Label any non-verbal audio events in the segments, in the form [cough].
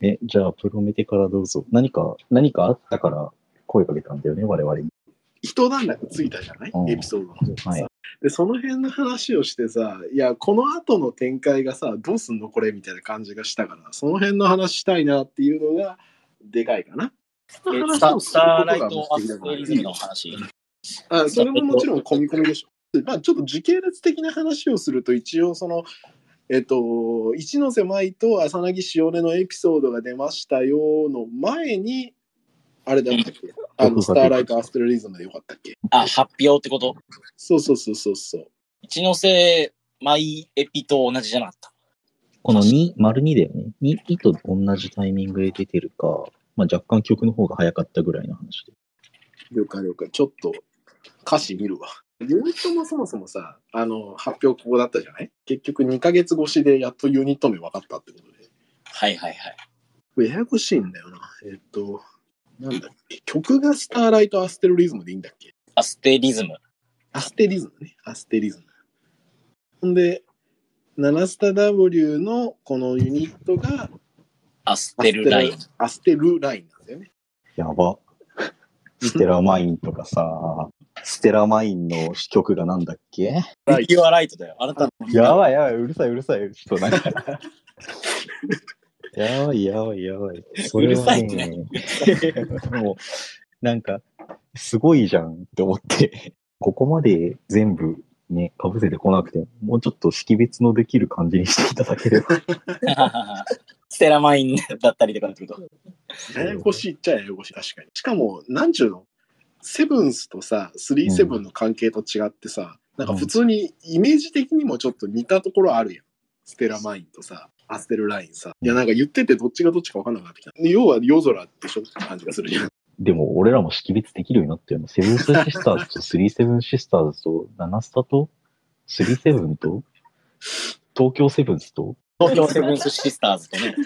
え、じゃあ、プロメテからどうぞ。何か、何かあったから声かけたんだよね、我々に。一段落ついたじゃない、うんエピソードの方がさ、はいでその辺の話をしてさいやこの後の展開がさどうすんのこれみたいな感じがしたからその辺の話したいなっていうのがでかいかな。えスタスターライトアステリズムの話。あそれももちろん込み込みでしょ。まあ、ちょっと時系列的な話をすると一応そのえっと一ノ瀬舞と浅葱しおねのエピソードが出ましたよの前にあれだったっけ？あのスターライトアステラリズムでよかったっけ？あ、発表ってこと？そうそうそうそうそう。一ノ瀬マイエピと同じじゃなかった？この2、丸2だよね。2、2と同じタイミングで出てるか、まあ若干曲の方が早かったぐらいの話で。了解了解。ちょっと歌詞見るわ。ユニットもそもそもさ、あの、発表ここだったじゃない？結局2ヶ月越しでやっとユニット名分かったってことで。はいはいはい。これややこしいんだよな。えっと、なんだっけ？曲がスターライトアステルリズムでいいんだっけ？アステリズム。アステリズムね。アステリズム。ほんで、ナナスタ W のこのユニットがアステルライン。アステルラインなんだよね。やば。[laughs] ステラマインとかさ、ステラマインの曲がなんだっけ？リキュアライトだよ。あなたのやばいやばい、うるさいうるさい。ちょっとなんか。やばいやばいやばい。それはうるさいってね、もう、なんか、すごいじゃんって思って、ここまで全部ね、かぶせてこなくて、もうちょっと識別のできる感じにしていただければ。[laughs] ステラマインだったりとかってこと。ややこしいっちゃややこしい。確かに。しかも、なんちゅうの？セブンスとさ、37の関係と違ってさ、なんか普通にイメージ的にもちょっと似たところあるやん。ステラマインとさ、アステルラインさ。いや、なんか言っててどっちがどっちか分かんなくなってきた。要は夜空でしょ？って感じがするじゃん。でも、俺らも識別できるようになったよね。セブンスシスターズとスリーセブンシスターズと、ナナスタと、スリーセブンと、[laughs] 東京セブンスと、東京セブンスシスターズとね。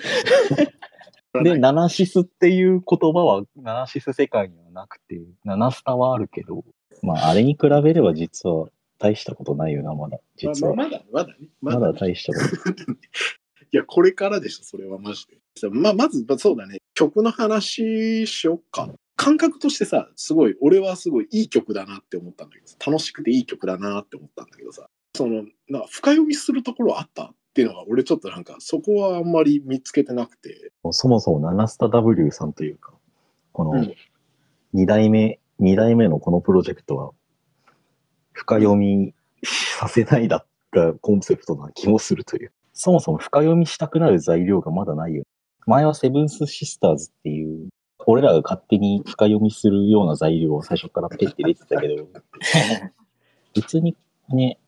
で、ナナシスっていう言葉は、ナナシス世界にはなくて、ナナスタはあるけど、まあ、あれに比べれば実は大したことないよな、まだ。実は。まあまだ、まだね。まだ大したこと。[laughs] いや、これからでしょ、それはマジで。まあ、まず、そうだね。曲の話しよっか。感覚としてさ、すごい、俺はすごいいい曲だなって思ったんだけどさ、楽しくていい曲だなって思ったんだけどさ、その、なんか深読みするところあった？っていうのが、俺ちょっとなんか、そこはあんまり見つけてなくて。そもそもナナスタ W さんというか、このうん二代目、二代目のこのプロジェクトは、深読みさせないだがコンセプトな気もするという。そもそも深読みしたくなる材料がまだないよ。前はセブンスシスターズっていう、俺らが勝手に深読みするような材料を最初からペッて出てたけど、[laughs] 別にね、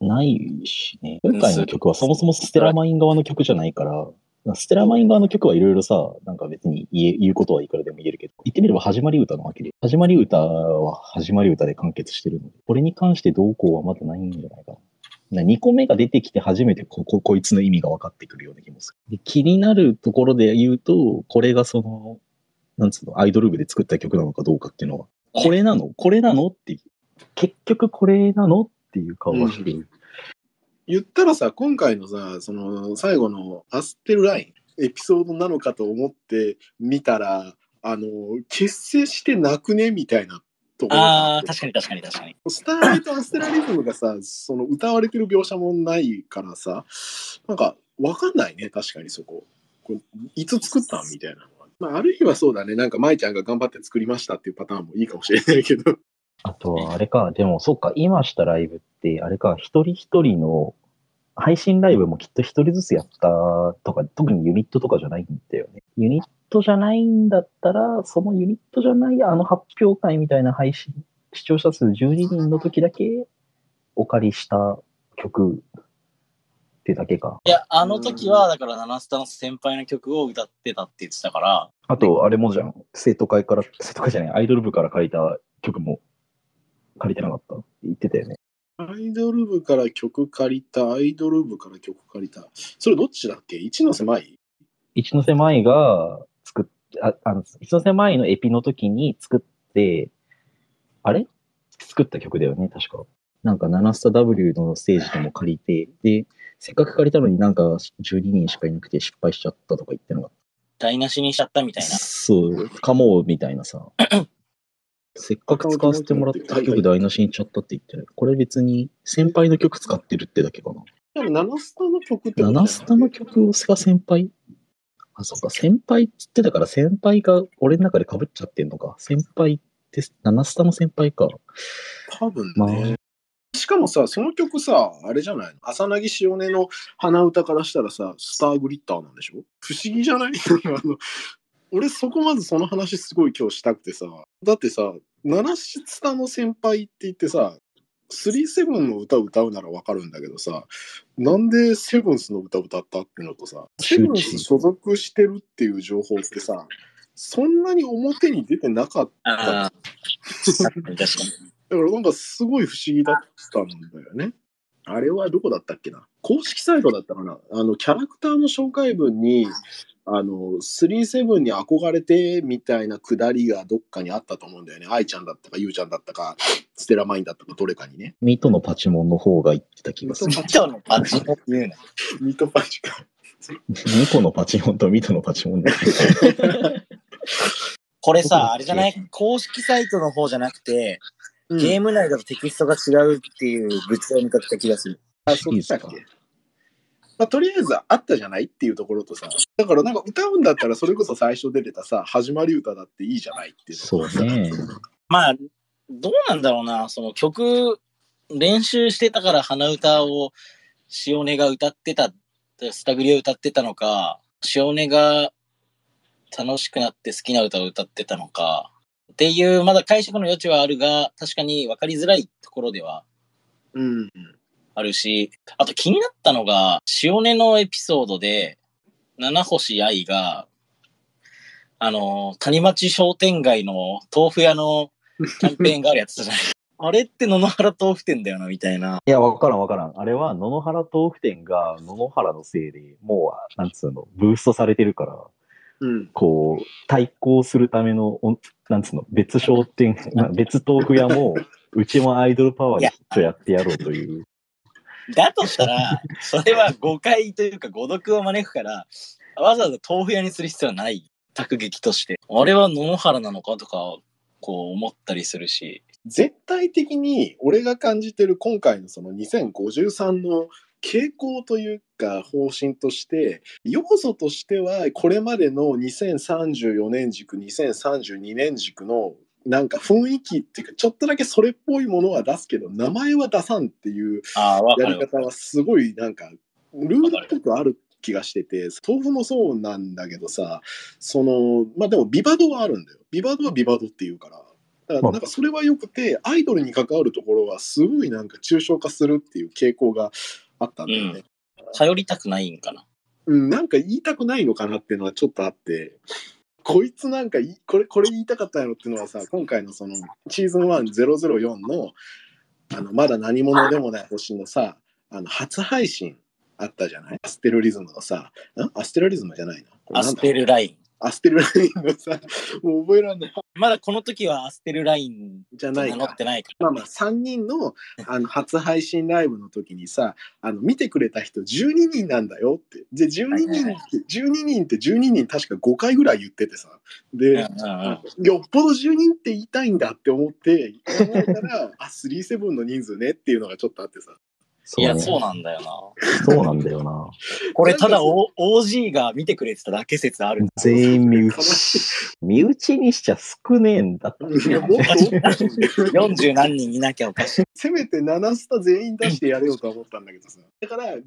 ないしね。今回の曲はそもそもステラマイン側の曲じゃないから、ステラマイン側の曲はいろいろさ、なんか別に言え言うことはいくらでも言えるけど、言ってみれば始まり歌なわけで、始まり歌は始まり歌で完結してるので、これに関してどうこうはまだないんじゃないかな。2個目が出てきて初めてここ、こいつの意味が分かってくるような気もする。で気になるところで言うと、これがその、なんつうの、アイドル部で作った曲なのかどうかっていうのは、これなの？これなの？って。結局これなの？っていう顔がしてる。言ったらさ、今回のさ、その、最後のアステルライン、エピソードなのかと思って見たら、あの、結成してなくねみたいなところがああ、確かに確かに確かに。スターライト・アステラリズムがさ、その歌われてる描写もないからさ、なんかわかんないね、確かにそこ。これいつ作ったんみたいなのは。まあ、ある日はそうだね、なんか舞ちゃんが頑張って作りましたっていうパターンもいいかもしれないけど。あとは、あれか、でも、そっか、今したライブって、あれか、一人一人の、配信ライブもきっと一人ずつやったとか、特にユニットとかじゃないんだよね。ユニットじゃないんだったら、そのユニットじゃないあの発表会みたいな配信、視聴者数12人の時だけお借りした曲ってだけか。いや、あの時は、だから、ナナスタの先輩の曲を歌ってたって言ってたから、あと、あれもじゃん。生徒会から、生徒会じゃない、アイドル部から借りた曲も借りてなかった？って言ってたよね。アイドル部から曲借りた、アイドル部から曲借りた。それどっちだっけ？一ノ瀬舞？一ノ瀬舞が作っ、あ、あの、一ノ瀬舞のエピの時に作って、あれ？作った曲だよね、確か。なんか、ナナスタ W のステージでも借りて、で、せっかく借りたのになんか12人しかいなくて失敗しちゃったとか言ってなかっ台無しにしちゃったみたいな。そう、かも、みたいなさ。[laughs] せっかく使わせてもらった曲台無しにしちゃったって言ってる。これ別に先輩の曲使ってるってだけかな。でも、ナナスタの曲ってナナスタの曲が先輩あ、そっか、先輩って言ってたから先輩が俺の中で被っちゃってんのか。先輩って、ナナスタの先輩か。多分ね。まあしかもさ、その曲さ、あれじゃないの？浅葱しおねの鼻歌からしたらさ、スターグリッターなんでしょ？不思議じゃない？[laughs] あの俺そこまずその話すごい今日したくてさ。だってさ、七スタの先輩って言ってさ、37の歌歌うならわかるんだけどさ、なんでセブンスの歌歌ったってのとさ、セブンス所属してるっていう情報ってさ、そんなに表に出てなかった。確かに確かに。だからなんかすごい不思議だったんだよね。あれはどこだったっけな？公式サイトだったかな？あの、キャラクターの紹介文に、あの、37に憧れてみたいなくだりがどっかにあったと思うんだよね。愛ちゃんだったか、ゆうちゃんだったか、ステラマインだったか、どれかにね。ミトのパチモンの方が言ってた気がする。ミトのパチモンって言うな。ミートパチか。ミコのパチモンとミトのパチモンだ。[laughs] これさ、あれじゃない？公式サイトの方じゃなくて、ゲーム内だとテキストが違うっていう物を見かけた気がする。あ、そっちだっけ？まあ、とりあえずあったじゃないっていうところとさ、だからなんか歌うんだったらそれこそ最初出てたさ、始まり歌だっていいじゃないっていうところそうね。まあ、どうなんだろうな、その曲、練習してたから鼻歌を塩根が歌ってた、スタグリを歌ってたのか、塩根が楽しくなって好きな歌を歌ってたのか、っていう、まだ解釈の余地はあるが、確かに分かりづらいところではうん。あるし、あと気になったのが、塩根のエピソードで、七星愛が、あの、谷町商店街の豆腐屋の [laughs] キャンペーンがあるやつじゃない？あれって野々原豆腐店だよな、みたいな。いや、わからんわからん。あれは野々原豆腐店が野々原のせいでもう、なんつうの、ブーストされてるから、うん。こう、対抗するための、おなんつうの、別商店、ま [laughs] 別豆腐屋も、うちもアイドルパワーでちょっとやってやろうという。だとしたら、それは誤解というか誤読を招くから、わざわざ豆腐屋にする必要はない。卓劇として。あれは野原なのかとか、こう思ったりするし。絶対的に俺が感じてる今回のその2053の傾向というか方針として要素としてはこれまでの2034年軸2032年軸のなんか雰囲気っていうかちょっとだけそれっぽいものは出すけど名前は出さんっていうやる。り方はすごいなんかルールっぽくある気がしてて豆腐もそうなんだけどさそのまあでもビバドはあるんだよ。ビバドはビバドっていうから。だからなんかそれはよくてアイドルに関わるところはすごいなんか抽象化するっていう傾向があったんだよね、頼りたくないんかな。うん、なんか言いたくないのかなっていうのはちょっとあってこいつなんかいこれこれ言いたかったやろっていうのはさ今回のそのシーズン1004のあのまだ何者でもない星のさあの初配信あったじゃない？アステルリズムのさん？アステルリズムじゃないなこれアステルライン。アステルラインのさもう覚えられない。まだこの時はアステルラインじゃないか。ってないかまあまあ3人のあの初配信ライブの時にさあの見てくれた人12人なんだよって。で12人って12人って12人確か5回ぐらい言っててさ。で、よっぽど10人って言いたいんだって思って考えたらあ37の人数ねっていうのがちょっとあってさいや、ねそうなんだよな。そうなんだよな。これただお OG が見てくれてただけ説ある。全員身悲内。し身内にしちゃ少ねえんだって40 [laughs] 何人いなきゃおかしい。せめて7スタ全員出してやれよとは思ったんだけどさだから12っ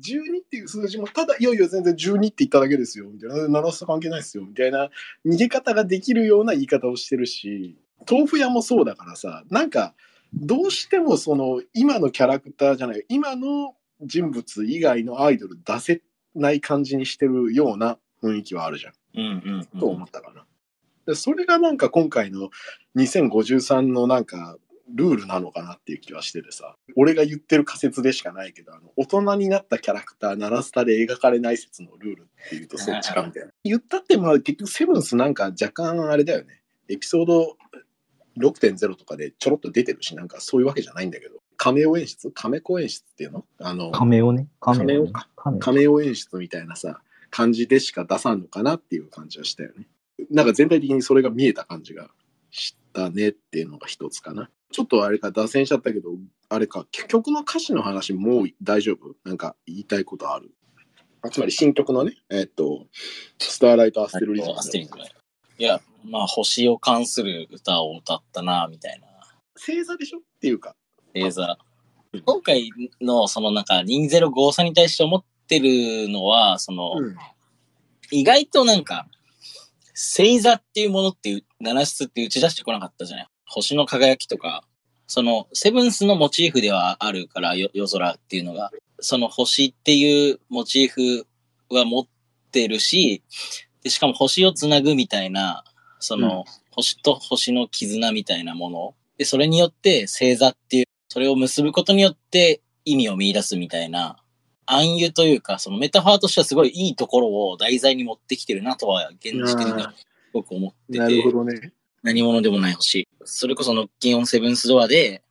ていう数字もただいよいよ全然12って言っただけですよみたいな7スタ関係ないですよみたいな逃げ方ができるような言い方をしてるし豆腐屋もそうだからさなんかどうしてもその今のキャラクターじゃない今の人物以外のアイドル出せない感じにしてるような雰囲気はあるじゃんうんうん、うん。と思ったかな。でそれがなんか今回の2053のなんかルールなのかなっていう気はしててさ俺が言ってる仮説でしかないけどあの大人になったキャラクターナラスタで描かれない説のルールっていうとそっちかみたいな。[laughs] 言ったってまあ結局セブンスなんか若干あれだよねエピソード6.0とかでちょろっと出てるしなんかそういうわけじゃないんだけどカメオ演出？カメコ演出っていうの？あのカメオね。カメオ、ねカメオか。カメオカメオ演出みたいなさ感じでしか出さんのかなっていう感じはしたよね。なんか全体的にそれが見えた感じがしたねっていうのが一つかな。ちょっとあれか、脱線しちゃったけど、あれか、曲の歌詞の話もう大丈夫？なんか言いたいことある？つまり新曲のね、えっと、スターライト・アステルリズム。や、まあ、星を関する歌を歌ったな、みたいな。星座でしょ？っていうか。星座。今回の、そのなんか、205差に対して思ってるのは、その、うん意外となんか、星座っていうものっていう、七室って打ち出してこなかったじゃない？星の輝きとか、その、セブンスのモチーフではあるから、よ夜空っていうのが、その星っていうモチーフは持ってるし、でしかも星をつなぐみたいな、その、星と星の絆みたいなもの。で、それによって星座っていう、それを結ぶことによって意味を見出すみたいな、暗喩というか、そのメタファーとしてはすごいいいところを題材に持ってきてるなとは、現時点ではすごく思ってなるほて、どね。何者でもない星。それこそノッキンオンセブンスドアで、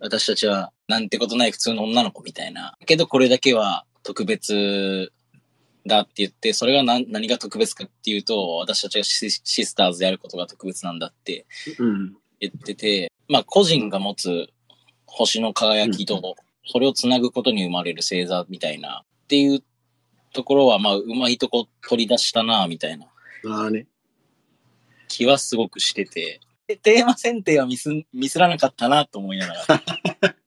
私たちはなんてことない普通の女の子みたいな。けどこれだけは特別だって言って、それが何何が特別かっていうと、私たちがシシスターズであることが特別なんだってうん。言ってて、まあ個人が持つ星の輝きと、それをつなぐことに生まれる星座みたいな、っていうところは、まあうまいとこ取り出したな、みたいなああね。気はすごくしてて、でテーマ選定はミス、ミスらなかったなと思いながら。[laughs]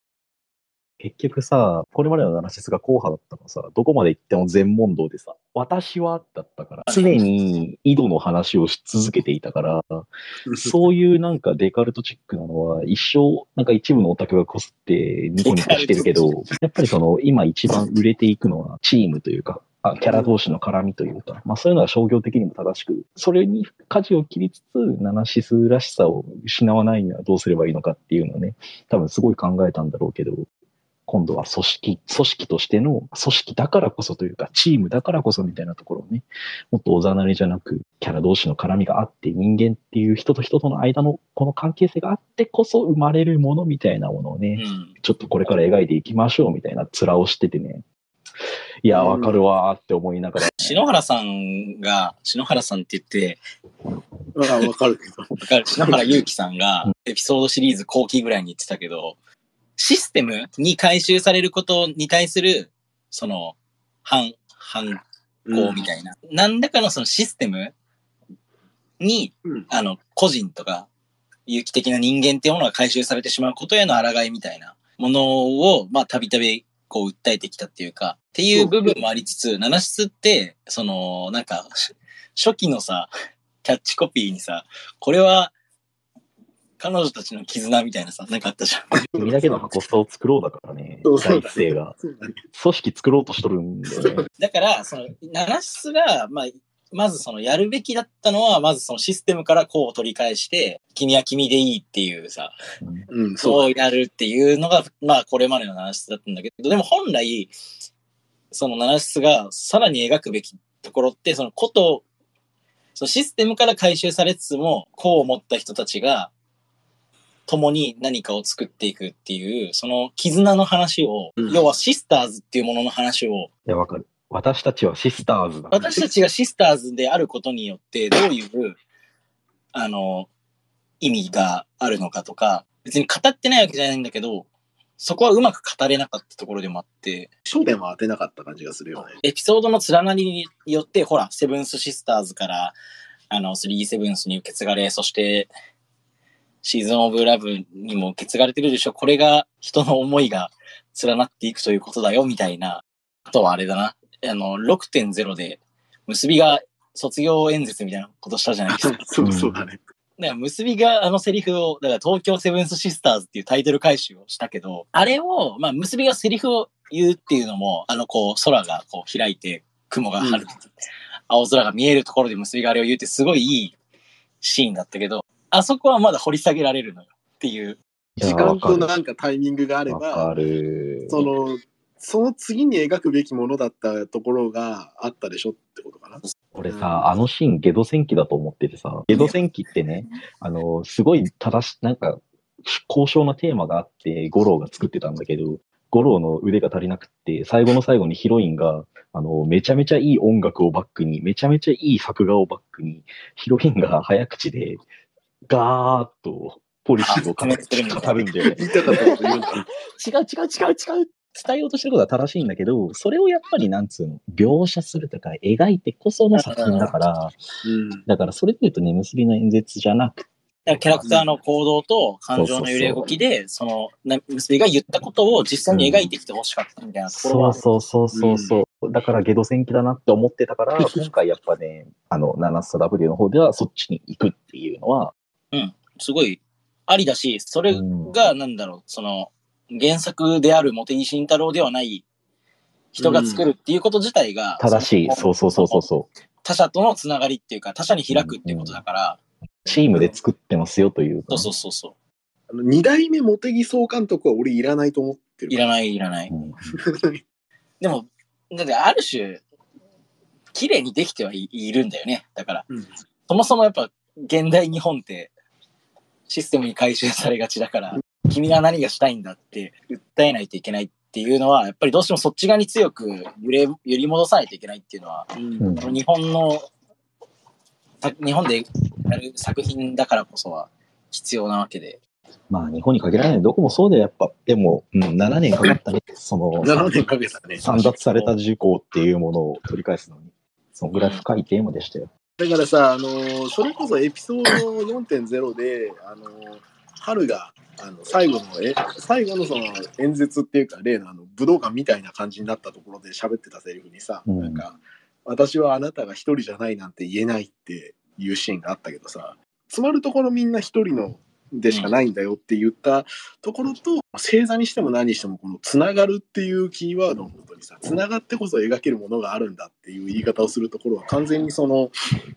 結局さ、これまでのナナシスが硬派だったのはさ、どこまで行っても全問答でさ、私はだったから、常に井戸の話をし続けていたから、そういうなんかデカルトチックなのは一生、なんか一部のオタクがこすってニコニコしてるけど、やっぱりその今一番売れていくのはチームというか、あキャラ同士の絡みというか、まあそういうのは商業的にも正しく、それに舵を切りつつ、ナナシスらしさを失わないにはどうすればいいのかっていうのをね、多分すごい考えたんだろうけど、今度は組織、組織としての、組織だからこそというか、チームだからこそみたいなところをね、もっとおざなりじゃなく、キャラ同士の絡みがあって、人間っていう人と人との間のこの関係性があってこそ生まれるものみたいなものをね、うん。ちょっとこれから描いていきましょうみたいな面をしててね。いや、わかるわーって思いながら。篠原さんが、篠原さんって言って、わかるけど。わかる篠原祐樹さんが、エピソードシリーズ後期ぐらいに言ってたけど、システムに回収されることに対する、その、反、反抗みたいな。何らかのそのシステムに、うん。あの、個人とか、有機的な人間っていうものが回収されてしまうことへの抗いみたいなものを、まあ、たびたび、こう、訴えてきたっていうか、っていう部分もありつつ、七室って、その、なんか、初期のさ、キャッチコピーにさ、これは、彼女たちの絆みたいなさ、なんかあったじゃん。君だけの箱スタを作ろうだからねそう、そう第だ一声が。そうだね。組織作ろうとしとるんだよね。だから、その、七室が、まあ、まずその、やるべきだったのは、まずそのシステムからこうを取り返して、君は君でいいっていうさ、うん、そうそうやるっていうのが、まあ、これまでの七室だったんだけど、でも本来、その七室がさらに描くべきところって、そのこと、そのシステムから回収されつつも、こう思った人たちが、共に何かを作っていくっていう、その絆の話を、うん要はシスターズっていうものの話を、いや、わかる。私たちはシスターズだ。私たちがシスターズであることによって、どういう、あの、意味があるのかとか、別に語ってないわけじゃないんだけど、そこはうまく語れなかったところでもあって、焦点は当てなかった感じがするよね。エピソードの連なりによって、ほら、セブンスシスターズから、あの、スリーセブンスに受け継がれ、そして、シーズンオブラブにも受け継がれてるでしょ。これが人の思いが連なっていくということだよ、みたいな。あとはあれだな。あの、6.0で、結びが卒業演説みたいなことしたじゃないですか。[laughs] そうそうだね。だから結びがあのセリフを、だから東京セブンスシスターズっていうタイトル回収をしたけど、あれを、まあ結びがセリフを言うっていうのも、あのこう空がこう開いて、雲が晴れて、青空が見えるところで結びがあれを言うってすごいいいシーンだったけど、あそこはまだ掘り下げられるのよっていう。時間となんかタイミングがあれば、る。その、その次に描くべきものだったところがあったでしょってことかな。俺さ、あのシーン、ゲド戦記だと思っててさ、ゲド戦記ってね、あの、すごい正し、なんか、高尚なテーマがあって、五郎が作ってたんだけど、五郎の腕が足りなくって、最後の最後にヒロインが、あの、めちゃめちゃいい音楽をバックに、めちゃめちゃいい作画をバックに、ヒロインが早口で、ガーッとポリシーを語るんだよね。言いたかったこと言うんだ。違う違う違う違う。伝えようとしてることは正しいんだけど、それをやっぱりなんつうの、描写するとか描いてこその作品だから、うん。だからそれで言うとね、結びの演説じゃなくキャラクターの行動と感情の揺れ動きで、その、な結びが言ったことを実際に描いてきてほしかったみたいなところそうは、そうそうそうそう、だからゲド戦記だなって思ってたから、今回やっぱね、あの、ナナスタ W の方ではそっちに行くっていうのは、すごいありだし、それうんが、なんだろう、その、原作である茂木慎太郎ではない人が作るっていうこと自体が、正しい。そうそうそうそうそう。他者とのつながりっていうか、他者に開くっていうことだから、チームで作ってますよというか。そうそうそうそあの二代目茂木総監督は俺いらないと思ってう。る。いらない、いらない。うん [laughs] でも、だってある種、綺麗にできてはいいるんだよね。だから、うんそもそもやっぱ、現代日本って、システムに回収されがちだから、君が何がしたいんだって訴えないといけないっていうのは、やっぱりどうしてもそっち側に強く揺れ、揺り戻さないといけないっていうのは、うんうん日本の、た日本でやる作品だからこそは必要なわけで。まあ日本に限らないどこもそうだよ、やっぱ。でも、うん、7年かかったね。その、7年かけたね。散奪された事故っていうものを取り返すのに。そのぐらい深いテーマでしたよ。だからさ、あのーそれこそエピソード4.0で、あのー春が、あの、最後の、え、最後のその演説っていうか、例のあの、武道館みたいな感じになったところで喋ってたセリフにさ、うん。なんか、私はあなたが一人じゃないなんて言えないっていうシーンがあったけどさ、つまるところみんな一人のでしかないんだよって言ったところと、星座にしても何にしてもこのつながるっていうキーワードのことにさ、つながってこそ描けるものがあるんだっていう言い方をするところは完全にその、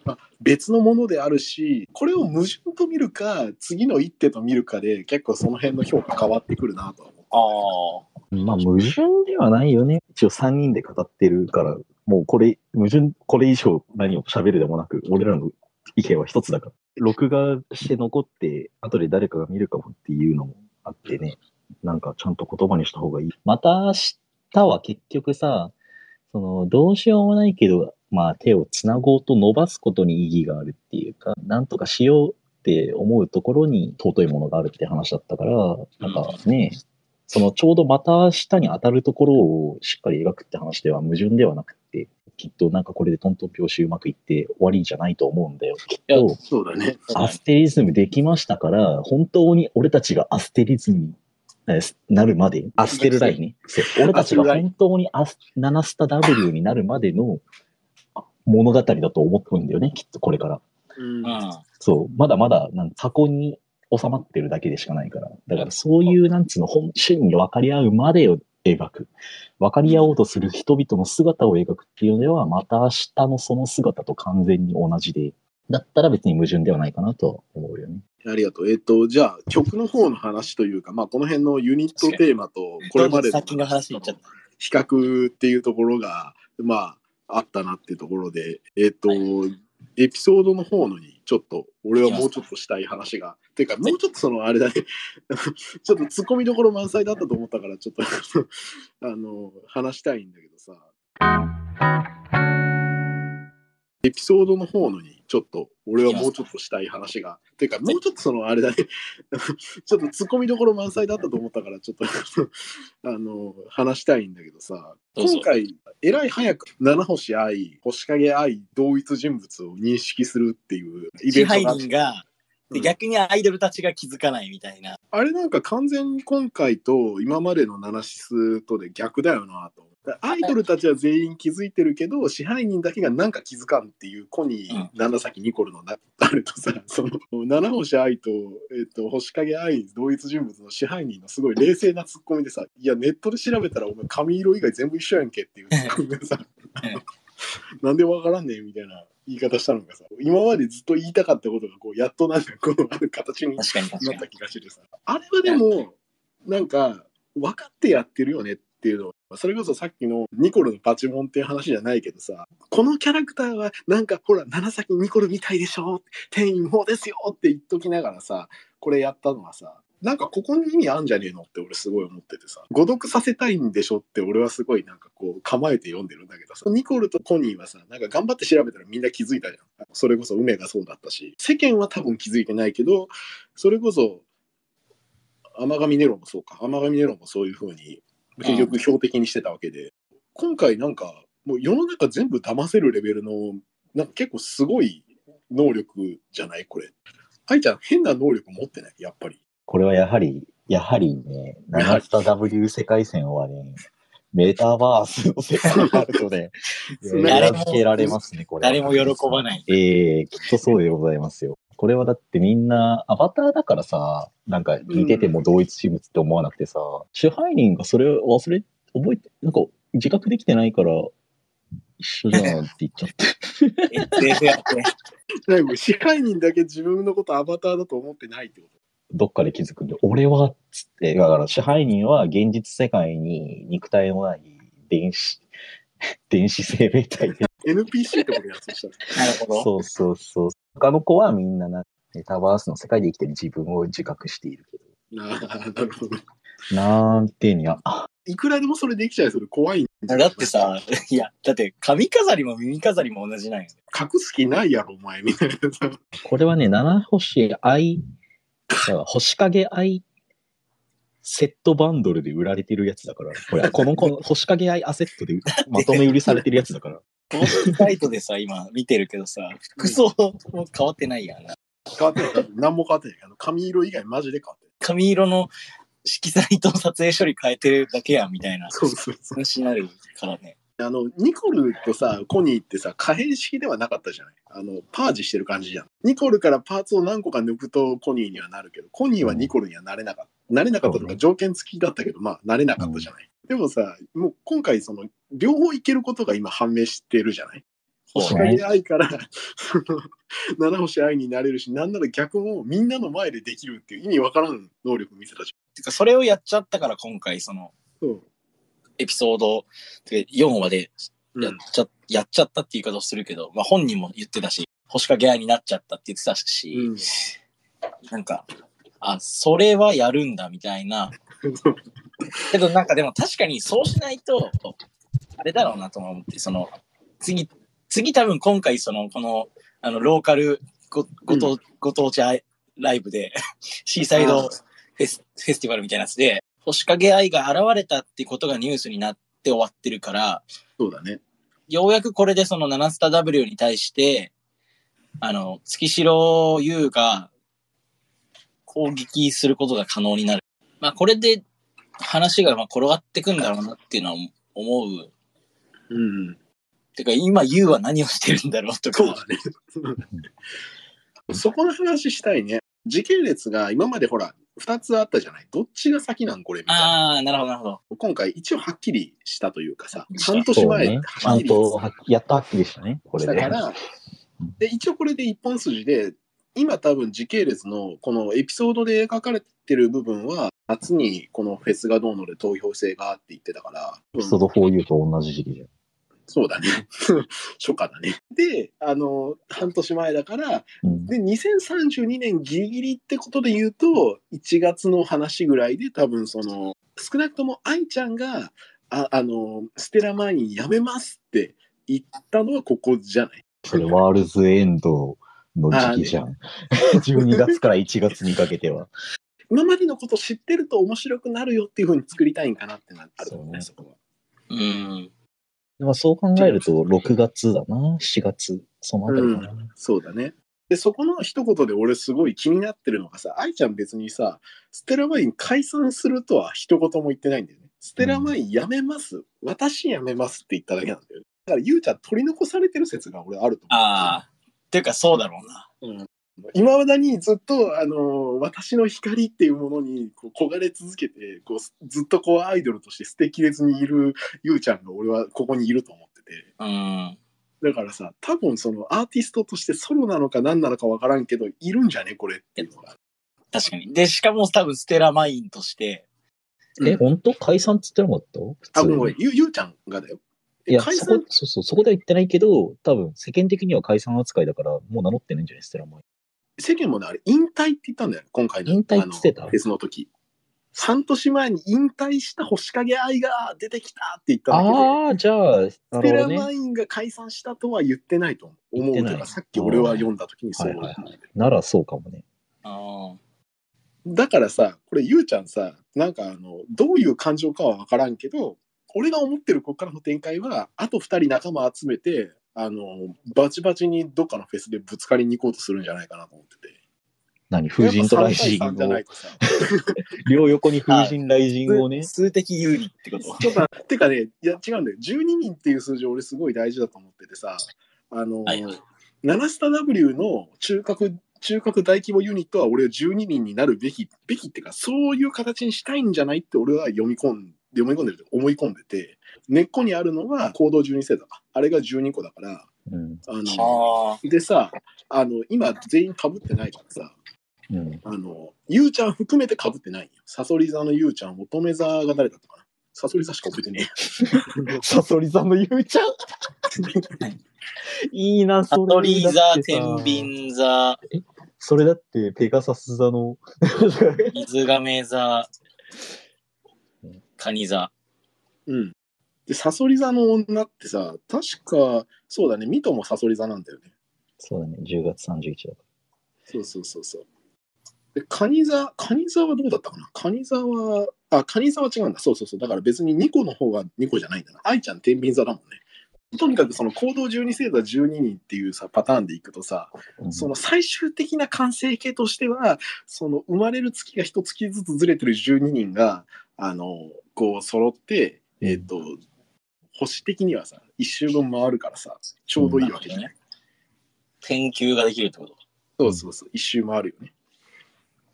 まあ、別のものであるし、これを矛盾と見るか、次の一手と見るかで結構その辺の評価変わってくるなとは思ああ。まあ矛盾ではないよね。一応3人で語ってるから、もうこれ、矛盾、これ以上何を喋るでもなく、俺らの意見は一つだから。録画して残って、後で誰かが見るかもっていうのもあってね、なんかちゃんと言葉にした方がいい。また明日は結局さ、その、どうしようもないけど、まあ手をつなごうと伸ばすことに意義があるっていうか、なんとかしようって思うところに尊いものがあるって話だったから、なんかね、そのちょうどまた明日に当たるところをしっかり描くって話では矛盾ではなくて、きっとなんかこれでトントン拍子うまくいって終わりじゃないと思うんだよ。きっと、う。そうだね。アステリズムできましたから、本当に俺たちがアステリズムにえーなるまで、アステルラインね。俺たちが本当にアス、ナナスタ W になるまでの物語だと思ってるんだよね、きっとこれから。うんうん。そう、まだまだ、なん箱に収まってるだけでしかないから。だからそういう、なんつうの、本心に分かり合うまでを描く。分かり合おうとする人々の姿を描くっていうのでは、また明日のその姿と完全に同じで、だったら別に矛盾ではないかなとは思うよね。ありがとう。えっ、と、じゃあ、曲の方の話というか、まあ、この辺のユニットテーマと、これまでの先の話に行っちゃった。比較っていうところが、まあ、あったなっていうところで、えっ、と、エピソードの方のに、ちょっと、俺はもうちょっとしたい話が、ていうか、もうちょっとその、あれだね、[laughs] ちょっと突っ込みどころ満載だったと思ったから、ちょっと、[laughs] あの、話したいんだけどさ、エピソードの方のに、ちょっと、俺はもうちょっとしたい話が、ていうか、もうちょっとその、あれだね、[laughs] ちょっと突っ込みどころ満載だったと思ったから、ちょっと、あの、話したいんだけどさ、今回、えらい早く、七星愛、星影愛、同一人物を認識するっていうイベ支配ントがあって。人が、でうん。逆にアイドルたちが気づかないみたいな。あれなんか完全に今回と今までのナナシスとで逆だよなと思って。アイドルたちは全員気づいてるけど、支配人だけがなんか気づかんっていうコニー、七崎ニコルのな [laughs] あるとさ、その七星愛と、えっと星影愛同一人物の支配人のすごい冷静なツッコミでさ、いやネットで調べたらお前髪色以外全部一緒やんけっていうツッコミがさ、なんでわからんねんみたいな言い方したのがさ、今までずっと言いたかったことがこうやっとなんかこうある形になった。気がしてさ。あれはでも、なんか、分かってやってるよねっていうのは、それこそさっきのニコルのパチモンっていう話じゃないけどさ、このキャラクターはなんかほら、長崎ニコルみたいでしょ天員法ですよって言っときながらさ、これやったのはさ、なんかここに意味あんじゃねえのって俺すごい思っててさ、誤読させたいんでしょって俺はすごいなんかこう構えて読んでるんだけどさ、ニコルとコニーはさ、なんか頑張って調べたらみんな気づいたじゃん。それこそ梅がそうだったし、世間は多分気づいてないけど、それこそ、甘神ネロもそうか、甘神ネロもそういうふうに結局標的にしてたわけで、今回なんかもう世の中全部騙せるレベルの、なんか結構すごい能力じゃない？これ。愛ちゃん変な能力持ってない？やっぱり。これはやはり、やはりね、長スタ W 世界線はね、メーターバースの世界になるとね、誰も裏付けられますね、これは。誰も喜ばない。ええきっとそうでございますよ。これはだってみんな、アバターだからさ、なんか似てても同一人物って思わなくてさ、支配人がそれを忘れ、覚えて、なんか自覚できてないから、一緒じゃんって言っちゃって。[laughs] SF やって。なんか支配人だけ自分のことアバターだと思ってないってことどっかで気づくんで、俺は、つって、だから支配人は現実世界に肉体のない電子、[laughs] 電子生命体で。NPC ってことやそしたら。[laughs] なるほど。そうそうそう。他の子はみんなな、メタバースの世界で生きてる自分を自覚しているけなあ [laughs] なるほど。ど。なんてにゃ、いくらでもそれできちゃいそれ怖いんだだってさ、いや、だって髪飾りも耳飾りも同じなんよ。隠す気ないやろ、お前、みたいなさ。これはね、七星愛、だから星影愛セットバンドルで売られてるやつだから、これ、この、この星影愛アセットでまとめ売りされてるやつだから。このサイトでさ、今見てるけどさ、服装も変わってないやんな。変わってない。何も変わってない。あの髪色以外マジで変わってない。髪色の色彩と撮影処理変えてるだけやんみたいなそうそうそう。話になるからね。あの、ニコルとさ、コニーってさ、可変式ではなかったじゃない？あの、パージしてる感じじゃん。ニコルからパーツを何個か抜くとコニーにはなるけど、コニーはニコルにはなれなかった。なれなかったとか条件付きだったけど、まあ、なれなかったじゃない？でもさ、もう今回その、両方いけることが今判明してるじゃない？星影愛から、その、七星愛になれるし、なんなら逆もみんなの前でできるっていう意味わからん能力見せたじてか、それをやっちゃったから今回、その、ゃん。そう。エピソードてか4話でやっうんちゃ、やっちゃったっていう言い方をするけど、まあ本人も言ってたし、星影愛になっちゃったって言ってたし、うん。なんか、あ、それはやるんだみたいな。[laughs] けどなんかでも確かにそうしないと、あれだろうなと思って、その、次、次多分今回その、この、あの、ローカルごご当、ご当地ライブで、[laughs] シーサイドフェスフェスティバルみたいなやつで、星影愛が現れたってことがニュースになって終わってるから、そうだね。ようやくこれでその7スタ W に対して、あの、月城優が攻撃することが可能になる。まあこれで話がまあ転がってくんだろうなっていうのは思う。うん。てか今優は何をしてるんだろうとか。そうだね。[laughs] そこの話したいね。時系列が今までほら、二つあったじゃない？どっちが先なんこれみたいな。ああ、なるほどなるほど。今回一応はっきりしたというかさ、半年前ね。ちゃんはっきりやっとはっきりしたね、これで。したから、で、一応これで一本筋で、今多分時系列のこのエピソードで描かれてる部分は、夏にこのフェスがどうので投票制がって言ってたから、エピソード 4U と同じ時期じゃん。そうだね。[laughs] 初夏だね。で、あの、半年前だから、うんで、2032年ギリギリってことで言うと、1月の話ぐらいで多分その、少なくとも愛ちゃんが、ああの、ステラマインやめますって言ったのはここじゃないそれワールズエンドの時期じゃん。12月から1月にかけては。今までのこと知ってると面白くなるよっていうふうに作りたいんかなってなあると思うね、そこは。うん。まあそう考えると、6月だな、7月、そのあたりかな。そうだね。で、そこの一言で俺すごい気になってるのがさ、愛ちゃん別にさ、ステラマイン解散するとは一言も言ってないんだよね。ステラマインやめます。私やめますって言っただけなんだよね。だから、ゆうちゃん取り残されてる説が俺あると思う。ああ。っていうかそうだろうな。今までにずっと、あの、私の光っていうものにこう焦がれ続けて、こう、ずっとこうアイドルとして捨てきれずにいるゆうちゃんが俺はここにいると思ってて。うん。だからさ、多分そのアーティストとしてソロなのか何なのかわからんけど、いるんじゃねこれっていうのが。確かに。で、しかも多分ステラマインとして、え、うん本当解散っつってなかった？普あ、通にごめんごめん、ゆゆうちゃんがだよ。いや、解そこ散、そうそう、そこでは言ってないけど、多分世間的には解散扱いだから、もう名乗ってないんじゃない？ステラマイ世間もね、あれ、引退って言ったんだよ、今回の。引退ってたあのフェスの時。半年前に引退した星影愛が出てきたって言ったんだけど、ああ、じゃあ、なステラ。マインが解散したとは言ってないと思う言ってないけど、さっき俺は読んだ時にそうはいはい思ってならそうかもね。あだからさ、これ、ゆうちゃんさ、なんかあの、どういう感情かは分からんけど、俺が思ってるここからの展開は、あと2人仲間集めて、あの、バチバチにどっかのフェスでぶつかりに行こうとするんじゃないかなと思ってて。何？風神と雷神やっぱ3対3じゃないを。両横に風神雷神をね。数的有利ってこと？ちょっと、てかね、いや、違うんだよ。12人っていう数字俺すごい大事だと思っててさ、あの、はいはい7スタ W の中核、中核大規模ユニットは俺は12人になるべき、べきっていうか、そういう形にしたいんじゃないって俺は読み込んで、読み込んでるって思い込んでて、根っこにあるのは行動12星座。あれが12個だから、うん。あの、はでさ、あの、今全員被ってないからさ、うん。あの、ゆうちゃん含めて被ってないよ。サソリ座のゆうちゃん、乙女座が誰だったかなサソリ座しか覚えてねえ。[laughs] サソリ座のゆうちゃん？[laughs] いいな、それ。トリ座、天秤座、それだって、ペガサス座の。[laughs] 水亀座、カニ座。うん。で、サソリ座の女ってさ、確か、そうだね、ミトもサソリ座なんだよね。そうだね、10月31だかそうそうそうそう。で、カニ座、カニ座はどうだったかな？カニ座は、あ、カニ座は違うんだ。そうそうそう。だから別に2個の方が2個じゃないんだな。愛ちゃん天秤座だもんね。とにかくその行動12星座12人っていうさパターンでいくとさ、ら。その最終的な完成形としては、その生まれる月が一月ずつずれてる12人が、あの、こう揃って、えっ、と、星的にはさ、一周分回るからさ、ちょうどいいわけじゃない？研究ができるってこと？そうそうそう、一周回るよね。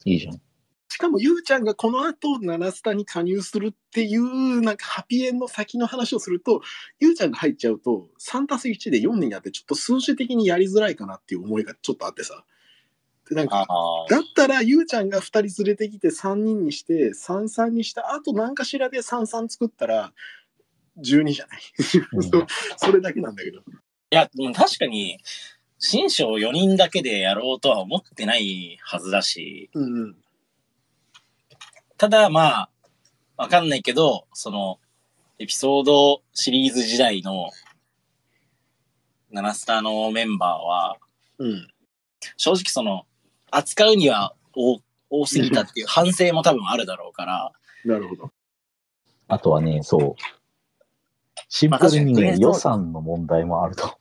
いいじゃん。しかも、ゆうちゃんがこの後、七スタに加入するっていう、なんか、ハピエンの先の話をすると、ゆうちゃんが入っちゃうと、3たす1で4人やって、ちょっと数字的にやりづらいかなっていう思いがちょっとあってさ。で、なんか。だったら、ゆうちゃんが2人連れてきて3人にして、3、3にした、あと何かしらで3、3作ったら、12じゃない。うん [laughs] そそれだけなんだけど。いや、でも確かに、新章4人だけでやろうとは思ってないはずだし、うんうん。ただまあ、わかんないけど、その、エピソードシリーズ時代の、ナスタのメンバーは、うん。正直その、扱うには多多すぎたっていう [laughs] 反省も多分あるだろうから、なるほど。あとはね、そう。シンプルにね予算の問題もあると。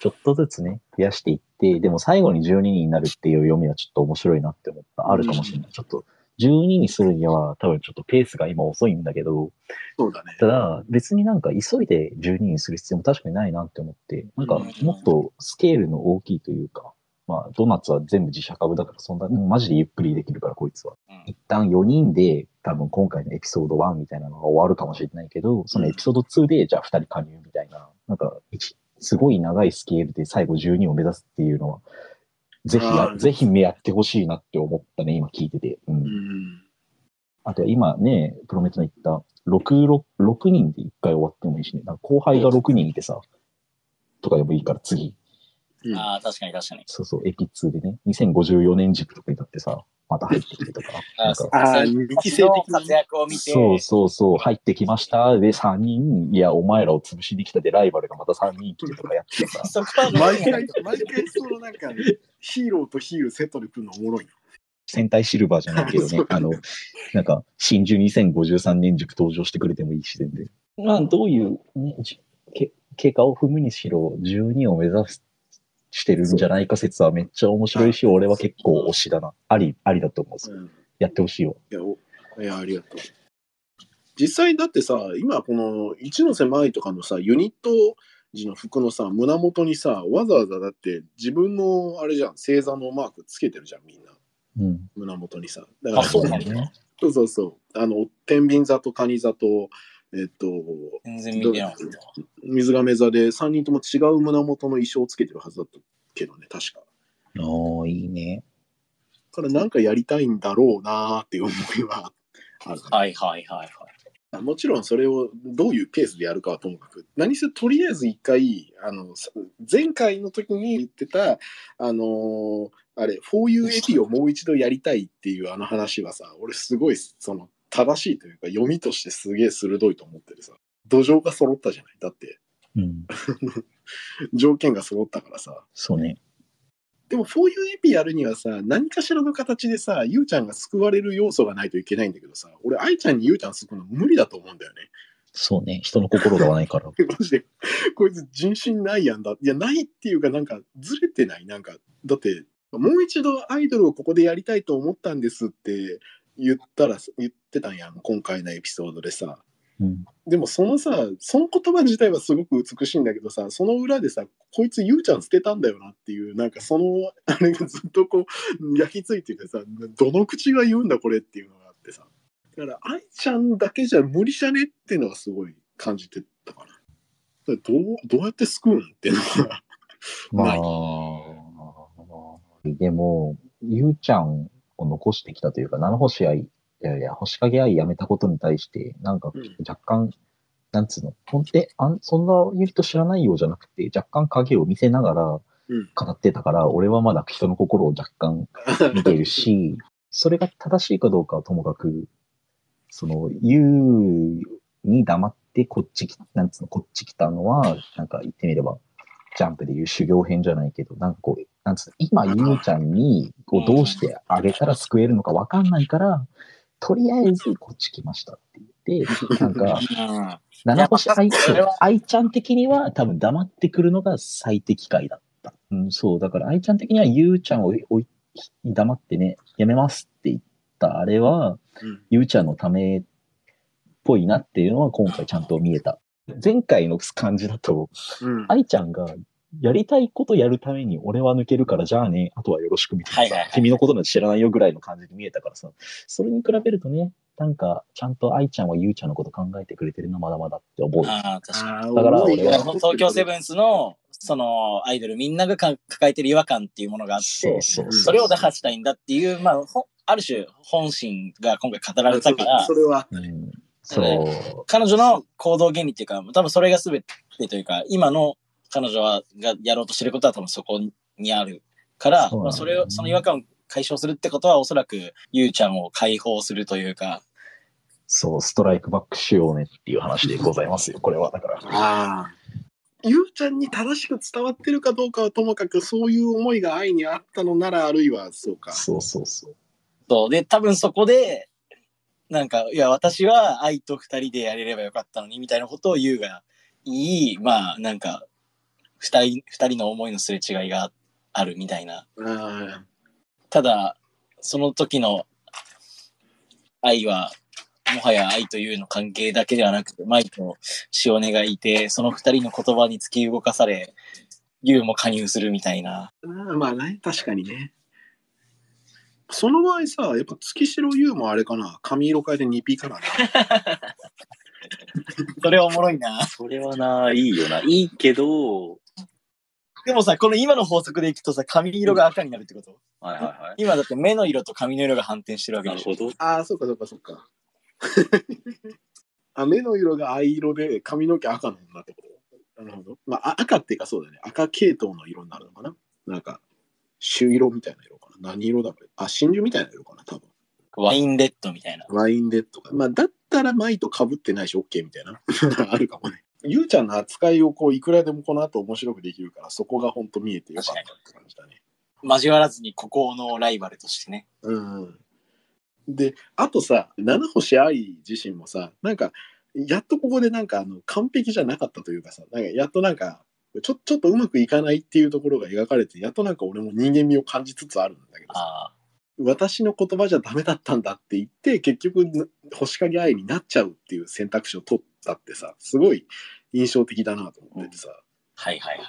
ちょっとずつね、増やしていって、でも最後に12人になるっていう読みはちょっと面白いなって思った。あるかもしれない。ちょっと、12にするには多分ちょっとペースが今遅いんだけど、そうだね。ただ別になんか急いで12にする必要も確かにないなって思って、なんかもっとスケールの大きいというか、まあドーナツは全部自社株だからそんな、もうマジでゆっくりできるからこいつは。うん一旦4人で多分今回のエピソード1みたいなのが終わるかもしれないけど、そのエピソード2でじゃあ2人加入みたいな、なんか一すごい長いスケールで最後12を目指すっていうのは、ぜひやぜひ目やってほしいなって思ったね、今聞いてて。うんうん。あと今ね、プロメトの言った6、6、6人で1回終わってもいいしね。後輩が6人いてさ、とかでもいいから次。うんああ、確かに確かに。そうそう、エピ2でね、2054年軸とかになってさ、また入ってきてとか。[laughs] なんかああ、二期生的な活躍を見て、そうそうそう、入ってきました。で、3人、いや、お前らを潰しに来たで、ライバルがまた3人来てとかやってさ。そこは毎回、毎回そのなんか、ヒーローとヒールセットで来るのおもろいな。戦隊シルバーじゃないけどね [laughs] あの、なんか、真珠2053年軸登場してくれてもいいし、全然。まあ、どういう、ね、じけ経過を踏むにしろ、12を目指す、してるんじゃないか説はめっちゃ面白いし、俺は結構推しだな。あり、ありだと思う。うん。やってほしいわ。いや、おいや、ありがとう。実際だってさ、今この一ノ瀬舞とかのさ、ユニット時の服のさ、胸元にさ、わざわざだって自分のあれじゃん、星座のマークつけてるじゃん、みんな。うん。胸元にさ。だからあそうなんだね。そうそうそう。あの、天秤座と蟹座と、えっと、全然見てなかった？水亀座で3人とも違う胸元の衣装をつけてるはずだったけどね、確か。ああ、いいね。だからなんかやりたいんだろうなーっていう思いはある。はいはいはいはい。もちろんそれをどういうペースでやるかはともかく、何せとりあえず一回、あの、さ前回の時に言ってた、あのーあれ、4U エピをもう一度やりたいっていうあの話はさ、俺すごい、その、正しいというか、読みとしてすげえ鋭いと思ってるさ。土壌が揃ったじゃない？だって、うん。[laughs] 条件が揃ったからさ。そうね。でも 4U エピやるにはさ、何かしらの形でさ、ゆうちゃんが救われる要素がないといけないんだけどさ、俺、愛ちゃんにゆうちゃん救うの無理だと思うんだよね。そうね。人の心がないから。[laughs] マジで、こいつ人心ないやんだ。いや、ないっていうか、なんか、ずれてない？なんか、だって、もう一度アイドルをここでやりたいと思ったんですって言ったら、言ってたんやん。今回のエピソードでさ。うん。でもそのさ、その言葉自体はすごく美しいんだけどさ、その裏でさ、こいつゆうちゃん捨てたんだよなっていう、なんかその、あれがずっとこう、焼き付いててさ、どの口が言うんだこれっていうのがあってさ。だから、愛ちゃんだけじゃ無理じゃねっていうのはすごい感じてたかな。どう、どうやって救うんっていうのが。まないあ、でも、ゆうちゃんを残してきたというか、七星愛、いやいや、星影愛やめたことに対して、なんかうん。若干、なんつうの、ほんで、あんそんなユニット知らないようじゃなくて、若干影を見せながらうん。語ってたから、俺はまだ人の心を若干見てるし、[laughs] それが正しいかどうかはともかく、その、ゆうに黙ってこっちき、なんつうの、こっち来たのは、なんか言ってみれば、ジャンプでいう修行編じゃないけど、なんかこう、なんつうの、今ゆうちゃんに、こう、どうしてあげたら救えるのかわかんないから、とりあえずこっち来ましたって言って、なんか、うん。七星愛、愛ちゃん的には多分黙ってくるのが最適解だった。うん、そう。だから愛ちゃん的にはゆうちゃんをおい黙ってね、やめますって言ったあれは、うんゆうちゃんのためっぽいなっていうのは今回ちゃんと見えた。前回の感じだと、うん。愛ちゃんがやりたいことやるために俺は抜けるからじゃあね、あとはよろしくみたいなさ、はいはいはい。君のことなんて知らないよぐらいの感じで見えたからさ、それに比べるとね、なんかちゃんと愛ちゃんはゆうちゃんのこと考えてくれてるのまだまだって思う。ああ、確かに。だから俺は東京セブンスの、その、アイドルみんながか抱えてる違和感っていうものがあって、そうそうそれを打破したいんだっていう、まあ、ほある種、本心が今回語られたから。そ、れは、うん、そう。彼女の行動原理っていうか、多分それが全てというか、今の彼女はがやろうとしてることは多分そこにあるから、そねまあ、それを、その違和感を解消するってことは、おそらく、ゆうちゃんを解放するというか、そう、ストライクバックしようねっていう話でございますよ、これは。だから。ああ。ゆうちゃんに正しく伝わってるかどうかはともかく、そういう思いが愛にあったのなら、あるいはそうか。そうそうそう。そう。で、多分そこで、なんか、いや、私は愛と二人でやれればよかったのに、みたいなことを言うがいい、まあ、なんか、二人、二人の思いのすれ違いがあるみたいな。あただ、その時の愛は、もはや愛というの関係だけではなくて、舞と塩根がいて、その二人の言葉に突き動かされ、優も加入するみたいな。あまあね、確かにね。その場合さ、やっぱ月城優もあれかな、髪色変えて 2P かな。[laughs] それはおもろいな。それはな、いいよな。いいけど、でもさ、この今の法則でいくとさ、髪色が赤になるってこと？はいはいはい。今だって目の色と髪の色が反転してるわけでしょ。なるほど。ああ、そうかそうかそうか。[laughs] あ目の色が藍色で髪の毛赤の女ってこと？なるほど。まあ、あ赤っていうかそうだね。赤系統の色になるのかな？なんか、朱色みたいな色かな。何色だこれあ、真珠みたいな色かな、多分。ワインレッドみたいな。ワインレッドか。まあ、だったらマイと被ってないし OK みたいな。[laughs] あるかもね。ゆうちゃんの扱いをこう、いくらでもこの後面白くできるから、そこが本当見えてよかったって感じだね。交わらずに孤高のライバルとしてね。うん。で、あとさ、七星愛自身もさ、なんか、やっとここでなんかあの完璧じゃなかったというかさ、なんかやっとなんか、ちょちょっとうまくいかないっていうところが描かれて、やっとなんか俺も人間味を感じつつあるんだけどさ、あ私の言葉じゃダメだったんだって言って、結局、星影愛になっちゃうっていう選択肢を取ったってさ、すごい印象的だなと思っててさ、あ。はいはいはい。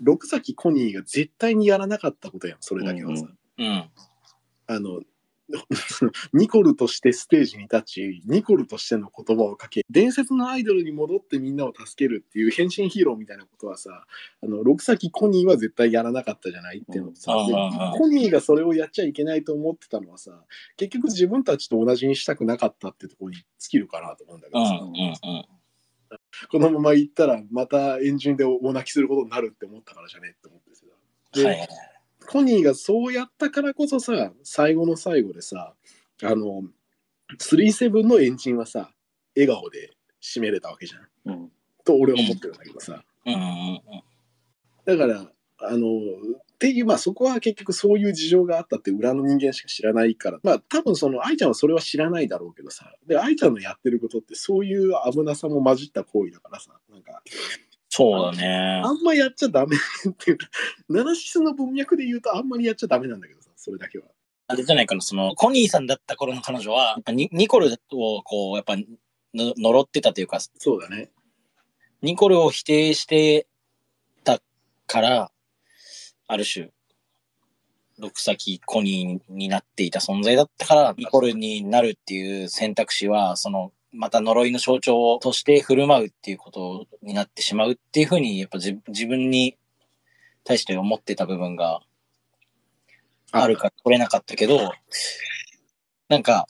六崎コニーが絶対にやらなかったことやん、それだけはさ。うんうん。あの、[laughs] ニコルとしてステージに立ち、ニコルとしての言葉をかけ、伝説のアイドルに戻ってみんなを助けるっていう変身ヒーローみたいなことはさ、あの、六崎コニーは絶対やらなかったじゃない？っていうのとさ、コニーがそれをやっちゃいけないと思ってたのはさ、結局自分たちと同じにしたくなかったってところに尽きるかなと思うんだけどさ、うんうんうん。このまま行ったらまたエンジンでお泣きすることになるって思ったからじゃね？って思ってさ。ではいはい。コニーがそうやったからこそさ、最後の最後でさ、あの、37のエンジンはさ、笑顔で締めれたわけじゃん。うん。と俺は思ってるんだけどさ。うん。だから、あの、っていう、まあそこは結局そういう事情があったって裏の人間しか知らないから、まあ多分その愛ちゃんはそれは知らないだろうけどさ、で、愛ちゃんのやってることってそういう危なさも混じった行為だからさ、なんか、そうだねあ。んまやっちゃダメっていうか、ナナシスの文脈で言うとあんまりやっちゃダメなんだけどさ、それだけは。あれじゃないかな、その、コニーさんだった頃の彼女は、ニニコルをこう、やっぱ、の呪ってたというか、そうだね。ニコルを否定してたから、ある種、六先コニーになっていた存在だったから、ニコルになるっていう選択肢は、その、また呪いの象徴として振る舞うっていうことになってしまうっていうふうに、やっぱ自自分に対して思ってた部分がある。から取れなかったけど、なんか、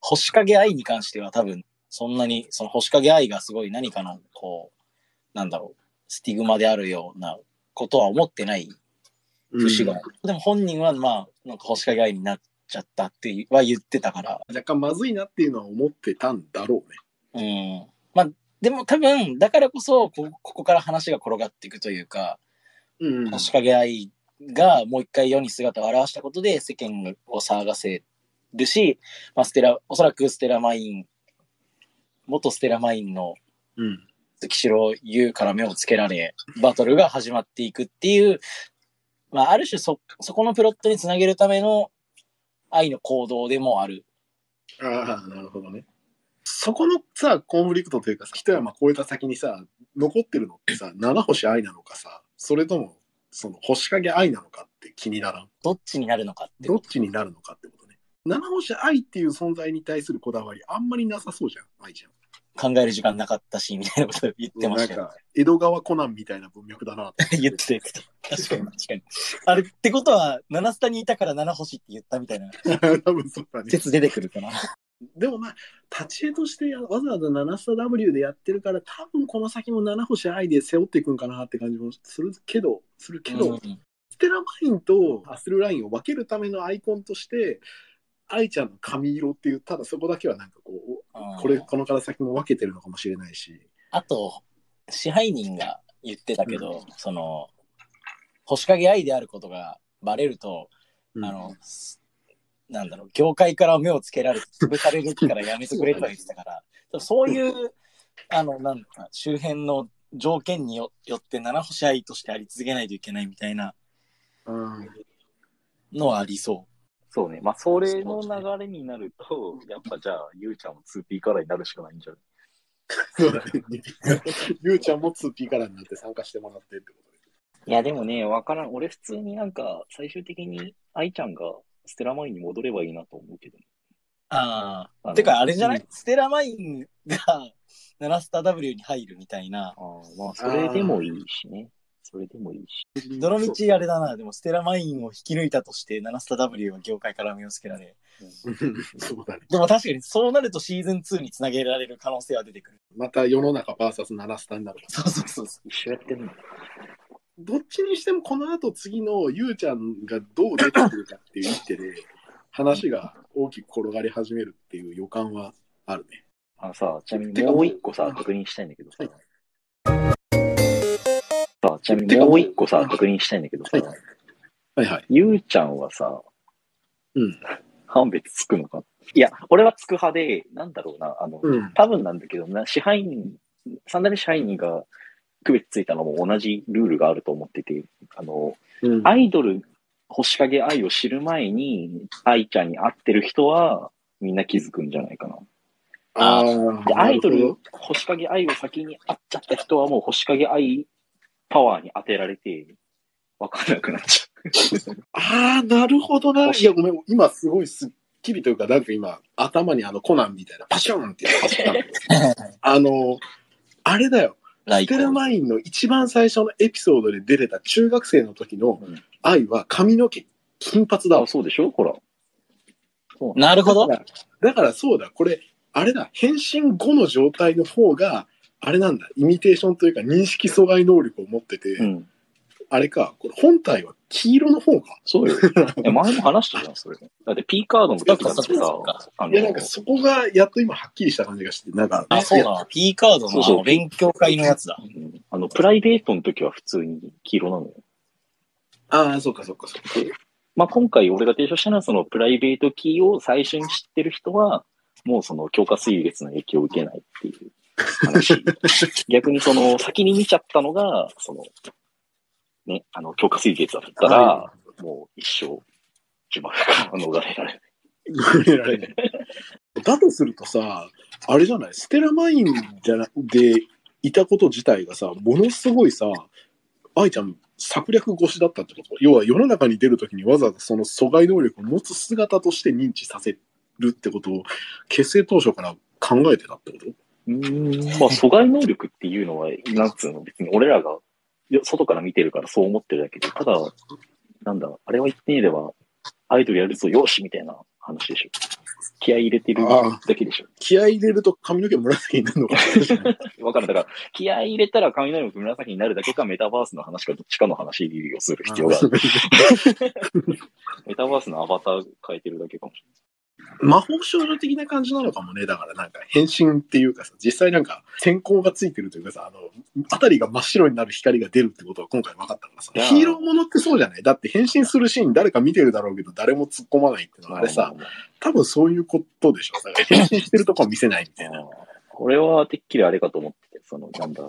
星影愛に関しては多分、そんなに、その星影愛がすごい何かの、こう、なんだろう、スティグマであるようなことは思ってない節が、でも本人はまあ、なんか星影愛になっちゃったっては言ってたから、若干まずいなっていうのは思ってたんだろうね。うん。まあ、でも多分、だからこそこ、ここから話が転がっていくというか、うん星影愛がもう一回世に姿を現したことで世間を騒がせるし、まあ、ステラ、おそらくステラマイン、元ステラマインのうん。月城優から目をつけられ、バトルが始まっていくっていう、まあ、ある種そ、そこのプロットにつなげるための愛の行動でもある。ああ、なるほどね。そこのさ、コンフリクトというかさ、一山越えた先にさ、残ってるのってさ、七星愛なのかさ、それとも、その星影愛なのかって気にならん？どっちになるのかって。どっちになるのかってことね。七星愛っていう存在に対するこだわり、あんまりなさそうじゃん、愛ちゃん。考える時間なかったし、みたいなこと言ってましたよ。なんか、江戸川コナンみたいな文脈だなって [laughs] 言ってた。確かに確かに。あれってことは、七スタにいたから七星って言ったみたいな [laughs] 多分そうだね。説出てくるかな。でもまあ、立ち絵としてわざわざ7スタ W でやってるから、多分この先も七星愛で背負っていくんかなって感じもするけど、するけど、うんステラマインとアスルラインを分けるためのアイコンとして、愛ちゃんの髪色っていう、ただそこだけはなんかこう、これ、このから先も分けてるのかもしれないし。あと、支配人が言ってたけど、その、星影愛であることがバレると、あの、すなんだろう、業界から目をつけられて潰されるからやめてくれとは言ってたから、そういう、あの、なんか、周辺の条件によよって七星愛としてあり続けないといけないみたいなうん、のはありそそうね。まあ、それの流れになると、[laughs] やっぱじゃあ、ゆうちゃんも 2P カラーになるしかないんじゃない？そうだね。ゆうちゃんも 2P カラーになって参加してもらってってことで。いや、でもね、わからん。俺普通になんか、最終的に愛ちゃんがステラマインに戻ればいいなと思うけど、ね。う。ああ。てか、あれじゃない、うんステラマインが7スタ W に入るみたいな。ああ、まあ、それでもいいしね。それでもいいし。どのみちあれだな、でもステラマインを引き抜いたとして、7スタ W は業界から目をつけられ。そうだね。でも確かにそうなるとシーズン2につなげられる可能性は出てくる。また世の中 VS7 スタになるかそうそうそうそ一緒やってんの。どっちにしてもこの後次のゆうちゃんがどう出てくるかっていう一手で話が大きく転がり始めるっていう予感はあるね。あのさ、ちなみにもう一個さ、確認したいんだけどさ。はいさ、ちなみにもう一個さ、確認したいんだけどさ、はいはいはい。ゆうちゃんはさ、うん。判別つくのか？いや、俺はつく派で、なんだろうな、あの、うん。多分なんだけどな、支配人、サンダル支配人が区別ついたのも同じルールがあると思ってて、あの、うん、アイドル、星影愛を知る前に、愛ちゃんに会ってる人は、みんな気づくんじゃないかな。あで、あ、アイドル星影愛を先に会っちゃった人はもう星影愛パワーに当てられて、わかんなくなっちゃう。[laughs] ああ、なるほどな。いや、ごめん、今すごいすっきりというか、なんか今、頭にあのコナンみたいなパシュンって走った [laughs] あの、あれだよ。ラステラマインの一番最初のエピソードで出れた中学生の時のうん愛は髪の毛、金髪だわあ、。そうでしょ？ほら。なるほど。だからだからそうだ、これ、あれだ、変身後の状態の方が、あれなんだ、イミテーションというか認識阻害能力を持ってて、うん。あれか、これ本体は黄色の方か。そうよ。[laughs] え、前も話したじゃん、それ。だって P カードの時だってさ、あいや、なんかそこがやっと今はっきりした感じがして、なんか、あ、そうだな。P カードの勉強会のやつだ。うんあの、プライベートの時は普通に黄色なのよ。ああ、そうかそうかそうか。まあ、今回俺が提唱したのは、そのプライベートキーを最初に知ってる人は、もうその強化水月の影響を受けないっていう話。[laughs] 逆にその先に見ちゃったのが、その、ね、あの、強化水月だったら、はもう一生、自爆から逃れられない。触れられない。だとするとさ、あれじゃない、ステラマインじゃなでいたこと自体がさ、ものすごいさ、愛ちゃん、策略越しだったってこと？要は世の中に出るときにわざわざその阻害能力を持つ姿として認知させるってことを結成当初から考えてたってこと？うーん、まあ、阻害能力っていうのは、なんつうの、別に俺らがよ外から見てるからそう思ってるだけで、ただ、なんだ、あれは言ってみれば、アイドルやるぞ、よしみたいな話でしょ。気合い入れてるあだけでしょ。気合い入れると髪の毛紫になるのか [laughs] わかる。だから、気合い入れたら髪の毛紫になるだけか、メタバースの話か、どっちかの話をする必要がある。[laughs] メタバースのアバター変えてるだけかもし魔法少女的な感じなのかもね。だからなんか変身っていうかさ、実際なんか天候がついてるというかさ、あの、あたりが真っ白になる光が出るってことは今回分かったからさヒーローものってそうじゃない？だって変身するシーン誰か見てるだろうけど誰も突っ込まないっていうの。はあれさ、多分そういうことでしょ。だから変身してるとこは見せないみたいな。これはてっきりあれかと思ってて、その、なんだ、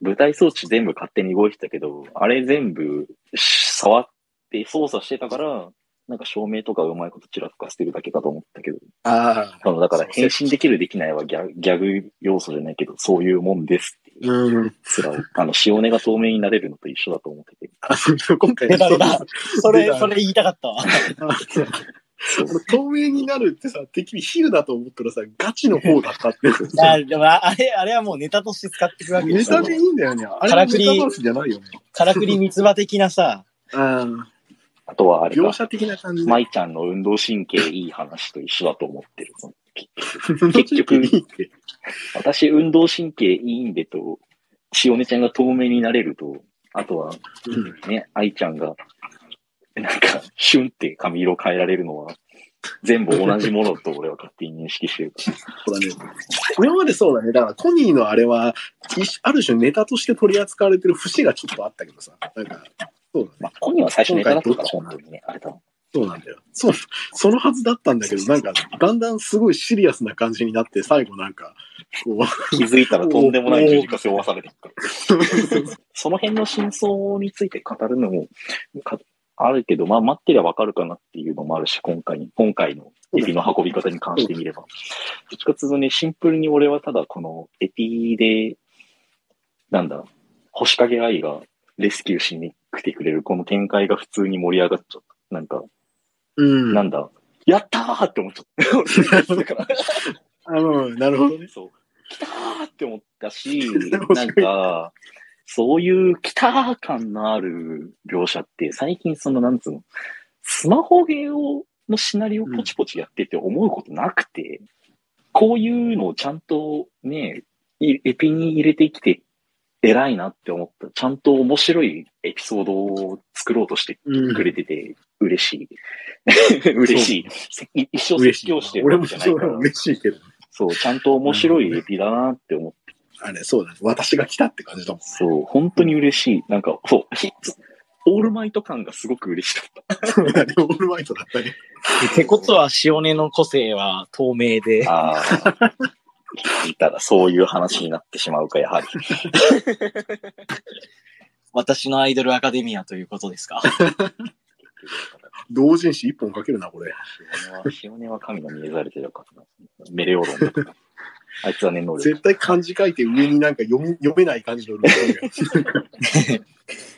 舞台装置全部勝手に動いてたけど、あれ全部し触って操作してたから、なんか照明とかうまいことちらつかせてるだけかと思ったけど、ああの、だから変身できるできないはギャギャグ要素じゃないけど、そういうもんですっていううん。面を、あの、塩根が透明になれるのと一緒だと思ってて。あ今回出た出たそれ、それ言いたかったわ。[laughs] 透明になるってさ、てっきり比喩だと思ったらさ、ガチの方だったって。[laughs] あでもあれ、あれはもうネタとして使っていくわけですよネタでいいんだよね。あれはメタバースじゃないよね。からくり三つ葉的なさ、うん。あとはあれか、描写的な感じで。舞ちゃんの運動神経いい話と一緒だと思ってる。[laughs] 結局。私、運動神経いいんでと、塩根ちゃんが透明になれると、あとは、うんね、愛ちゃんが、なんか、シュンって髪色変えられるのは、全部同じものと俺は勝手に認識してるから。そうだね。今までそうだね。だから、コニーのあれは、一ある種ネタとして取り扱われてる節がちょっとあったけどさ。なんか、そうだね。まあ、コニーは最初ネタだったから、本当にね、あれだ。そうなんだよ。そう、そのはずだったんだけど、なんか、だんだんすごいシリアスな感じになって、最後なんか、こう、気づいたらとんでもない十字架背負わされてるから。[laughs] その辺の真相について語るのも、かあるけど、まあ待ってりゃわかるかなっていうのもあるし、今回に、今回のエピの運び方に関してみれば。どっちかというとね、シンプルに俺はただこのエピで、なんだ、星影愛がレスキューしに来てくれるこの展開が普通に盛り上がっちゃった。なんか、うん。なんだ、やったーって思っちゃった。[laughs] あの、なるほどね。そう。来たーって思ったし、なんか、そういう来たー感のある描写って、最近その、なんつうの、スマホゲーをのシナリオポチポチやってて思うことなくて、こういうのをちゃんとね、いエピに入れてきて偉いなって思った。ちゃんと面白いエピソードを作ろうとしてうんくれてて嬉しい。嬉しい。[laughs] い一生説教してるわ俺もけじゃないから。嬉しいけど。そう、ちゃんと面白いエピだなって思って。あれ、そうだね。私が来たって感じだもん。そう、本当に嬉しい。なんか、そう、ひオールマイト感がすごく嬉しかった。そうだね。オールマイトだったね。っ [laughs] てことは、塩根の個性は透明で、ああ。聞いたらそういう話になってしまうか、やはり。[laughs] 私のアイドルアカデミアということですか？同人誌一本かけるな、これ。塩根は、神の見えざれてるか。メレオロンだから。あいつは念能力。絶対漢字書いて上になんか読み読めない感じのロゴが。[laughs]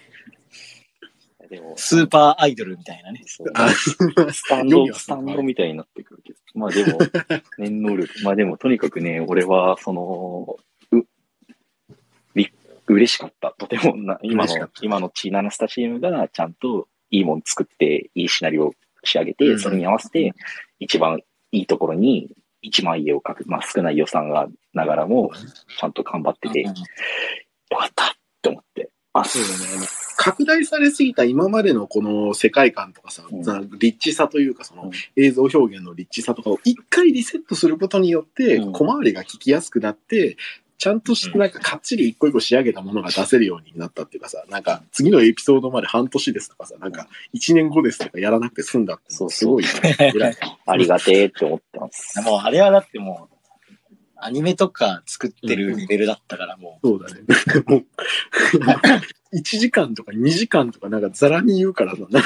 でも、スーパーアイドルみたいなね。そうあスタンド、スタンドみたいになってくるけど。まあでも、念能力。まあでも、とにかくね、俺は、その、う、び嬉しかった。とてもな、今の今のチーナナスタチームがちゃんといいもん作って、いいシナリオを仕上げて、うんそれに合わせて、一番いいところに一万家を書く。まあ少ない予算がながらも、ちゃんと頑張ってて、よかったって思って。あ、そうだね。拡大されすぎた今までのこの世界観とかさ、うん。リッチさというか、そのうん。映像表現のリッチさとかを一回リセットすることによって、うん。小回りが聞きやすくなって、ちゃんとしてなんかかっちり一個一個仕上げたものが出せるようになったっていうかさ、なんか次のエピソードまで半年ですとかさ、なんか1年後ですとかやらなくて済んだってそうすごい [laughs] 偉い。ありがてえって思ってます。[laughs] もうあれはだってもう、アニメとか作ってるレベルだったからもそうだね。[laughs] もう、[laughs] 1時間とか2時間とかなんかザラに言うからさ、な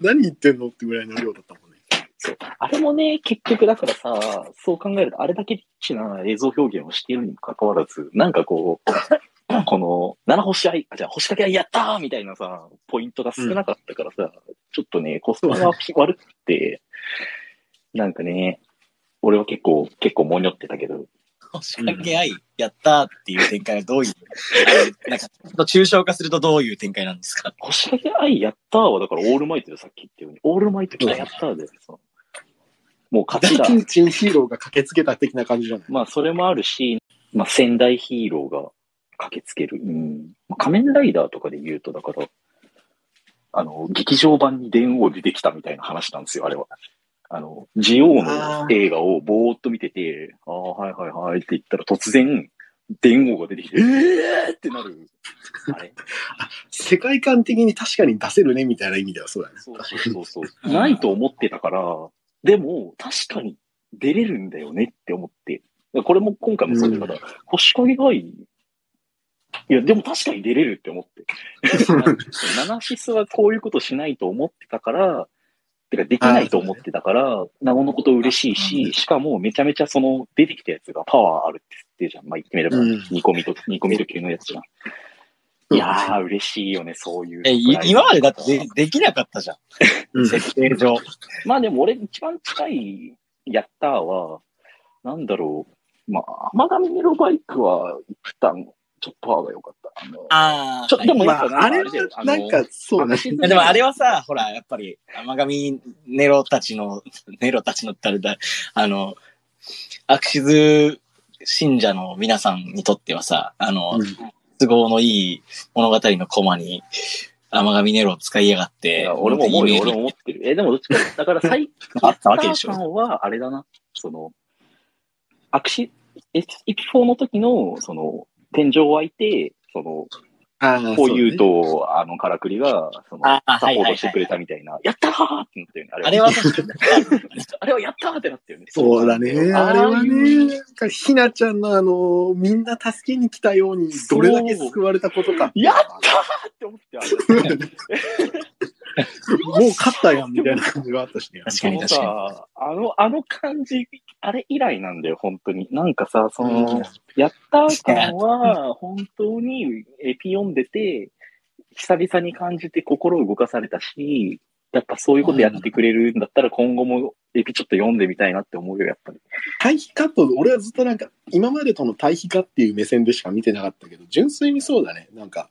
何言ってんのってぐらいの量だったもんね。そう。あれもね、結局だからさ、そう考えると、あれだけリッチな映像表現をしているにもかかわらず、なんかこう、[laughs] この、七星合い、あじゃあ星掛け合いやったーみたいなさ、ポイントが少なかったからさ、ちょっとね、コスパが悪くて、なんかね、俺は結構、結構もにょってたけど、う、星掛け合い、やったーっていう展開はどういう、なんか、抽象化するとどういう展開なんですか？星掛け合いやったーは、だからオールマイトでさっき言ったように、オールマイト来たやったーでさ、もう勝ちだ。大ピンチヒーローが駆けつけた的な感じじゃないまあ、それもあるし、まあ、仙台ヒーローが駆けつける。うん。まあ仮面ライダーとかで言うと、だから、あの、劇場版に電王でできたみたいな話なんですよ、あれは。あの、ジオウの映画をぼーっと見てて、ああ、はいはいはいって言ったら突然、電王が出てきて、ええーってなる。あれ？[laughs] 世界観的に確かに出せるねみたいな意味ではそうだね。そうそうそうそう。ないと思ってたから、でも、確かに出れるんだよねって思って。これも今回もそうだから、星影がいい。いや、でも確かに出れるって思って。ナナシスはこういうことしないと思ってたから、てかできないと思ってたから、なおのこと嬉しいし、しかもめちゃめちゃその出てきたやつがパワーあるって言ってるじゃん。まあ言ってみれば、うん煮込みと、煮込みと系のやつじゃん。いやー、嬉しいよね、そういう。え、い今までだってでできなかったじゃん。うん設定上。[laughs] まあでも俺一番近いやったーは、なんだろう。まあ、甘神ネロバイクは一旦、ちょっとパワーが良かった。あのああ。ちょでもまやっぱあ、あれはなんかそうだね。でもあれはさ、ほら、やっぱり、甘神ネロたちの、ネロたちのってあれだ、あの、アクシズ信者の皆さんにとってはさ、あの、うん都合のいい物語のコマに、甘神ネロを使いやがっいて、や俺も思うよ、俺もも。思ってる。え、でもどっちか、だから最あったわけでしょヤッターさんは、あれだな、その、アクシ、エピフォーの時の、その、天井を開いて、その、こう言うそと、あの、からくりが、その、あサポートしてくれたみたいな、やったーってなったよね、あれあれは確かに。あれはやったーってなったよね。そうだね。あれはね、なんかひなちゃんのあの、みんな助けに来たように、どれだけ救われたことか。やったーって思って、あれ。もう勝ったやんみたいな感じがあったしね。確かにあのさ、あの、あの感じ、あれ以来なんだよ、本当に。なんかさ、その、うんやったー感は、本当にエピ読んでて、久々に感じて心動かされたし、やっぱそういうことやってくれるんだったら今後もエピちょっと読んでみたいなって思うよ、やっぱり。対比カット、俺はずっとなんか、今までとの対比化っていう目線でしか見てなかったけど、純粋にそうだね。なんか、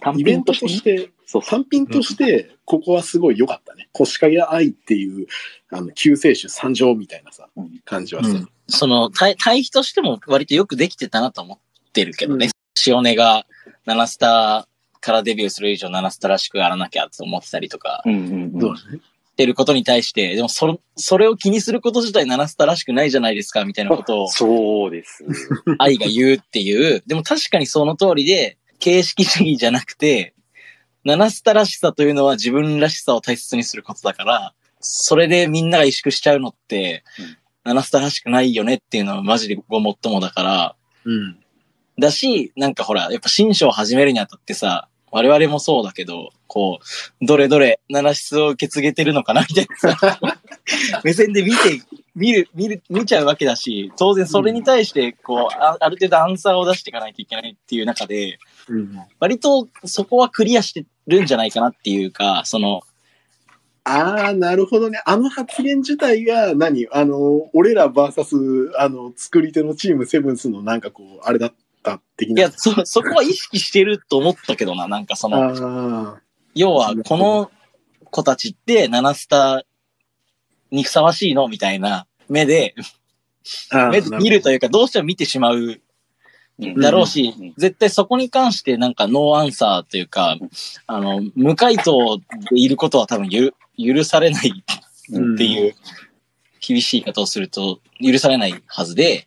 単イベント品としてそう。単品として、ここはすごい良かったね。腰掛け愛っていう、あの、救世主参上みたいなさうん、感じはする。うんその対、対比としても割とよくできてたなと思ってるけどね。塩根が7スターからデビューする以上7スターらしくあらなきゃと思ってたりとか、うんうんうん。てることに対して、でもそれ、それを気にすること自体7スターらしくないじゃないですか、みたいなことをそうです。[laughs] 愛が言うっていう、でも確かにその通りで、形式主義じゃなくて、7スタらしさというのは自分らしさを大切にすることだから、それでみんなが萎縮しちゃうのって、7スタらしくないよねっていうのはマジでごもっともだから、うん。だし、なんかほら、やっぱ新章を始めるにあたってさ、我々もそうだけど、こう、どれどれ七質を受け継げてるのかなみたいなさ、目線で見て、見る、見る、見ちゃうわけだし、当然それに対して、こう、あある程度アンサーを出していかないといけないっていう中で、うん。割とそこはクリアしてるんじゃないかなっていうか、その、ああ、なるほどね。あの発言自体が何、あの、俺らバーサス、あの、作り手のチームセブンスのなんかこう、あれだった的な。いや、そ、[laughs] そこは意識してると思ったけどな、なんかその、あ要は、この子たちって7スターにふさわしいの？みたいな目で、あ。目で見るというか、どうしても見てしまうだろうし、うん絶対そこに関してなんかノーアンサーというか、あの、無回答でいることは多分ゆ許されないうんっていう、厳しい言い方をすると許されないはずで、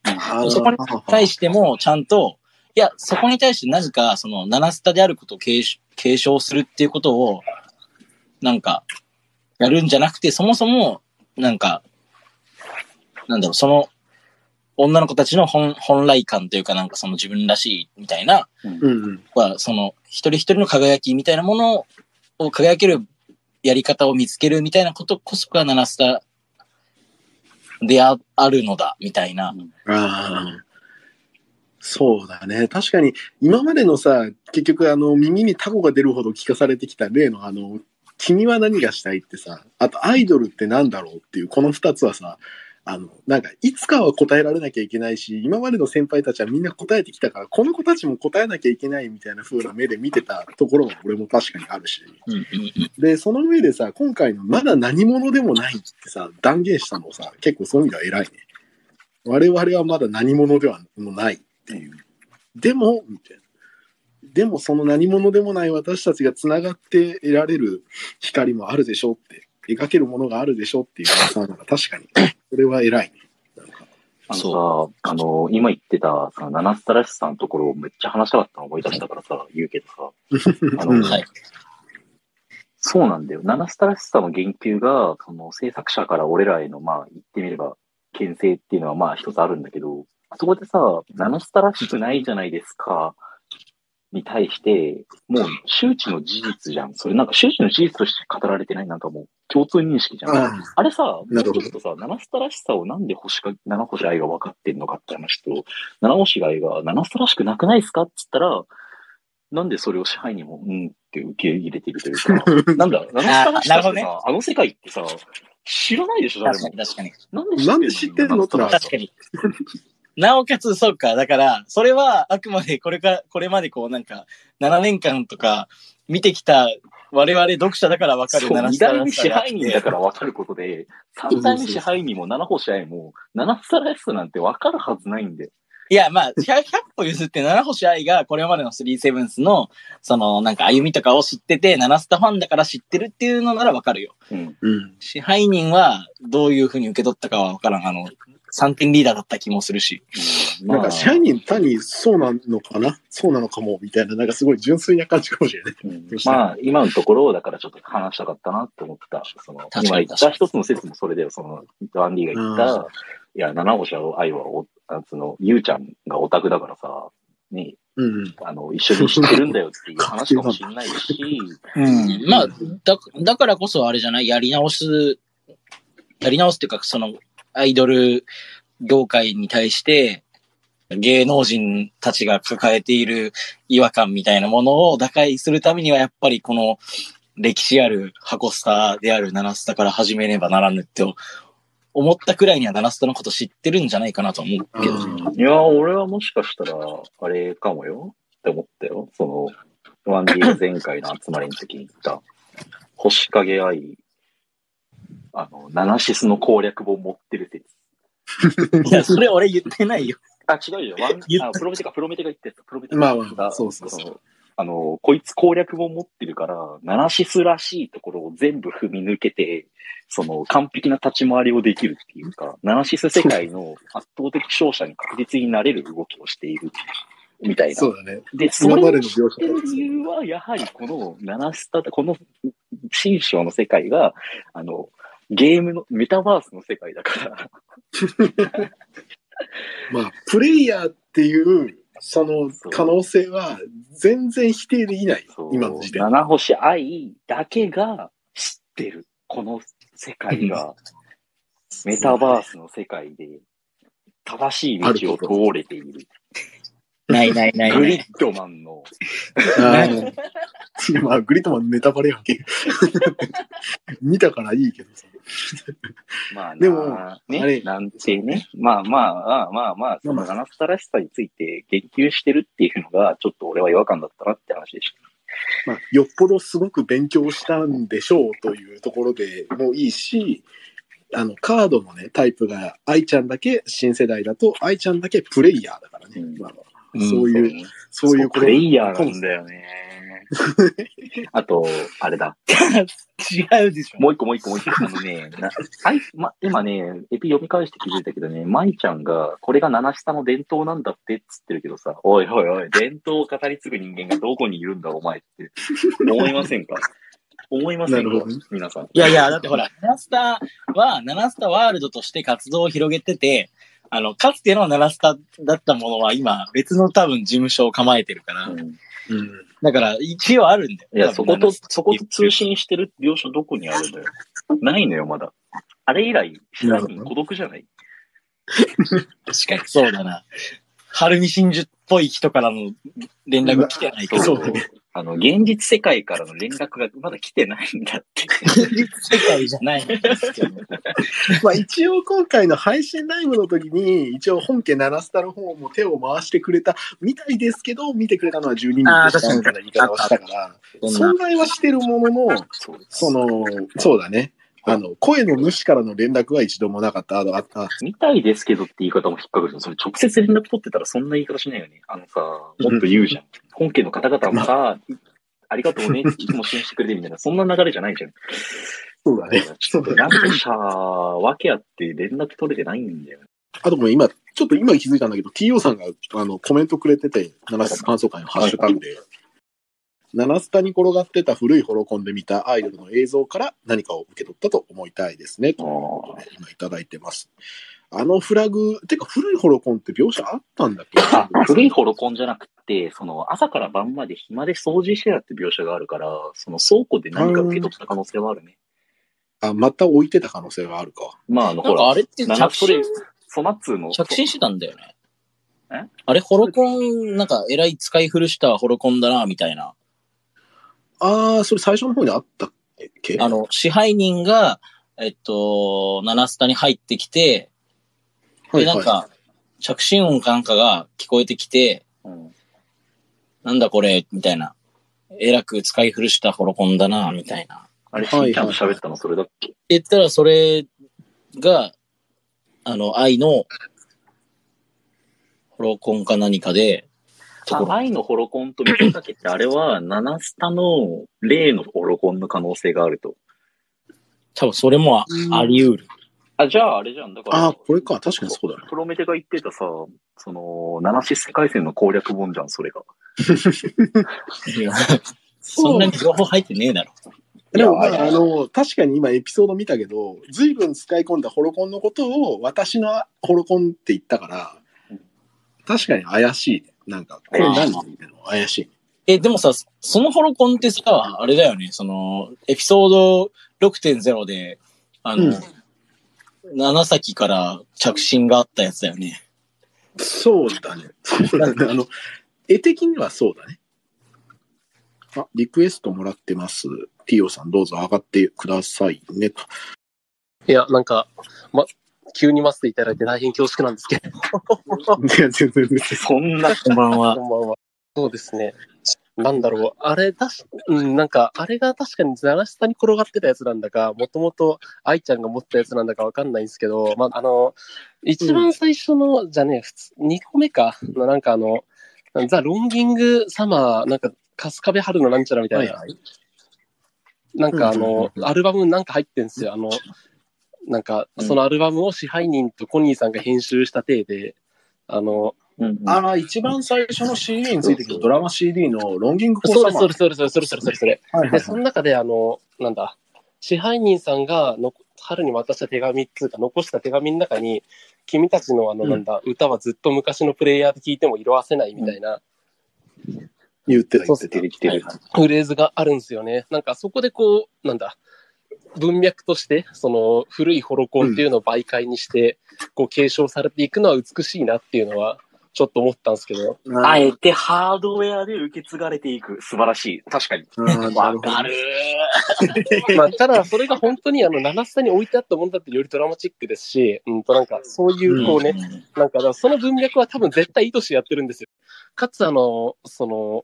そこに対してもちゃんと、いや、そこに対して何か、その、七スタであることを継承継承するっていうことを、なんか、やるんじゃなくて、そもそも、なんか、なんだろう、その、女の子たちの本本来感というか、なんかその自分らしいみたいな、うんうん。は、その、一人一人の輝きみたいなものを輝けるやり方を見つけるみたいなことこそが七スタでああるのだ、みたいな。ああ。そうだね。確かに、今までのさ、結局、あの、耳にタコが出るほど聞かされてきた例の、あの、君は何がしたいってさ、あと、アイドルってなんだろうっていう、この二つはさ、あの、なんか、いつかは答えられなきゃいけないし、今までの先輩たちはみんな答えてきたから、この子たちも答えなきゃいけないみたいな風な目で見てたところが俺も確かにあるし。で、その上でさ、今回のまだ何者でもないってさ、断言したのさ、結構そういう意味では偉いね。我々はまだ何者ではないっていう。でも、みたいな。でもその何者でもない私たちがつながって得られる光もあるでしょって、描けるものがあるでしょっていうさ、なんか確かに、それは偉いね。なんかあのそさ、あの、今言ってた、さ、七スタらしさのところをめっちゃ話したかったの思い出したからさ、言うけどさ、あの、うんはい。そうなんだよ。七スタらしさの言及が、その制作者から俺らへの、まあ、言ってみれば、牽制っていうのはまあ一つあるんだけど、そこでさ、七スタらしくないじゃないですか、に対して、もう周知の事実じゃん。それなんか周知の事実として語られてないなんかもう共通認識じゃん。ああれさ、もうなるほどちょっとさ、七スタらしさをなんで星か、七星愛が分かってんのかって話と、七星愛が七スタらしくなくないですかって言ったら、なんでそれを支配にも、うんって受け入れてるというか、[laughs] なんだ、七スタらしさってさ、あの世界ってさ、知らないでしょ、誰も確かに。確かに。なんで知ってんのってな確かに。なおかつ、そうか。だから、それはあくまでこれから、これまでこうなんか、7年間とか見てきた我々読者だからわかるそう、七二代目支配人だかから分かることで、三代目支配人も七星愛も、七スタらしさなんて分かるはずないんだよ。いや、まあ、100, 100歩譲って七星愛がこれまでの3セブンスの、その、なんか歩みとかを知ってて、七スタファンだから知ってるっていうのならわかるよ。うん。うん。支配人はどういうふうに受け取ったかはわからん。あの、3点リーダーだった気もするし。まあなんか、支配人単にそうなのかな？そうなのかもみたいな、なんかすごい純粋な感じかもしれない。うんまあ、今のところ、だからちょっと話したかったなって思ってた。その、今言った一つの説もそれで、その、ワンディが言っうんた、いや、七星愛はお、あその、ゆうちゃんがオタクだからさ、ね、うん。あの、一緒に知ってるんだよっていう話かもしれないし、[laughs] うん。まあ、だ、だからこそあれじゃない？やり直す、やり直すっていうか、その、アイドル業界に対して、芸能人たちが抱えている違和感みたいなものを打開するためには、やっぱりこの歴史ある箱スターであるナナスタから始めねばならぬって思ったくらいにはナナスタのこと知ってるんじゃないかなと思うけど。うんいや、俺はもしかしたら、あれかもよって思ったよ。その、ワンディ前回の集まりの時に言った、星影愛、あの、ナナシスの攻略本持ってる説。[laughs] いや、それ俺言ってないよ。あ、違うよ。ワンあプロメテか、プロメテが言ってた。プロメテまあまあが言ってたそうそうそうのあの、こいつ攻略本持ってるから、ナナシスらしいところを全部踏み抜けて、その完璧な立ち回りをできるっていうか、ナナシス世界の圧倒的勝者に確実になれる動きをしているみたいな。そうだね。で、それを知ってる理由は、やはりこの七スタ、この新章の世界が、あの、ゲームの、メタバースの世界だから、[laughs] まあ、プレイヤーっていう、その可能性は全然否定できない今の時点で。七星愛だけが知ってる。この世界が、[laughs] メタバースの世界で、正しい道を通れている。ないないないない。グリッドマンの、[laughs] まあ、グリッドマンネタバレやんけ。見たからいいけどさ。[laughs] まあな、でもあね、れなんてね、まあまあ、まあまあ、その七スタらしさについて言及してるっていうのが、ちょっと俺は違和感だったなって話でした。まあ、よっぽどすごく勉強したんでしょうというところでもいいし、あの、カードのね、タイプが、愛ちゃんだけ新世代だと、愛ちゃんだけプレイヤーだからね。うんまあうんそういう、そういうプレイヤーなんだよね。[laughs] あと、あれだ。違うでしょ。もう一個もう一個もう一個。あのね、なあいま、今ね、エピ読み返して気づいたけどね、舞ちゃんが、これが七下の伝統なんだってっつってるけどさ、おいおいおい、伝統を語り継ぐ人間がどこにいるんだお前って、思いませんか？思いませんか皆さん。いやいや、だってほら、ナナスタは、ナナスタワールドとして活動を広げてて、あの、かつてのナナスタだったものは今、別の多分事務所を構えてるから、うんうん。だから一応あるんだよ。いや、そこと、そこと通信してる描写どこにあるんだよ。[laughs] ないのよ、まだ。あれ以来、シラミ孤独じゃない？確かにそうだな。晴海真珠っぽい人からの連絡来てないけど、そうだねあの、現実世界からの連絡がまだ来てないんだって。現実世界じゃないんですけど。[laughs] まあ一応今回の配信ライブの時に、一応本家ナナスタの方も手を回してくれたみたいですけど、見てくれたのは12人でしたみたいな言い方をしたから、損害はしてるものの、その、そうだね。あの、声の主からの連絡は一度もなかった。あの、ああみたいですけどって言い方も引っかかる。それ直接連絡取ってたらそんな言い方しないよね。あのさ、もっと言うじゃん。本家の方々もさ、ありがとうねっていつも支援してくれてみたいな、そんな流れじゃないじゃん。そうだね。ちょっとなんか、わけあって連絡取れてないんだよね。あともう今、ちょっと今気づいたんだけど、TO さんがあのコメントくれてて、七ス感想会のハッシュタグで、七スタに転がってた古いホロコンで見たアイドルの映像から何かを受け取ったと思いたいですね。ということで、今いただいてます。あのフラグ、てか古いホロコンって描写あったんだっけ？あ、[laughs] 古いホロコンじゃなくて、その朝から晩まで暇で掃除してたって描写があるから、その倉庫で何か受け取った可能性はあるね。あ、また置いてた可能性があるか。まあ、あの、なんほら、かあれって七それ着信、ソナッツーの、着信してたんだよね。え？あれ、ホロコン、なんか、えらい使い古したホロコンだな、みたいな。あー、それ最初の方にあったっけ？あの、支配人が、えっと、ナナスタに入ってきて、で、なんか、着信音かなんかが聞こえてきて、うんなんだこれ、みたいな。えらく使い古したホロコンだな、みたいな。あれ、はいはいしんちゃんと喋ったのそれだっけ？言ったら、それが、あの、愛の、ホロコンか何かで、とこあろ。愛のホロコンと見せかけて、あれは、ナナスタの例のホロコンの可能性があると。多分それもあり得る。あ、じゃああれじゃん。だから、あー、これか。確かにそうだね。プロメテが言ってたさ、その、ナナシス世界線の攻略本じゃん、それが。そんなに情報入ってねえだろ。でも、まあ、あの、確かに今エピソード見たけど、随分使い込んだホロコンのことを私のホロコンって言ったからうん、確かに怪しいね。なんか、これ何？みたいなの怪しい。え、でもさ、そのホロコンってさ、あれだよね、その、エピソード6.0で、あの、うん七崎から着信があったやつだよね。そうだね。そうだね。あの、絵的にはそうだね。あ、リクエストもらってます。ティオさんどうぞ上がってくださいね。と。いや、なんか、ま、急に待っていただいて大変恐縮なんですけど、いや、全然。そんな、こんばんは。こんばんは。そうですね。なんだろう、あれだし、うん、なんか、あれが確かに奈良下に転がってたやつなんだか、もともと愛ちゃんが持ったやつなんだかわかんないんですけど、まあ、あの、一番最初の、じゃね、普通、2個目か、のなんかあの、ザ・ロンギング・サマー、なんか、春日部春のなんちゃらみたいな、はいなんかあうんうんうんの、アルバムなんか入ってんすよ。あの、なんか、そのアルバムを支配人とコニーさんが編集した体で、あの、うんああ、一番最初の CD についてくるドラマ CD のロンギング・フォそうーサマーです、そうです、そうです、それそれそれそれ。で、その中で、あの、なんだ、支配人さんがの春に渡した手紙っていうか、残した手紙の中に、君たちのあの、うんなんだ、歌はずっと昔のプレイヤーで聴いても色あせないみたいな言ってた、言ってた出。てきてる。フレーズがあるんですよね。なんかそこでこう、なんだ、文脈として、その古いホロコンっていうのを媒介にして、こう継承されていくのは美しいなっていうのは、ちょっと思ったんですけど、あえてハードウェアで受け継がれていく。素晴らしい。確かに。わかる [laughs] まあ、ただそれが本当にあの、七下に置いてあったものだってよりドラマチックですし、うんとなんかそういうこうね、なんかだからその文脈は多分絶対意図してやってるんですよ。かつあの、その、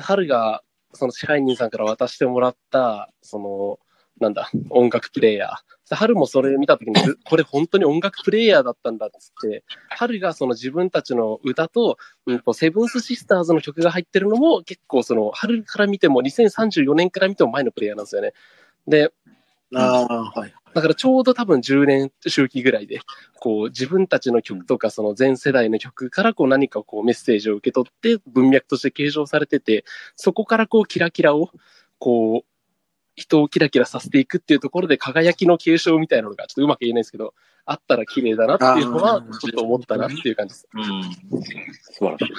春がその支配人さんから渡してもらった、その、なんだ、音楽プレイヤー。春もそれ見たときに、[laughs] これ本当に音楽プレイヤーだったんだっつって、春がその自分たちの歌と、うんと、セブンスシスターズの曲が入ってるのも結構その、春から見ても2034年から見ても前のプレイヤーなんですよね。で、ああ、はい。だからちょうど多分10年周期ぐらいで、こう自分たちの曲とかその全世代の曲からこう何かこうメッセージを受け取って文脈として継承されてて、そこからこうキラキラを、こう、人をキラキラさせていくっていうところで輝きの継承みたいなのがちょっとうまく言えないですけど、あったら綺麗だなっていうのはちょっと思ったなっていう感じです。うん。素晴らしい。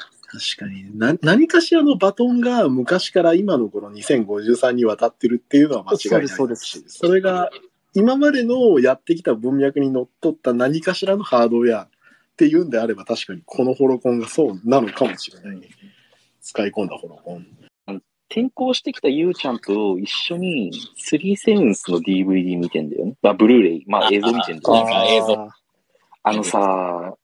確かに。な、何かしらのバトンが昔から今のこの2053に渡ってるっていうのは間違いないそうですそうですそれが今までのやってきた文脈にのっとった何かしらのハードウェアっていうんであれば確かにこのホロコンがそうなのかもしれない。使い込んだホロコン。転校してきたゆうちゃんと一緒に、スリーセブンスの DVD 見てんだよね。まあ、ブルーレイ。まあ、映像見てんだよね。ああ映像あのさ、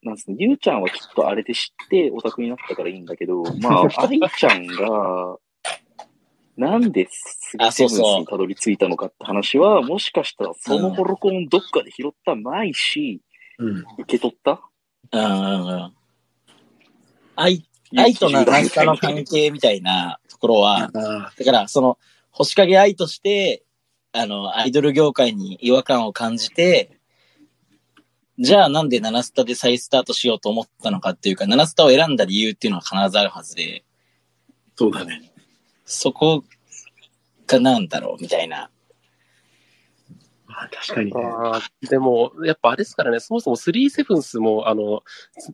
なんつうの、ゆうちゃんはきっとあれで知ってオタクになったからいいんだけど、まあ、[laughs] 愛ちゃんが、なんでスリーセブンスにたどり着いたのかって話は、もしかしたらそのホロコンどっかで拾ったないし、うん。受け取った？うん。愛、愛とな何かの関係みたいなところは、だから、その、星影愛として、あの、アイドル業界に違和感を感じて、じゃあなんで7スタで再スタートしようと思ったのかっていうか、7スタを選んだ理由っていうのは必ずあるはずで、そうだね。そこがなんだろうみたいな。まあ確かにね。でも、やっぱあれですからね、そもそもスリーセブンスも、あの、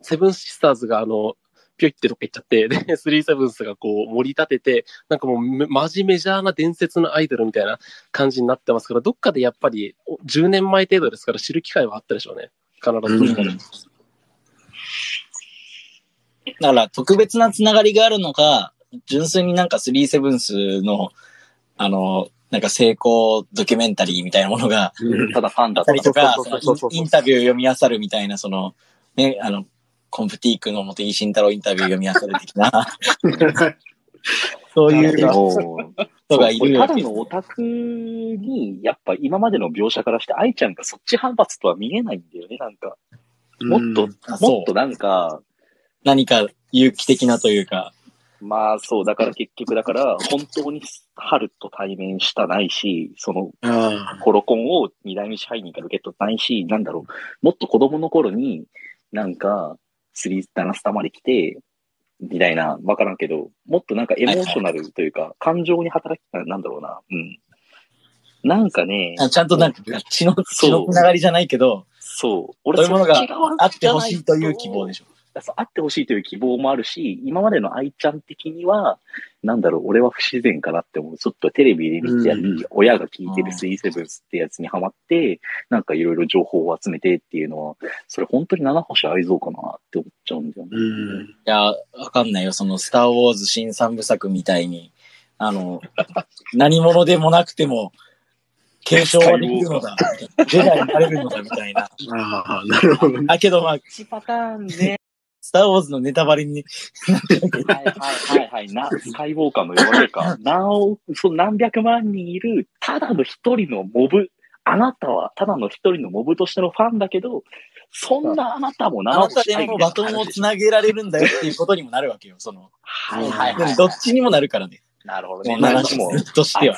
セブンシスターズが、あの、ぴょいってどっか行っちゃって、で、[laughs] スリーセブンスがこう、盛り立てて、なんかもうめ、マジメジャーな伝説のアイドルみたいな感じになってますから、どっかでやっぱり、お10年前程度ですから知る機会はあったでしょうね。必ずどっかで。だから特別なつながりがあるのか、純粋になんかスリーセブンスの、あの、なんか成功ドキュメンタリーみたいなものがただファンだあったりとか、インタビュー読み漁るみたいな、その、ね、あの、コンプティークの元井慎太郎インタビュー読み漁る的な、そういう人がいるただのオタクに、やっぱ今までの描写からして、愛ちゃんがそっち反発とは見えないんだよね、なんか。もっと、もっとなんか、何か有機的なというか、まあそう、だから結局だから、本当に春と対面したないし、そのあ。コロコンを二代目支配人から受け取ったないし、なんだろう、もっと子供の頃に、なんか、スリーダナスタまで来て、みたいな、わからんけど、もっとなんかエモーショナルというか、感情に働き、なんだろうな、うん。なんかね、あちゃんとなんか血の、血のつながりじゃないけど、そう、俺そういうものがあってほしいという希望でしょ。そうあってほしいという希望もあるし、今までの愛ちゃん的には、なんだろう、俺は不自然かなって思う。ちょっとテレビで見てうん親が聞いてるスリーセブンスってやつにハマって、なんかいろいろ情報を集めてっていうのは、それ本当に七星愛蔵かなって思っちゃうんだよね。うん。いや、わかんないよ。その、スター・ウォーズ新三部作みたいに、あの、[laughs] 何者でもなくても、継承はできるのだ。ジェダイになれるのだ、みたいな。ああ、なるほどね。あ、けどまあ、1パターンね。スター・ウォーズのネタバレに、はいはいはいはい。な、スカイウォーカーの呼ばれか。なお、その何百万人いる、ただの一人のモブ。あなたはただの一人のモブとしてのファンだけど、そんなあなたもあなた星でもバトンをつなげられるんだよっていうことにもなるわけよ。その、はいはいはい。でもどっちにもなるからね。なるほどね。もうなん七かもう室としては。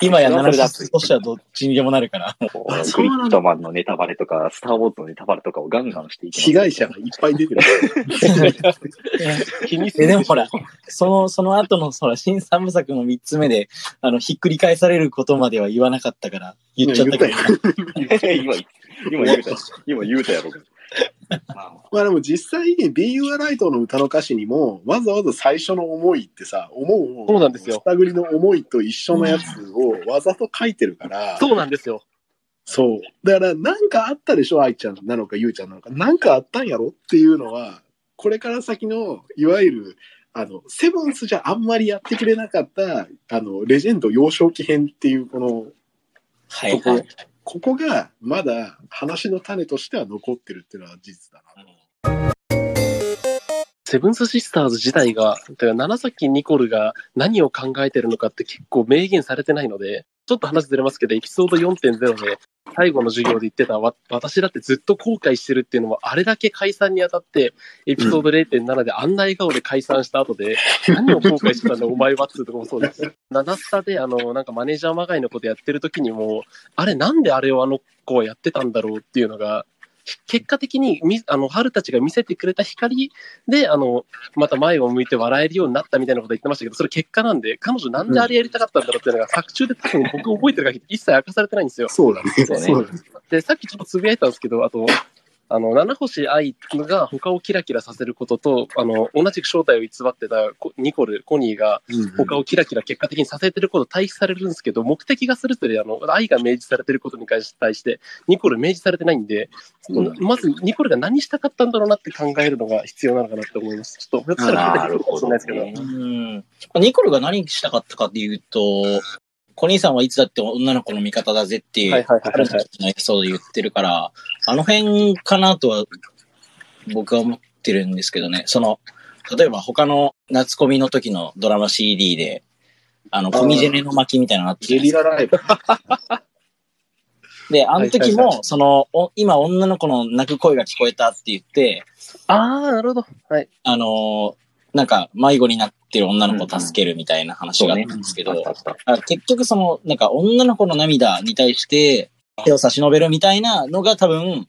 今やそれはそれで七熱い。室としてはどっちにでもなるから。クリットマンのネタバレとか、スター・ウォーズのネタバレとかをガンガンしていき。被害者がいっぱい出てる。気にすでもほら、その、その後の、ほら、新三部作の三つ目で、あの、ひっくり返されることまでは言わなかったから、言っちゃったけど、今、今言うたや今言うたやろ。まあでも実際に Be You Are Right の歌の歌詞にも、わざわざ最初の思いってさ、思う、そうなんですよスタグリの思いと一緒のやつをわざと書いてるから、そうなんですよ。そう。だから、なんかあったでしょ、愛ちゃんなのか、ゆうちゃんなのか。なんかあったんやろっていうのは、これから先の、いわゆる、あの、セブンスじゃあんまりやってくれなかった、あの、レジェンド幼少期編っていう、この、はいはい。ここが、まだ話の種としては残ってるっていうのは事実だな。セブンスシスターズ自体が、だから七崎ニコルが何を考えてるのかって結構明言されてないので、ちょっと話ずれますけど、エピソード4.0で、最後の授業で言ってたわ、私だってずっと後悔してるっていうのも、あれだけ解散にあたって、エピソード0.7であんな笑顔で解散した後で、何を後悔してたんだ、お前はっつうとこもそうです。七スタで、あの、なんかマネージャーまがいのことやってる時にも、あれなんであれをあの子はやってたんだろうっていうのが、結果的にみ、あの、春たちが見せてくれた光で、あの、また前を向いて笑えるようになったみたいなこと言ってましたけど、それ結果なんで、彼女なんであれやりたかったんだろうっていうのが、作中で多分僕覚えてる限り一切明かされてないんですよ。そうだね。そうね。で、さっきちょっとつぶやいたんですけど、あと、あの、七星愛が他をキラキラさせることと、あの、同じく正体を偽ってたコニコル、コニーが他をキラキラ結果的にさせてること対比されるんですけど、目的がそれぞれ、あの、愛が明示されてることに対して、ニコル明示されてないんで、うんまずニコルが何したかったんだろうなって考えるのが必要なのかなって思います。ちょっと、ひょっとしたらなるほどないですけど。ね。うん。ニコルが何したかったかっていうと、コニーさんはいつだって女の子の味方だぜっていう、はいはいはいはい春ののエピソードで言ってるから、あの辺かなとは僕は思ってるんですけどね。その、例えば他の夏コミの時のドラマ CD で、あの、コミジェネの巻みたいなのあったじゃゲリラライブ。で、あの時も、その、お今女の子の泣く声が聞こえたって言って、あー、なるほど。はい。あのーなんか迷子になってる女の子を助けるみたいな話があったんですけど、結局その、なんか女の子の涙に対して手を差し伸べるみたいなのが多分、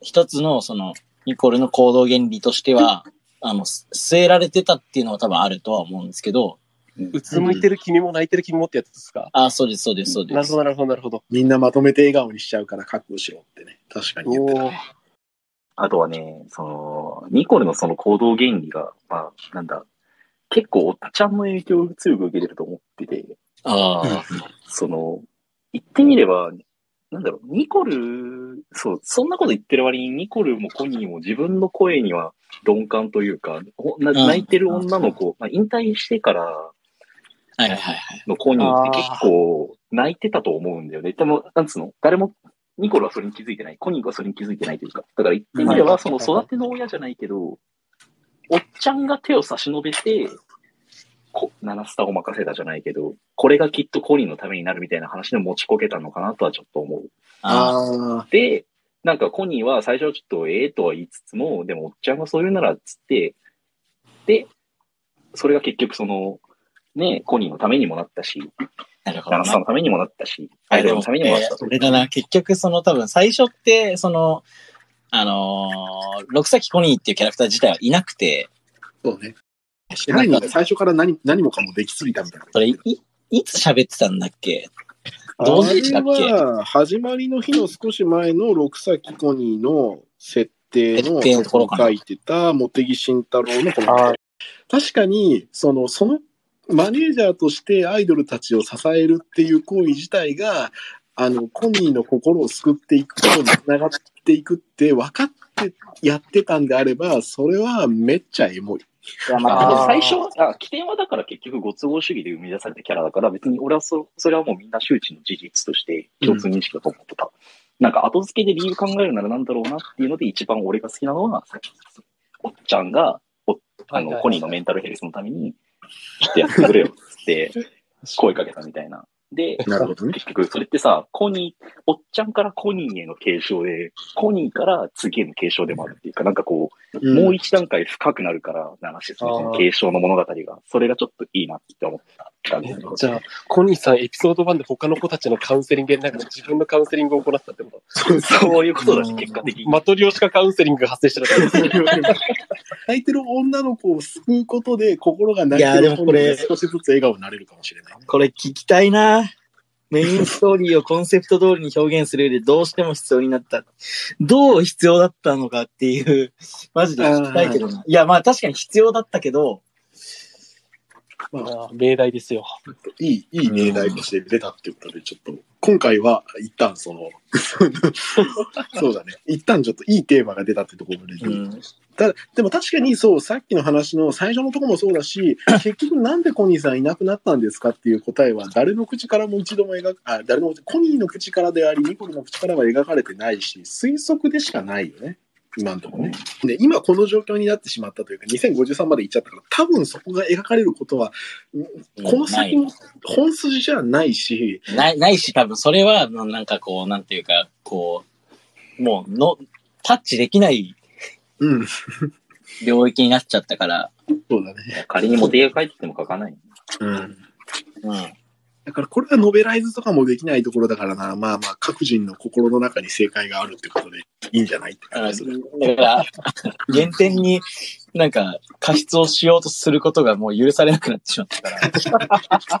一つのその、ニコルの行動原理としては、あの、す据えられてたっていうのは多分あるとは思うんですけど、うつむいてる君も泣いてる君もってやつですか？あ、そうです、そうです、そうですなるほ。ど、なるほど、なるほど。みんなまとめて笑顔にしちゃうから覚悟しろってね。確かに言ってたおーあとはね、その、ニコルのその行動原理が、まあ、なんだ、結構おっちゃんの影響を強く受けてると思ってて、ああ、その、言ってみれば、なんだろう、ニコル、そう、そんなこと言ってる割に、ニコルもコニーも自分の声には鈍感というか、泣いてる女の子、まあ、引退してからはいはいはいはい。のコニーって結構泣いてたと思うんだよね。でも、なんつうの、誰も、ニコルはそれに気づいてない。コニーはそれに気づいてないというか。だから言ってみれば、その育ての親じゃないけど、おっちゃんが手を差し伸べて、こ七スタを任せたじゃないけど、これがきっとコニーのためになるみたいな話で持ちこけたのかなとはちょっと思う。ああで、なんかコニーは最初はちょっとええとは言いつつも、でもおっちゃんがそう言うならっつって、で、それが結局その、ね、コニーのためにもなったし、あ、なるほどなナナスタのためにもなったし、アイドルのためにもなったそれだな、結局その多分最初って、その、あのー、六崎コニーっていうキャラクター自体はいなくて、そうね。何が最初から何何もかもできすぎたみたいな。それい、いつ喋ってたんだっけ？どうでしたっけ？あれは、始まりの日の少し前の六崎コニーの設定の書いてた茂木慎太郎のこの確かに、その、そのマネージャーとしてアイドルたちを支えるっていう行為自体が、あの、コニーの心を救っていくことにつながっていくって分かってやってたんであれば、それはめっちゃエモい。いや、まあ、最初は、あ起点はだから結局ご都合主義で生み出されたキャラだから、別に俺はそそれはもうみんな周知の事実として共通認識だと思ってた。なんか後付けで理由考えるならなんだろうなっていうので一番俺が好きなのは、おっちゃんが、おあの、コニーのメンタルヘルスのために、ちょっとやってくれよっつって、[laughs] 声かけたみたいな。で、なるほどね。結局それってさ、コニー、おっちゃんからコニーへの継承で、コニーから次への継承でもあるっていうか、なんかこう、もう一段階深くなるから、七瀬さんの継承の物語が、それがちょっといいなって思った感じ。じゃあ、コニーさん、エピソード1で他の子たちのカウンセリングやりながら自分のカウンセリングを行ったってこと？そういうことだし、結果的に。マトリョーシカカウンセリングが発生してるってこと泣いてる女の子を救うことで心が泣いてる子でもこれに少しずつ笑顔になれるかもしれない。これ聞きたいな。メインストーリーをコンセプト通りに表現する上でどうしても必要になった。どう必要だったのかっていう、マジで聞きたいけどな。いや、まあ確かに必要だったけど、まあ、命題ですよ。いい、いい命題として出たっていうことで、ちょっと、今回は一旦その、[laughs] そうだね。一旦ちょっといいテーマが出たってところで、うん、たでも確かにそう、さっきの話の最初のところもそうだし、[laughs] 結局なんでコニーさんいなくなったんですかっていう答えは、誰の口からも一度も描く、あ、誰の、コニーの口からであり、ニコルの口からは描かれてないし、推測でしかないよね。今のところね。で、今この状況になってしまったというか、2053まで行っちゃったから、多分そこが描かれることは、この先も本筋じゃないし、ない、ないし、多分それは、なんかこう、なんていうか、こう、もうの、タッチできないうん、領域になっちゃったから、そうだね。仮にモテが帰ってても書かない。うん。うん。だからこれはノベライズとかもできないところだからな、まあまあ各人の心の中に正解があるってことでいいんじゃないってだ感じする。から、原点になんか過失をしようとすることがもう許されなくなってしまったから。[laughs]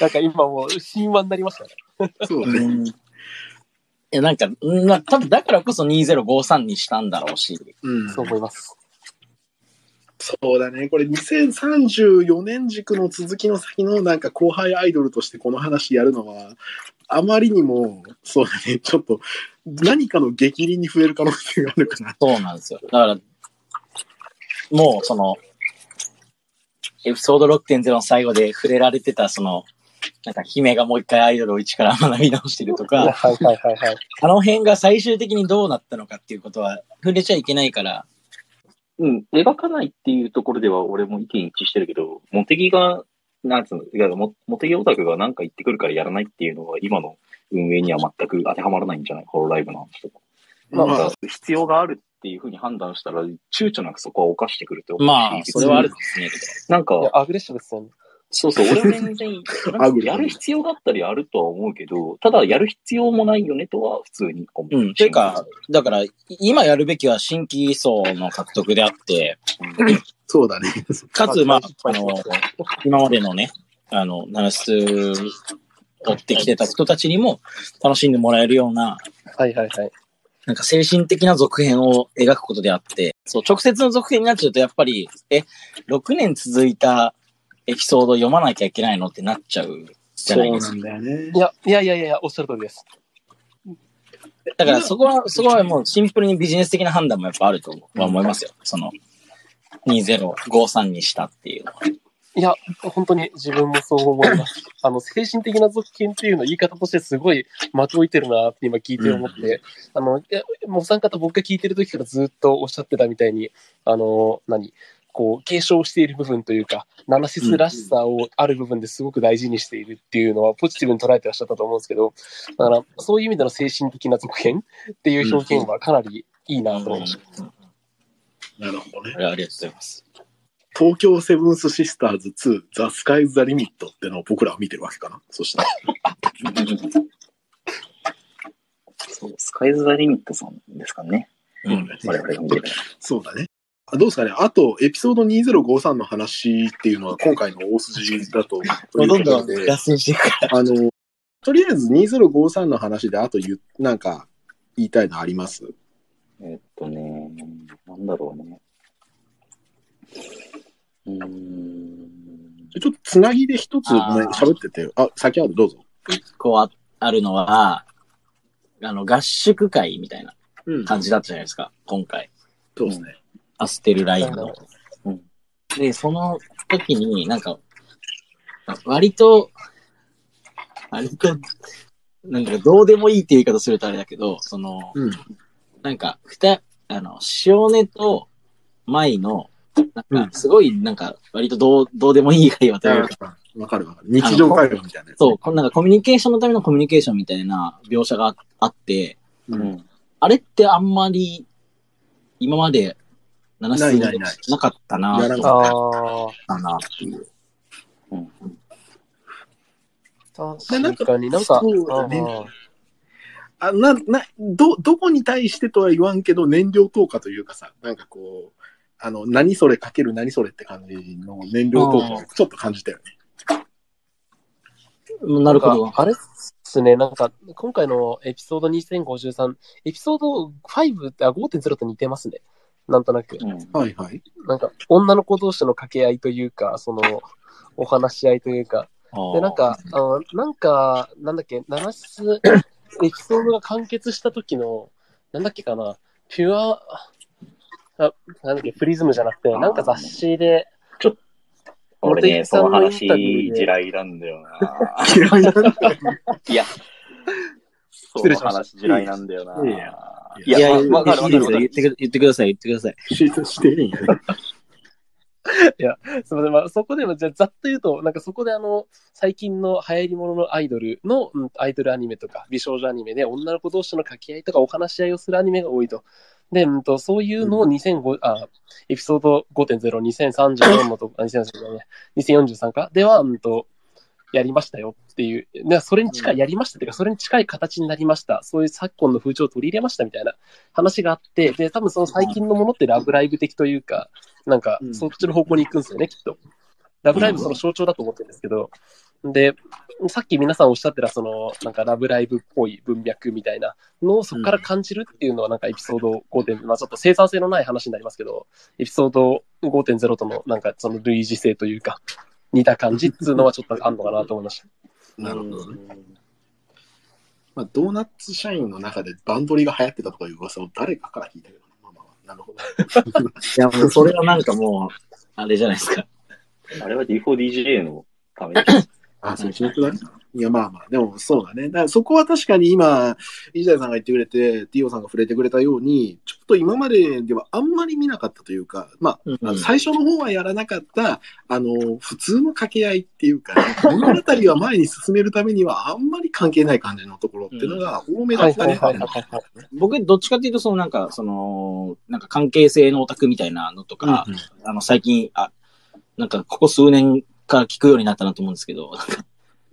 なんか今もう神話になりましたね。そうだね。うんいや、なんか、うんまあ、多分だからこそ2053にしたんだろうし。うん。そう思います。そうだね。これ2034年軸の続きの先のなんか後輩アイドルとしてこの話やるのは、あまりにも、そうだね。ちょっと何かの激鱗に増える可能性があるかな。そうなんですよ。だから、もうその、エピソード6.0の最後で触れられてた、その、なんか姫がもう一回アイドルを一から学び直してるとはいか、はいはいはい。あの辺が最終的にどうなったのかっていうことは触れちゃいけないから、うん、描かないっていうところでは俺も意見一致してるけど、モテギが、なんつうの、いや、モモテギオタクが何か言ってくるからやらないっていうのは今の運営には全く当てはまらないんじゃない？ホロライブの話とか。まあなんか必要があるっていうふうに判断したら、躊躇なくそこは犯してくるって思うしまあ、それはあるかもしれなんかアグレッシブですよね。そうそう、[laughs] 俺は全然、やる必要があったらやるとは思うけど、ただやる必要もないよねとは普通に思う。うん。ていうか、だから、今やるべきは新規層の獲得であって、そうだね。かつ、まあ、あの、今までのね、あの、ナナス追ってきてた人たちにも楽しんでもらえるような、はいはいはい。なんか精神的な続編を描くことであって、そう、直接の続編になっちゃうと、やっぱり、え、6年続いたエピソード読まなきゃいけないのってなっちゃうじゃないですか。そうなんだよねい。や、いやいやいやおっしゃる通りです。だからそこは、そこはもうシンプルにビジネス的な判断もやっぱあるとは思いますよ。その、2053にしたっていうのは。いや、本当に自分もそう思います。[laughs] あの、精神的な続編っていうの言い方としてすごい的を置いてるなって今聞いて思って、あの、いやもうお三方僕が聞いてる時からずっとおっしゃってたみたいに、あの、何？こう、継承している部分というか、ナナシスらしさをある部分ですごく大事にしているっていうのはポジティブに捉えてらっしゃったと思うんですけど、だから、そういう意味での精神的な続編っていう表現はかなりいいなと思いました。なるほどね。ありがとうございます。東京セブンスシスターズ2、ザ・スカイズ・ザ・リミットってのを僕らは見てるわけかな。そしたら。[laughs] そう、スカイズ・ザ・リミットさんですかね。うん。我々が見てる。そうだね。あどうですかね。あと、エピソード2053の話っていうのは今回の大筋だと。どんどんということで脱線していくから。あの、とりあえず2053の話であと言う、なんか言いたいのあります？えっとね、なんだろうね。うーん。ちょっとつなぎで一つごめんあー喋ってて。あ、先あるどうぞ。こうああるのは、あの、合宿会みたいなうん感じだったじゃないですか、今回。そうですね。アステルラインの。うんで、その時になんか、割と、割と、なんかどうでもいいっていう言い方するとあれだけど、その、うん。なんか、ふた、あの、塩根と舞の、なんか、すごい、なんか、割とどう、どうでもいい会話というか、わかるわかる。日常会話みたいなね、そう、なんかコミュニケーションのためのコミュニケーションみたいな描写があって、う。うんん。あれってあんまり、今まで、7ないないない。なかったな、やらなとあ思っあ。たなっていう。確かに。なんか、あな、な、ど、どこに対してとは言わんけど、燃料投下というかさ、なんかこう、あの、何それかける何それって感じの燃料投下をちょっと感じたよね。なるほど。あれっすね、なんか、今回のエピソード2053、エピソード5、あ、5.0と似てますね。なんとなく。うん。はいはい。なんか、女の子同士の掛け合いというか、その、お話し合いというか。で、なんか、あのなんか、なんだっけ、7室、[coughs] エピソードが完結した時の、なんだっけかな、ピュア、あ、なんだっけ、プリズムじゃなくて、なんか雑誌で、俺ね、そのモテギさんの話、地雷なんだよな。[laughs] 嫌いなんだよ。[laughs] いや、失礼しました話いなんだよな。いやいやいや、いや、わわかるわかる言ってください、言ってください。シートしてるんやね。すみません。まあ、そこでも、じゃあざっと言うと、なんかそこであの、最近の流行り物のアイドルの、うん、アイドルアニメとか、美少女アニメで、女の子同士の掛け合いとかお話し合いをするアニメが多いと。で、うんと、そういうのを2005、あ、エピソード5.0、2034のとこ、あ、2034ね、2043かでは、うんと、やりましたよっていう、ね、それに近い、やりましたっていうか、それに近い形になりました。そういう昨今の風潮を取り入れましたみたいな話があって、で、多分その最近のものってラブライブ的というか、なんかう、んそっちの方向に行くんですよね、きっと。ラブライブその象徴だと思ってるんですけど、で、さっき皆さんおっしゃってた、その、なんかラブライブっぽい文脈みたいなのをそこから感じるっていうのは、なんかエピソード5点、まあちょっと生産性のない話になりますけど、エピソード5.0とのなんかその類似性というか、似た感じっていうのはちょっとあんのかなと思いました。なるほどね。まあ、ドーナツ社員の中でバンドリが流行ってたとかいう噂を誰かから聞いたけど、まあまあまあ、なるほど。[laughs] いや、もうそれはなんかもう、あれじゃないですか。あれは D4DJ のために。[laughs] あ、そう、記憶だね。いや、まあまあ、でもそうだね。だからそこは確かに今、伊沢さんが言ってくれて、ディオさんが触れてくれたように、ちょっと今までではあんまり見なかったというか、まあ、うんあの最初の方はやらなかった、あの、普通の掛け合いっていうか、ね、物語は前に進めるためにはあんまり関係ない感じのところっていうのが多めだったね。僕、どっちかっていうと、そのなんか、その、なんか関係性のオタクみたいなのとか、うんうんあの、最近、あ、なんか、ここ数年から聞くようになったなと思うんですけど、なんか、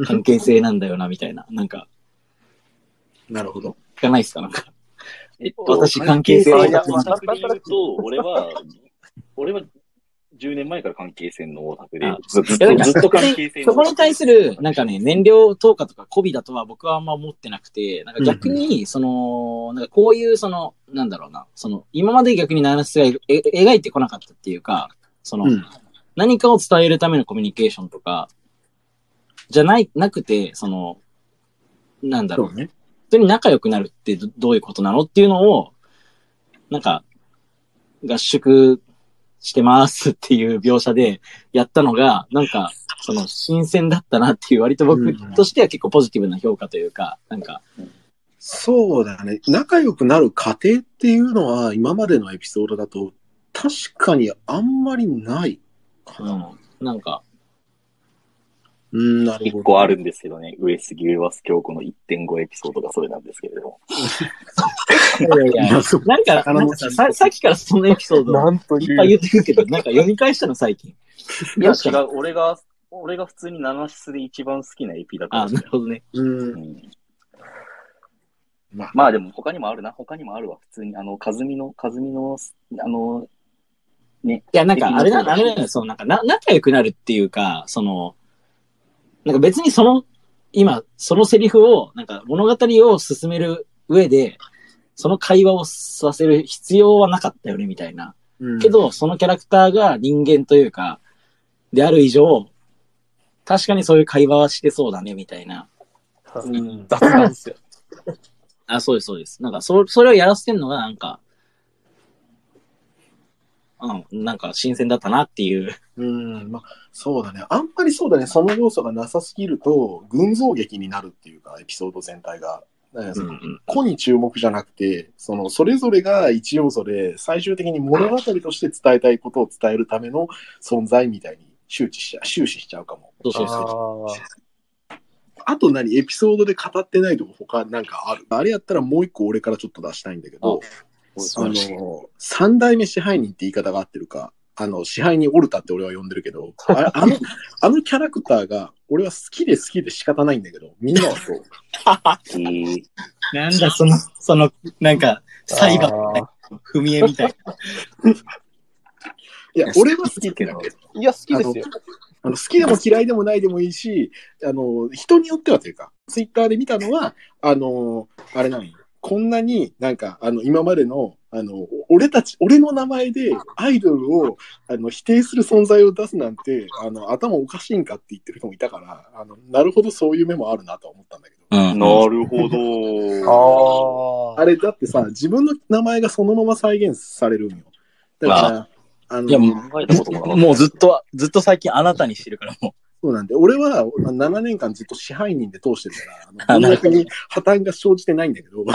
関係性なんだよな、みたいな。なんか、なるほど。聞かないですかなんか。えっと私関係性あいやオタクで言うと、俺は、俺は10年前から関係性のオタクであ、ずずっと関係性のそこに対する、なんかね、燃料投下とか媚びだとは僕はあんま思ってなくて、なんか逆に、その、なんかこういう、その、なんだろうな、その、今まで逆にナナスがえ描いてこなかったっていうか、その、うん何かを伝えるためのコミュニケーションとか、じゃない、なくて、その、なんだろうそう、ね。普通に仲良くなるってどどういうことなのっていうのを、なんか、合宿してますっていう描写でやったのが、なんか、その、新鮮だったなっていう、割と僕としては結構ポジティブな評価というか、なんか、そうだね。仲良くなる過程っていうのは、今までのエピソードだと、確かにあんまりないかな。うん、なんか、うん、なるほど。一個あるんですけどね、上杉上松京子の1.5エピソードがそれなんですけれども。いやいや [laughs] なんか、なんかさささっきからそのエピソードなんといっぱい言ってるけど、なんか読み返したの最近。いや、違う、俺が、俺が普通に七室で一番好きなエピだからあ、なるほどね。うんう。んまあ、まあでも他にもあるな、他にもあるわ、普通に。あの、かずみの、かずみの、あの、いや、なんか、あれな、あれなのよ、その、なんかな、仲良くなるっていうか、その、なんか別にその、今、そのセリフを、なんか物語を進める上で、その会話をさせる必要はなかったよね、みたいな。うんけ、ど、そのキャラクターが人間というか、である以上、確かにそういう会話はしてそうだね、みたいな。うん雑談ですよ。[laughs] あ、そうです、そうです。なんか、そ、それをやらせてんのが、なんか、うん、なんか新鮮だったなっていう。うん、まあ、そうだね。あんまりそうだね。その要素がなさすぎると、群像劇になるっていうか、エピソード全体が。個に注目じゃなくて、その、それぞれが一要素で、最終的に物語として伝えたいことを伝えるための存在みたいに周知しちゃう、終始しちゃうかも。そうそうそう。ああと何？エピソードで語ってないとこ他なんかある？あれやったらもう一個俺からちょっと出したいんだけど、あの、三代目支配人って言い方が合ってるか、あの、支配人オルタって俺は呼んでるけど、あれあの、[laughs] あのキャラクターが俺は好きで好きで仕方ないんだけど、みんなはそう？えーなんだ、その、その、なんか、裁判踏み絵みたいな。[laughs] いや、俺は好きってだけ。いや、好きですよ。あの好きでも嫌いでもないでもいいし、あの、人によってはというか、ツイッターで見たのは、あの、あれなんよこんなになんか、あの、今までの、あの、俺たち、俺の名前でアイドルを、あの、否定する存在を出すなんて、あの、頭おかしいんかって言ってる人もいたから、あの、なるほどそういう目もあるなとは思ったんだけど。うん。なるほど。[laughs] ああれ、だってさ、自分の名前がそのまま再現されるんよ。だから、あの、いやもうずっと、ずっと最近あなたにしてるから、もそうなんで、俺は7年間ずっと支配人で通してるから、あ [laughs] あの文脈に破綻が生じてないんだけど、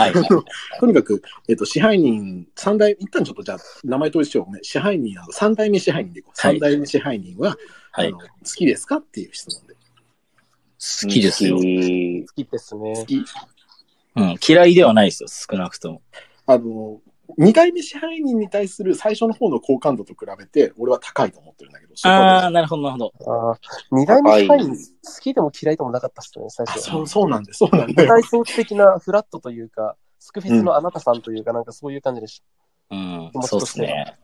とにかく、えっと、支配人、三代、一旦ちょっとじゃあ、名前統一しようね。支配人、あの三代目支配人でいこう。はい三代目支配人は、はいあの好きですかっていう質問で。好きですよ。好き好きですね好。き。うん。嫌いではないですよ、少なくとも。あの、二代目支配人に対する最初の方の好感度と比べて、俺は高いと思ってるんだけど、ああ、なるほど、なるほど。ああ、二代目支配人、好きでも嫌いでもなかったっすね、最あ初。そうそうなんで、そうなんだよ。舞台装置的なフラットというか、スクフェスのあなたさんというか、なんかそういう感じでしうんそうですね。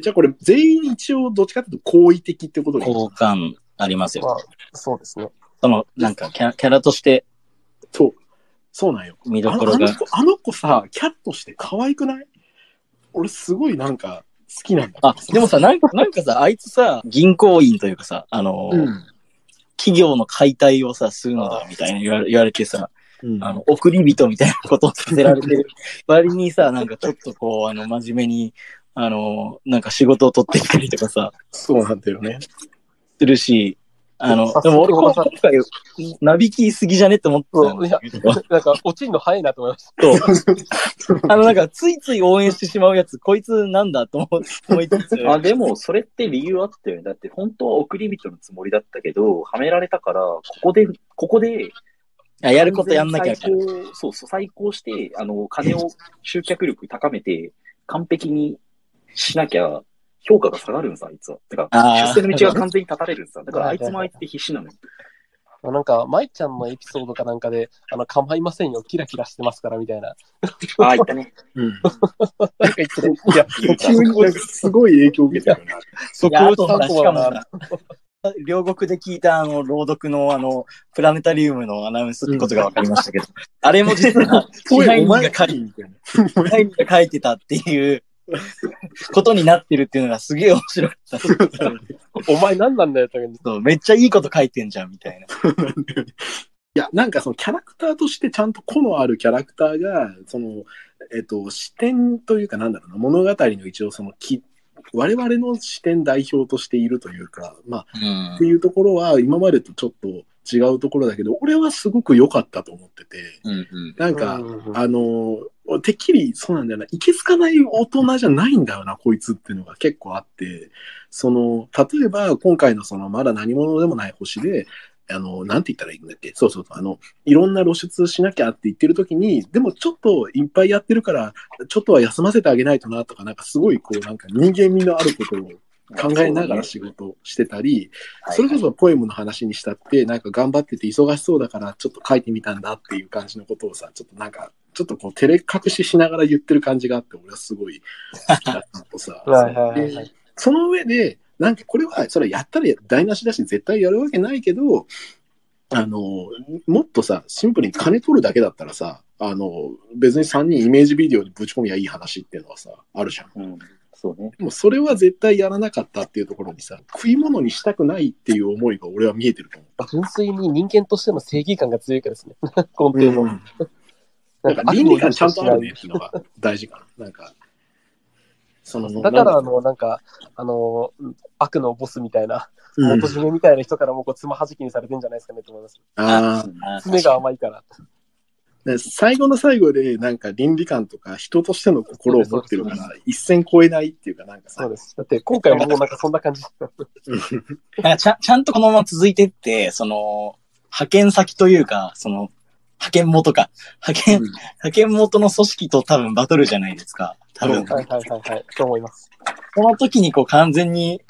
じゃあこれ、全員一応どっちかっていうと好意的ってことで好感ありますた。まよ。あ、そうですね。その、なんかキャ、キャラとしてそう。そうなんよ。見どころがあのあの。子あの子さ、キャットして可愛くない？俺すごいなんか好きなんだあ、でもさ、なんか、なんかさ、あいつさ、銀行員というかさ、あの、うん。企業の解体をさ、するのだ、みたいな言われ言われてさ、うんあの、送り人みたいなことをさせられてる割にさ、[laughs] なんかちょっとこう、あの、真面目に、あの、なんか仕事を取ってきたりとかさ、そうなんだよね。するし、あのさ、でも俺今回、なびきすぎじゃねって思ってたいやだけど、なんか、落ちんの早いなと思いました。あの、なんか、ついつい応援してしまうやつ、こいつなんだと思思いつつ、あ、でも、それって理由あったよね。だって、本当は送り人のつもりだったけど、はめられたから、ここで、ここで、あやることやんなきゃそうそう、最高して、あの、金を集客力高めて、完璧にしなきゃ、評価が下がるんさ、あいつは。だから、あー出世の道が完全に立たれるんさ。だから、あいつもあいつで必死なのよ。なんか、舞ちゃんのエピソードかなんかで、あの、構いませんよ、キラキラしてますから、みたいな。ああ、いったね。うん。なんか言ってて、いや、急にすごい影響を受けてるな。そこをいやあと両国で聞いたあの、朗読のあの、プラネタリウムのアナウンスってことが分かりましたけど、あれも実は、支配人お前が書いみたいな。支配人が書いてたっていうことになってるっていうのがすげえ面白かった。お前何なんだよ、とかそうめっちゃいいこと書いてんじゃん、みたいな。いや、なんかそのキャラクターとしてちゃんと個のあるキャラクターが、その、えっと、視点というかなんだろうな、物語の一応そのき、我々の視点代表としているというか、まあ、うんっていうところは今までとちょっと違うところだけど、俺はすごく良かったと思ってて、うんうん。なんか、うんあの、てっきりそうなんだよな、いけつかない大人じゃないんだよな、こいつっていうのが結構あって、その、例えば今回のその、まだ何者でもない星で、あの、なんて言ったらいいんだっけ？そうそうそう、あの、いろんな露出しなきゃって言ってる時に、でもちょっといっぱいやってるから、ちょっとは休ませてあげないとなとか、なんかすごいこう、なんか人間味のあることを考えながら仕事をしてたり、それこそポエムの話にしたって、なんか頑張ってて忙しそうだからちょっと書いてみたんだっていう感じのことをさ、ちょっとなんか、ちょっとこう照れ隠ししながら言ってる感じがあって、俺はすごい好きだったのとさ。[laughs] その上で、なんかこれは、それやったら台無しだし絶対やるわけないけど、あの、もっとさ、シンプルに金取るだけだったらさ、あの、別に3人イメージビデオにぶち込みゃいい話っていうのはさ、あるじゃん。うん。そうね。でもそれは絶対やらなかったっていうところにさ、食い物にしたくないっていう思いが俺は見えてると思う。純粋に人間としての正義感が強いからですね。[laughs] 根底の。なんか倫理観ちゃんとあるねっていうのが大事かな。[laughs] なんか、その、だから、あの、なんか、あの、悪のボスみたいな、うん元締めみたいな人からもこう、つまはじきにされてんじゃないですかねと思います。ああ爪が甘いから。あ、最後の最後で、なんか倫理観とか人としての心を持ってるから、一線超えないっていうか、なんかさそう、です。だって、今回ももうなんかそんな感じ。なんかちゃんちゃんとこのまま続いてって、その、派遣先というか、その、派遣元か。派遣、うん派遣元の組織と多分バトルじゃないですか。多分。うんはいはいはいはい。と思います。この時にこう完全に、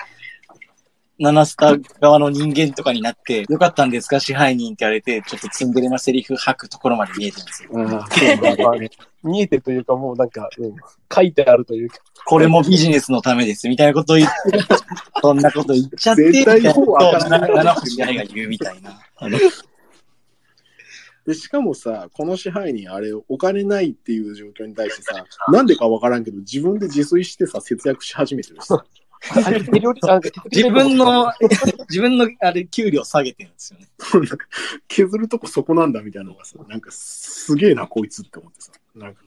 ナナスタ側の人間とかになって、よかったんですか？支配人って言われて、ちょっとツンデレなセリフ吐くところまで見えてるんですよ。うなん [laughs] 見えてるというか、もうなんか、うん、書いてあるというか。これもビジネスのためです、みたいなことを言って、そんなこと言っちゃって、みたいなこうわからない七星支配が言うみたいな。[laughs] で、しかもさ、この支配人、あれ、お金ないっていう状況に対してさ、なんでかわからんけど、自分で自炊してさ、節約し始めてるしさ。[laughs] 自分の、自分の、あれ、給料下げてるんですよね。[laughs] 削るとこそこなんだみたいなのがさ、なんかすげえな、こいつって思ってさ。なんか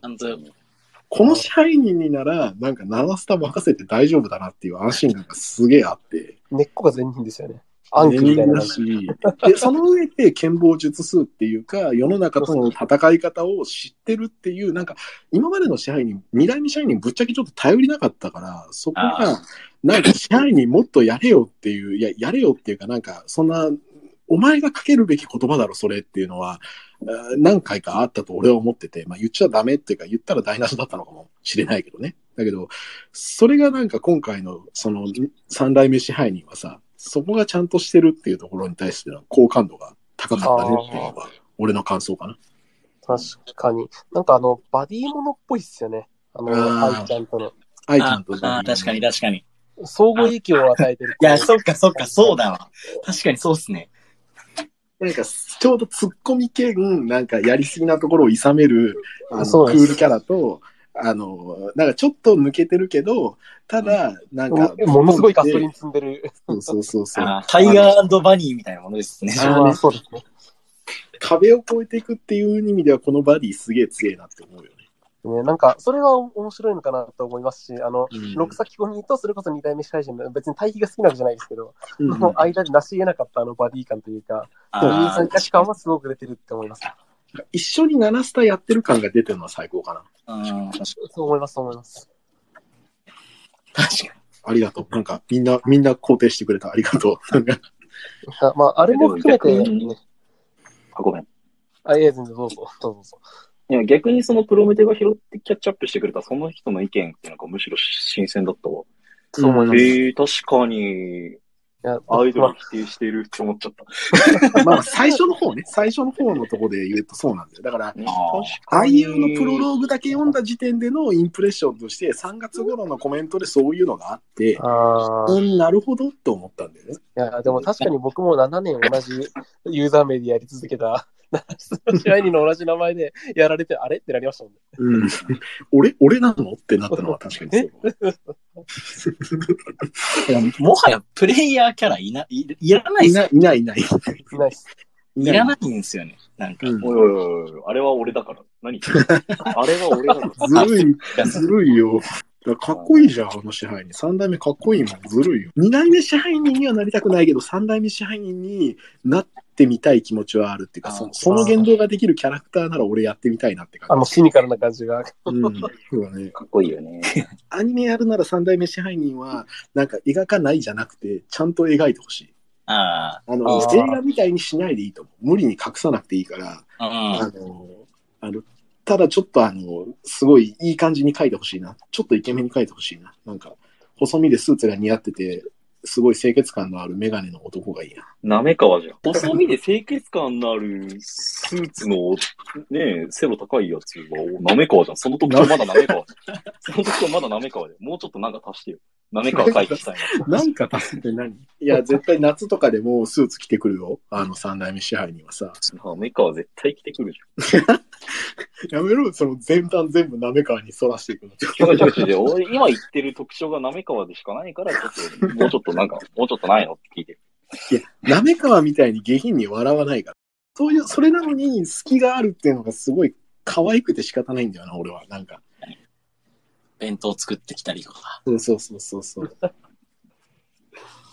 この支配人になら、なんか7スタ任せて大丈夫だなっていう安心感がすげえあって。根っこが全人ですよね。暗記みたいな。し、で、その上で剣謀術数っていうか、世の中との戦い方を知ってるっていう、なんか、今までの支配人、二代目支配人ぶっちゃけちょっと頼りなかったから、そこが、なんか支配人もっとやれよっていう、いや、やれよっていうか、なんか、そんな、お前がかけるべき言葉だろ、それっていうのは、何回かあったと俺は思ってて、まあ言っちゃダメっていうか、言ったら台無しだったのかもしれないけどね。だけど、それがなんか今回のその三代目支配人はさ、そこがちゃんとしてるっていうところに対しての好感度が高かったねっていうのが俺の感想かな。確かに。なんかあの、バディものっぽいっすよね。あの、愛ちゃんとの。愛ちゃんとああ、確かに確かに。い相互影響を与えてる。や、そっかそっか、そうだわ。確かにそうっすね。なんかちょうどツッコミ兼、なんかやりすぎなところをいさめるあのクールキャラと、あの、なんかちょっと抜けてるけど、ただ、なんか、ものすごいガソリン積んでる。そうそうそうそう。タイガーバニーみたいなものですねそうですね。壁を越えていくっていう意味では、このバディすげえ強いなって思うよね。ね、なんか、それは面白いのかなと思いますし、あの、うん六崎コミとそれこそ二代目司会者の別に対比が好きなわけじゃないですけど、うんの間で成し得なかったあのバディ感というか、そういうあ参加感はすごく出てるって思います。一緒に7スタやってる感が出てるのは最高かな。そう思います、そう思います。に。ありがとう。なんか、みんな、みんな肯定してくれた。ありがとう。まあ、あれも含めて、ね、あ、ごめん。あ、いや、全然どうぞどうぞ。いや、逆にそのプロメテが拾ってキャッチアップしてくれたその人の意見っていうのがむしろ新鮮だったわ。そう思います。いえー、確かに、やアイドまル否定してるって思っちゃった。[laughs] まあ、最初の方ね。最初の方のとこで言うとそうなんだよ。だから、確あいうのプロローグだけ読んだ時点でのインプレッションとして、3月頃のコメントでそういうのがあって、うん、なるほどって思ったんだよね。いや、でも確かに僕も7年同じユーザー名でやり続けた、支配人の同じ名前でやられて、あれってなりましたもんね。うん。俺、俺なの？ってなったのは確かにそう。いやもはやプレイヤーキャラいないいらないっすいない、いない、いない。いないっす。いらないんですよね。なんか。うんおいおいおいおい、あれは俺だから。何？言ってんのあれは俺だから。[laughs] ずるい、ずるいよ。だかっこいいじゃん、あの支配人。三代目かっこいいもん、ずるいよ。二代目支配人にはなりたくないけど、三代目支配人になってみたい気持ちはあるっていうか、そあーその言動ができるキャラクターなら俺やってみたいなってあ感じ。のシニカルな感じが。うん、[laughs] そうだね。かっこいいよね。アニメやるなら三代目支配人は、なんか描かないじゃなくて、ちゃんと描いてほしい。ああの、あー映画みたいにしないでいいと思う。無理に隠さなくていいから。あの、あの、ただちょっとあの、すごいいい感じに書いてほしいな。ちょっとイケメンに書いてほしいな。なんか、細身でスーツが似合ってて、すごい清潔感のあるメガネの男がいいな。なめかわじゃん。細身で清潔感のあるスーツの、ねえ、背の高いやつは、なめかわじゃん。その特徴まだなめかわ。その特徴まだなめかわで。もうちょっとなんか足してよ。なめかわ回避したいな。なんか足すって何？いや、絶対夏とかでもスーツ着てくるよ。あの三代目支配人はさ。なめかわ絶対着てくるじ [laughs] やめろ、その全端全部滑川に反らしていくの。ゃん。違う違う違う違う。俺今言ってる特徴がなめかわでしかないから、ちょっと、もうちょっとなんか、もうちょっとないの？って聞いてる。いや、滑川みたいに下品に笑わないから。そういう、それなのに隙があるっていうのがすごい可愛くて仕方ないんだよな、俺は。なんか。弁当作ってきたりとか。そうそうそうそうそう。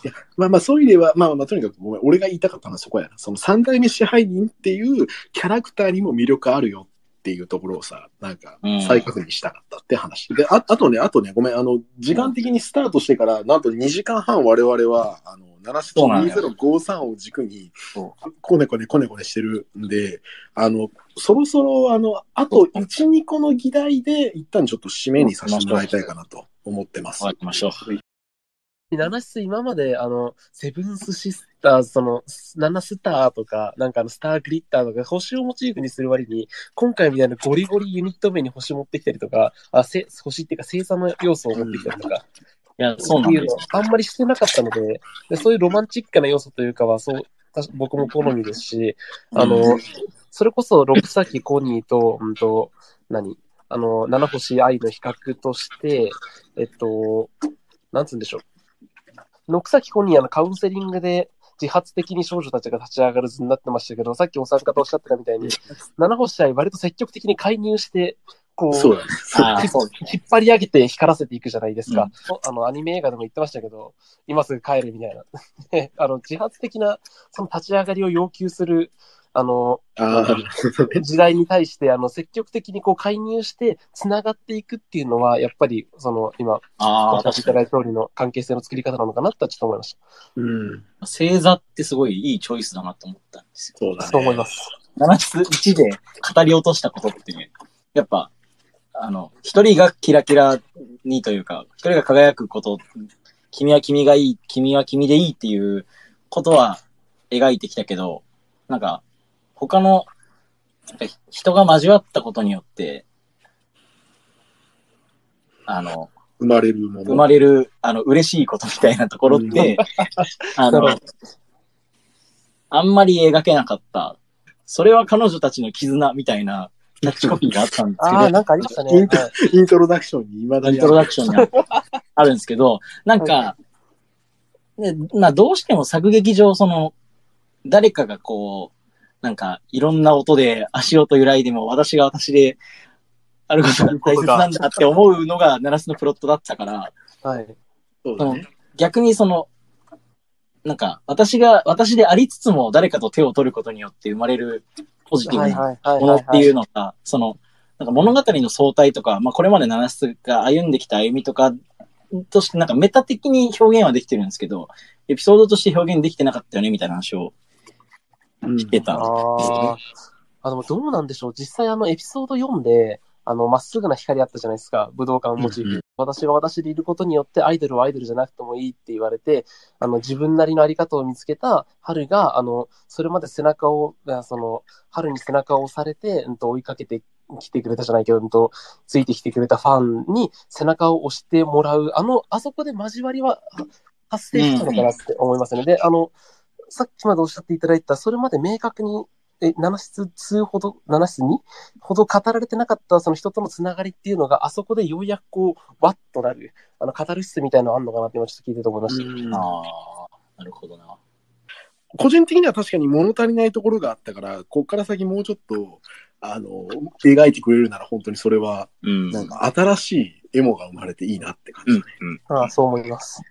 いやまあまあそういう意味では、まあまあとにかくごめん、俺が言いたかったのはそこやな。その三代目支配人っていうキャラクターにも魅力あるよっていうところをさ、なんかうん再確認したかったって話。で、ああとね、あとね、ごめん、あの、時間的にスタートしてから、なんと2時間半我々は、あの、そうなんだよ7053を軸にそ、こねこねこねこねしてるんで、あの、そろそろ、あの、あと1、2個の議題で、一旦ちょっと締めにさせてもらいたいかなと思ってます。終わりましょう。七室今まで、あの、セブンスシスターズ、その、七スターとか、なんかあの、スターグリッターとか、星をモチーフにする割に、今回みたいなゴリゴリユニット名に星持ってきたりとか、あ、せ星っていうか星座の要素を持ってきたりとか、いや、そうなんですっていうの。あんまりしてなかったのでで、そういうロマンチックな要素というかは、そう、た僕も好みですし、あの、それこそ、六崎コニーと、うんと、何？あの、七星愛の比較として、えっと、なんつうんでしょう。六崎コニーあのカウンセリングで自発的に少女たちが立ち上がる図になってましたけど、さっきお三方おっしゃってたみたいに、[laughs] 七星愛割と積極的に介入して、こう、そう。[laughs] 引っ張り上げて光らせていくじゃないですか。あの、アニメ映画でも言ってましたけど、今すぐ帰るみたいな。であの、自発的な、その立ち上がりを要求する、あの、ああ、[laughs] 時代に対して、あの、積極的にこう介入して、繋がっていくっていうのは、やっぱり、その、今、おっしいただいた通りの関係性の作り方なのかなとはちょっと思いましうん。星座ってすごいいいチョイスだなと思ったんですよ。そうだね。た。そう思います。7つ1で語り落としたことってね、やっぱ、あの、一人がキラキラにというか、一人が輝くこと、君は君がいい、君は君でいいっていうことは描いてきたけど、なんか、他の、人が交わったことによって、あの、生まれるもの。生まれる、あの、嬉しいことみたいなところって、[laughs] あのあんまり描けなかった。それは彼女たちの絆みたいなキャッチコピーがあったんですけああ、ど、なんかありましたね。イントはいイントロダクションに未だにイントロダクションにああるんですけど、なんか、ねまあどうしても作劇上、その、誰かがこう、なんか、いろんな音で足音揺らいでも、私が私で、あることが大切なんだって思うのが、ナラスのプロットだったから、はい。そうだね。逆にその、なんか、私が、私でありつつも誰かと手を取ることによって生まれるポジティブなものっていうのが、その、なんか物語の相対とか、まあこれまで七室が歩んできた歩みとかとして、なんかメタ的に表現はできてるんですけど、エピソードとして表現できてなかったよねみたいな話をうんしてた。ああ。あ、でもどうなんでしょう。実際あのエピソード4で、あの、まっすぐな光あったじゃないですか。武道館をモチーフに。うんうん私が私でいることによってアイドルはアイドルじゃなくてもいいって言われて、あの、自分なりのあり方を見つけた春が、あの、それまで背中を、あその、春に背中を押されて、うんと、追いかけてきてくれたじゃないけど、うんと、ついてきてくれたファンに背中を押してもらう、あの、あそこで交わりはは発生したのかなって思いますね。で、あの、さっきまでおっしゃっていただいた、それまで明確に、え、7室2ほど、7室2ほど語られてなかった、その人とのつながりっていうのが、あそこでようやくこう、わっとなる、あの、カタルシスみたいなのあんのかなって今ちょっと聞いてて思いました。うんああ、なるほどな。個人的には確かに物足りないところがあったから、こっから先もうちょっと、あの、描いてくれるなら本当にそれは、うん。なんか新しいエモが生まれていいなって感じうん。うん。ああ、そう思います。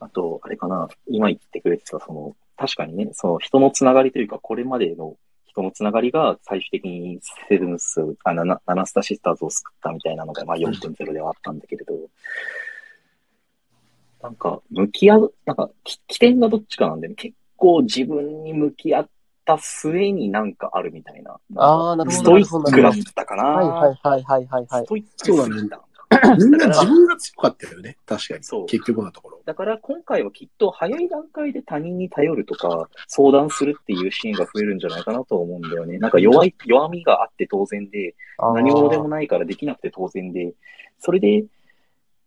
あと、あれかな、今言ってくれてた、その、確かにね、その人のつながりというか、これまでの人のつながりが最終的にセブンス、あ、ナナスタシスターズを救ったみたいなのが、まあ4.0ではあったんだけれど、なんか、向き合う、なんか、き起点がどっちかなんで、結構自分に向き合った末になんかあるみたいな。ああ、なるほど。ストイックだったかな。はいはいはいはいはいはいス。トイックだねすぎたみんな自分が強かったよね。確かに。そう結局のところ。だから今回はきっと早い段階で他人に頼るとか、相談するっていうシーンが増えるんじゃないかなと思うんだよね。なんか弱い、弱みがあって当然で、何者でもないからできなくて当然で、それで、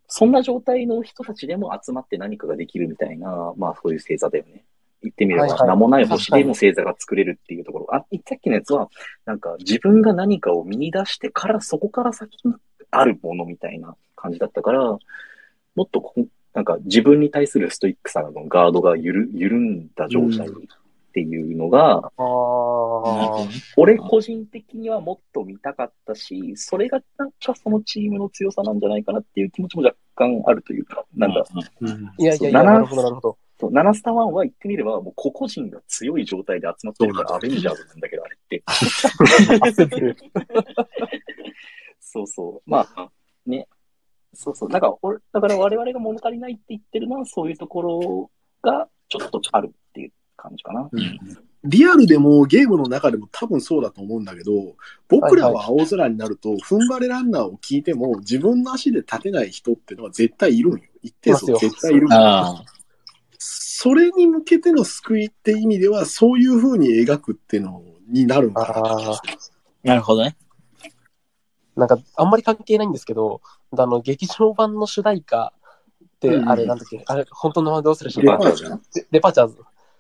そんな状態の人たちでも集まって何かができるみたいな、まあそういう星座だよね。言ってみれば、名もない星でも星座が作れるっていうところ。あ、さっきのやつは、なんか自分が何かを見出してから、そこから先にあるものみたいな感じだったから、もっとこうなんか自分に対するストイックさのガードがゆる緩んだ状態っていうのが、あなるほーどね俺個人的にはもっと見たかったし、それがなんかそのチームの強さなんじゃないかなっていう気持ちも若干あるというか、なんだ、うんうん。いやいやいや、そうなるほどなるほど。そうナナスタワンは言ってみれば、もう個々人が強い状態で集まってるからアベンジャーズなんだけど、あれって。[laughs] [laughs] そうそう。まあ、ね。そうそう。だから、俺だから我々が物足りないって言ってるのは、そういうところがちょっとあるっていう感じかな。うんリアルでもゲームの中でも多分そうだと思うんだけど、僕らは青空になると、踏ん張れランナーを聞いても、自分の足で立てない人っていうのは絶対いるんよ。一定数絶対いるんよあそれに向けての救いって意味では、そういう風に描くっていうのになるんかななるほどね。なんか、あんまり関係ないんですけど、あの、劇場版の主題歌って、うんあれなんだっけ、あれ、本当の名前どうするしデパーチャーデデパーチャーズ。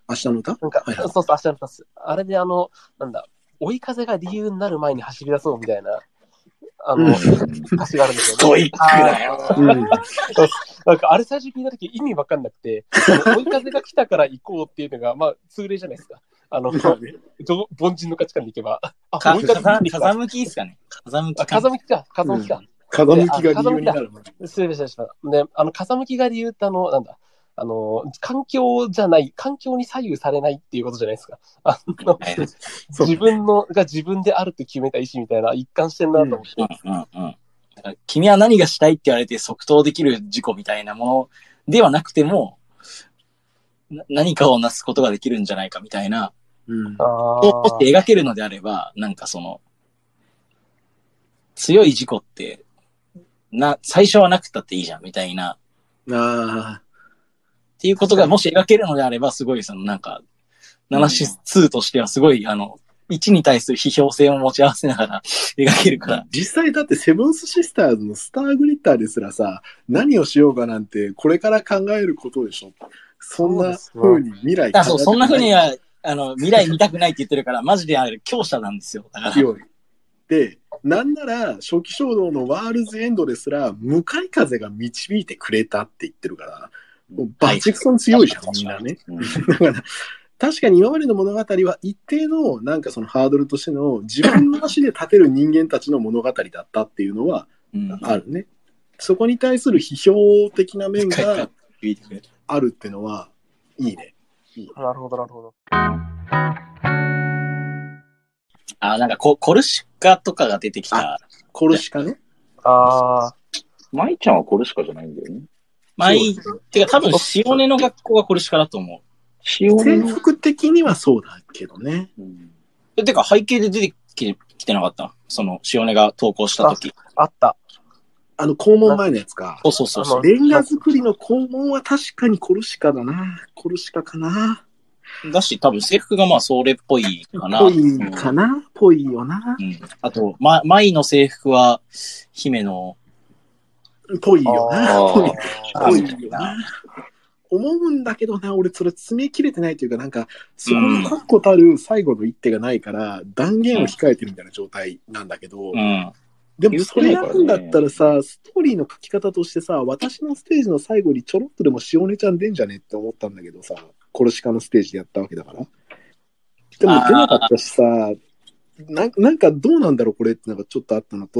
明日の歌？なんか、はいはいそうそう、明日のタス。あれであの、なんだ、追い風が理由になる前に走り出そうみたいな、あの、うん歌詞があるんですよ、ね。ストイックだようん。[laughs] なんか、あれ最初聞いたとき意味わかんなくて、あの追い風が来たから行こうっていうのが、まあ、通例じゃないですか。あの、[laughs] ど凡人の価値観でいけば。あ、かもう一回風いいですか風向きですかね。風向きあか風向きか、風向きか。風向きが理由になる。失礼しました。で、あの、風向きが理由って、あの、なんだ、あの、環境じゃない、環境に左右されないっていうことじゃないですか。あの、自分の、が自分であると決めた意思みたいな一貫してんなと思って。うんうん君は何がしたいって言われて即答できる事故みたいなものではなくても、な何かをなすことができるんじゃないかみたいな、うん。あをもし描けるのであれば、なんかその、強い事故って、な、最初はなくたっていいじゃんみたいな、あっていうことがもし描けるのであれば、すごいそのなんか、ナナシス2としてはすごい、あの、1に対する批評性を持ち合わせながら描けるから。あ。、実際だってセブンスシスターズのスターグリッターですらさ、何をしようかなんて、これから考えることでしょ。そんな風に未来あそう、そんな風にはは、あの、未来見たくないって言ってるから、マジであれ、強者なんですよ。だから、強い。で、なんなら初期衝動のワールズエンドですら、向かい風が導いてくれたって言ってるから、もうバチクソン強いじゃん、みんなね。うん [laughs] だから、確かに今までの物語は一定のなんかそのハードルとしての自分の足で立てる人間たちの物語だったっていうのはうん。あるね。そこに対する批評的な面があるってのはいいね。なるほど、なるほど。あ、なんかコ、コルシカとかが出てきた。コルシカね。ああ、舞ちゃんはこれしかじゃないんだよね。前、てか多分、塩根の学校がコルシカだと思塩根の、制服的にはそうだけどね。うんう。てか、背景で出てききてなかったその、塩根が投稿した時。あった。あの校門前のやつか。そうそうそうそう。レンガ作りの校門は確かにコルシカだな。コルシカかな。だし、多分制服がまあ、それっぽいかな。ぽうん。いかな。ぽいよな。あと、ま、舞の制服は、姫の、ぽいよな。ぽいよな。思うんだけどな、俺それ詰め切れてないというか、なんか、そこに確固たる最後の一手がないから、断言を控えてるみたいな状態なんだけど、うん。でもそれなんだったらさ、ストーリーの書き方としてさ、私のステージの最後にちょろっとでも塩根ちゃん出んじゃねって思ったんだけどさ、コルシカのステージでやったわけだから。でも出なかったしさ、ななんかどうなんだろうこれってのがちょっとあったのと、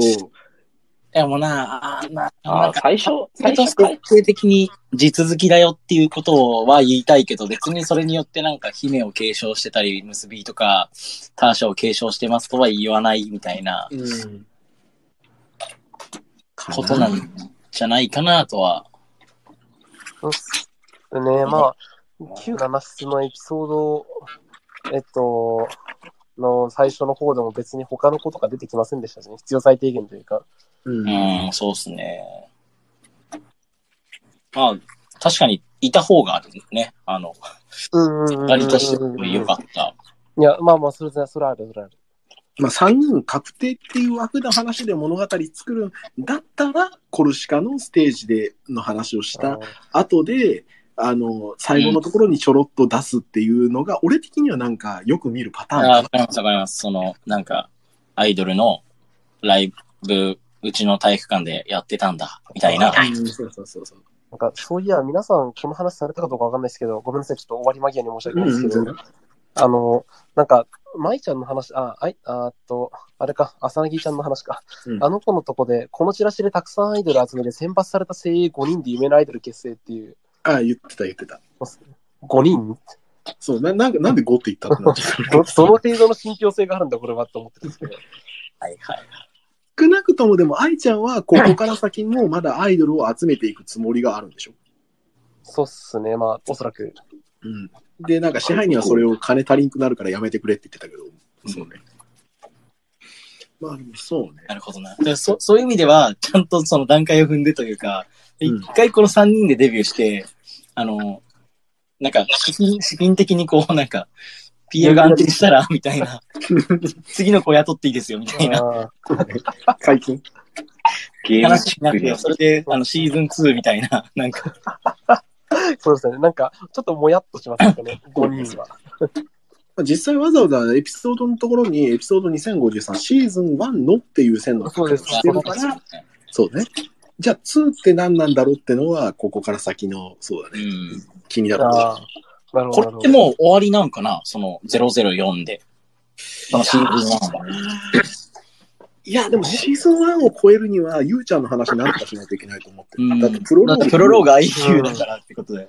でもな、あーな、あ最初、最初最初徹底的に地続きだよっていうことは言いたいけど、別にそれによってなんか姫を継承してたり、結びとか、ターシャを継承してますとは言わないみたいなうん。ことなんじゃないかなとは。そうっすね。まあ、旧7室のエピソード、えっと、の最初の方でも別に他のことが出てきませんでしたしね。必要最低限というか。うんうん、そうっすね。まあ、確かにいた方があるね。あの、うんうんうんうん割として良かった。いや、まあまあ、それで、それはある、それはある。まあ、3人確定っていう枠の話で物語作るんだったら、コルシカのステージでの話をした後で、あの、最後のところにちょろっと出すっていうのが、俺的にはなんかよく見るパターンわかります、わかります。その、なんか、アイドルのライブ、うちの体育館でやってたんだ、みたいな。うんそうそうそうそう。なんか、そういや、皆さん、この話されたかどうかわかんないですけど、ごめんなさい、ちょっと終わり間際に申し訳ないですけど、うんうんあの、なんか、舞ちゃんの話、あ、あい、あーっと、あれか、浅葱ちゃんの話か。うんあの子のとこで、このチラシでたくさんアイドル集めて、選抜された精鋭5人で夢のアイドル結成っていう、ああ、言ってた言ってた。5人？そう、ななんかなんで5って言ったってなっちゃったその程度の信憑性があるんだ、これはって思ってるんですけど。[laughs] はいはい。少なくともでも、愛ちゃんはここから先もまだアイドルを集めていくつもりがあるんでしょ？そうっすね、まあ、おそらく。うん。で、なんか支配人はそれを金足りんくなるからやめてくれって言ってたけど、そうね。まあでもそうね。なるほどな。でそそういう意味では、ちゃんとその段階を踏んでというか、うん一回この3人でデビューして、あの、なんか、資金資金的にこう、なんか、PL が安定したら、みたいな。次の子雇っていいですよ、みたいな解禁？ゲーム話になって、チッそれで、あの、シーズン2みたいな、なんか、[laughs] そうですね、なんか、ちょっともやっとしますよね、[laughs] 5人は。実際わざわざエピソードのところにエピソード2053シーズン1のっていう線の書きしてるから、そうね。じゃあ2って何なんだろうってのは、ここから先の、そうだね。うん。気になるなるほど。これってもう終わりなんかな？その004で。そのシーズン1は。[laughs] いや、でもシーズン1を超えるには、ゆうちゃんの話なんとかしないといけないと思ってる。うんだってプロローグ。プロローグ IQ だからってことで。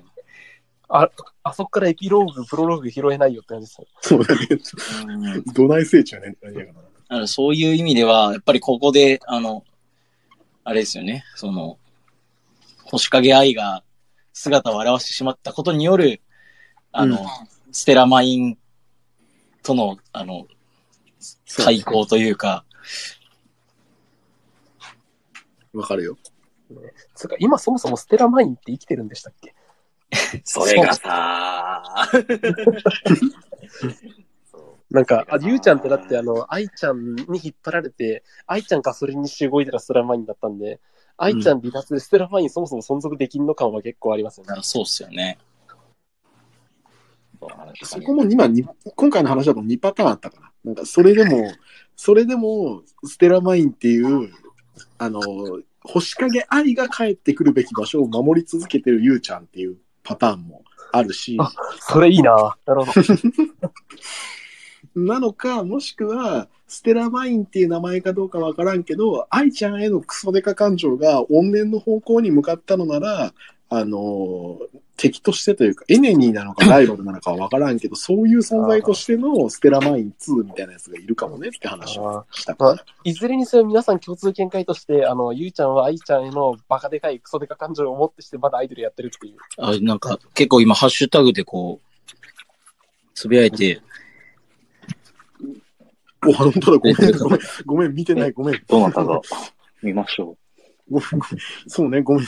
あそこからエピローグ、プロローグ拾えないよって感じですよ。そうだね。うん土内成長ね。何やかなだからそういう意味では、やっぱりここで、あの、あれですよね、その、星影愛が姿を現してしまったことによる、あの、うんステラマインとの、あの、対抗というか、わかるよ。つうか、今そもそもステラマインって生きてるんでしたっけ？[laughs] それがさ、なんか、あゆうちゃんってだって、あの、愛ちゃんに引っ張られて、愛ちゃんがそれにして動いたらステラマインだったんで、愛ちゃん離脱でステラマインそもそも存続できんの感は結構ありますよね。そうっすよね。そこも今に、今回の話だと2パターンあったかな。なんか、それでも、それでも、ステラマインっていう、あの、星影愛が帰ってくるべき場所を守り続けてるゆうちゃんっていうパターンもあるし、あそれいいな。なるほど。[laughs] なのか、もしくは、ステラマインっていう名前かどうかわからんけど、愛ちゃんへのクソデカ感情が怨念の方向に向かったのなら、あの、敵としてというか、エネミーなのか [laughs] ライバルなのかはわからんけど、そういう存在としてのステラマイン2みたいなやつがいるかもねって話をしたかまあら。いずれにせよ皆さん共通見解として、あの、ゆうちゃんは愛ちゃんへのバカでかいクソでか感情を持ってしてまだアイドルやってるっていう。あなんか、結構今、ハッシュタグでこう、つぶやいて、お、本当だ、ごめん、[laughs] ごめん、ごめん、見てない、ごめん。どなたが見ましょごめん、ごめんそうね、ごめん。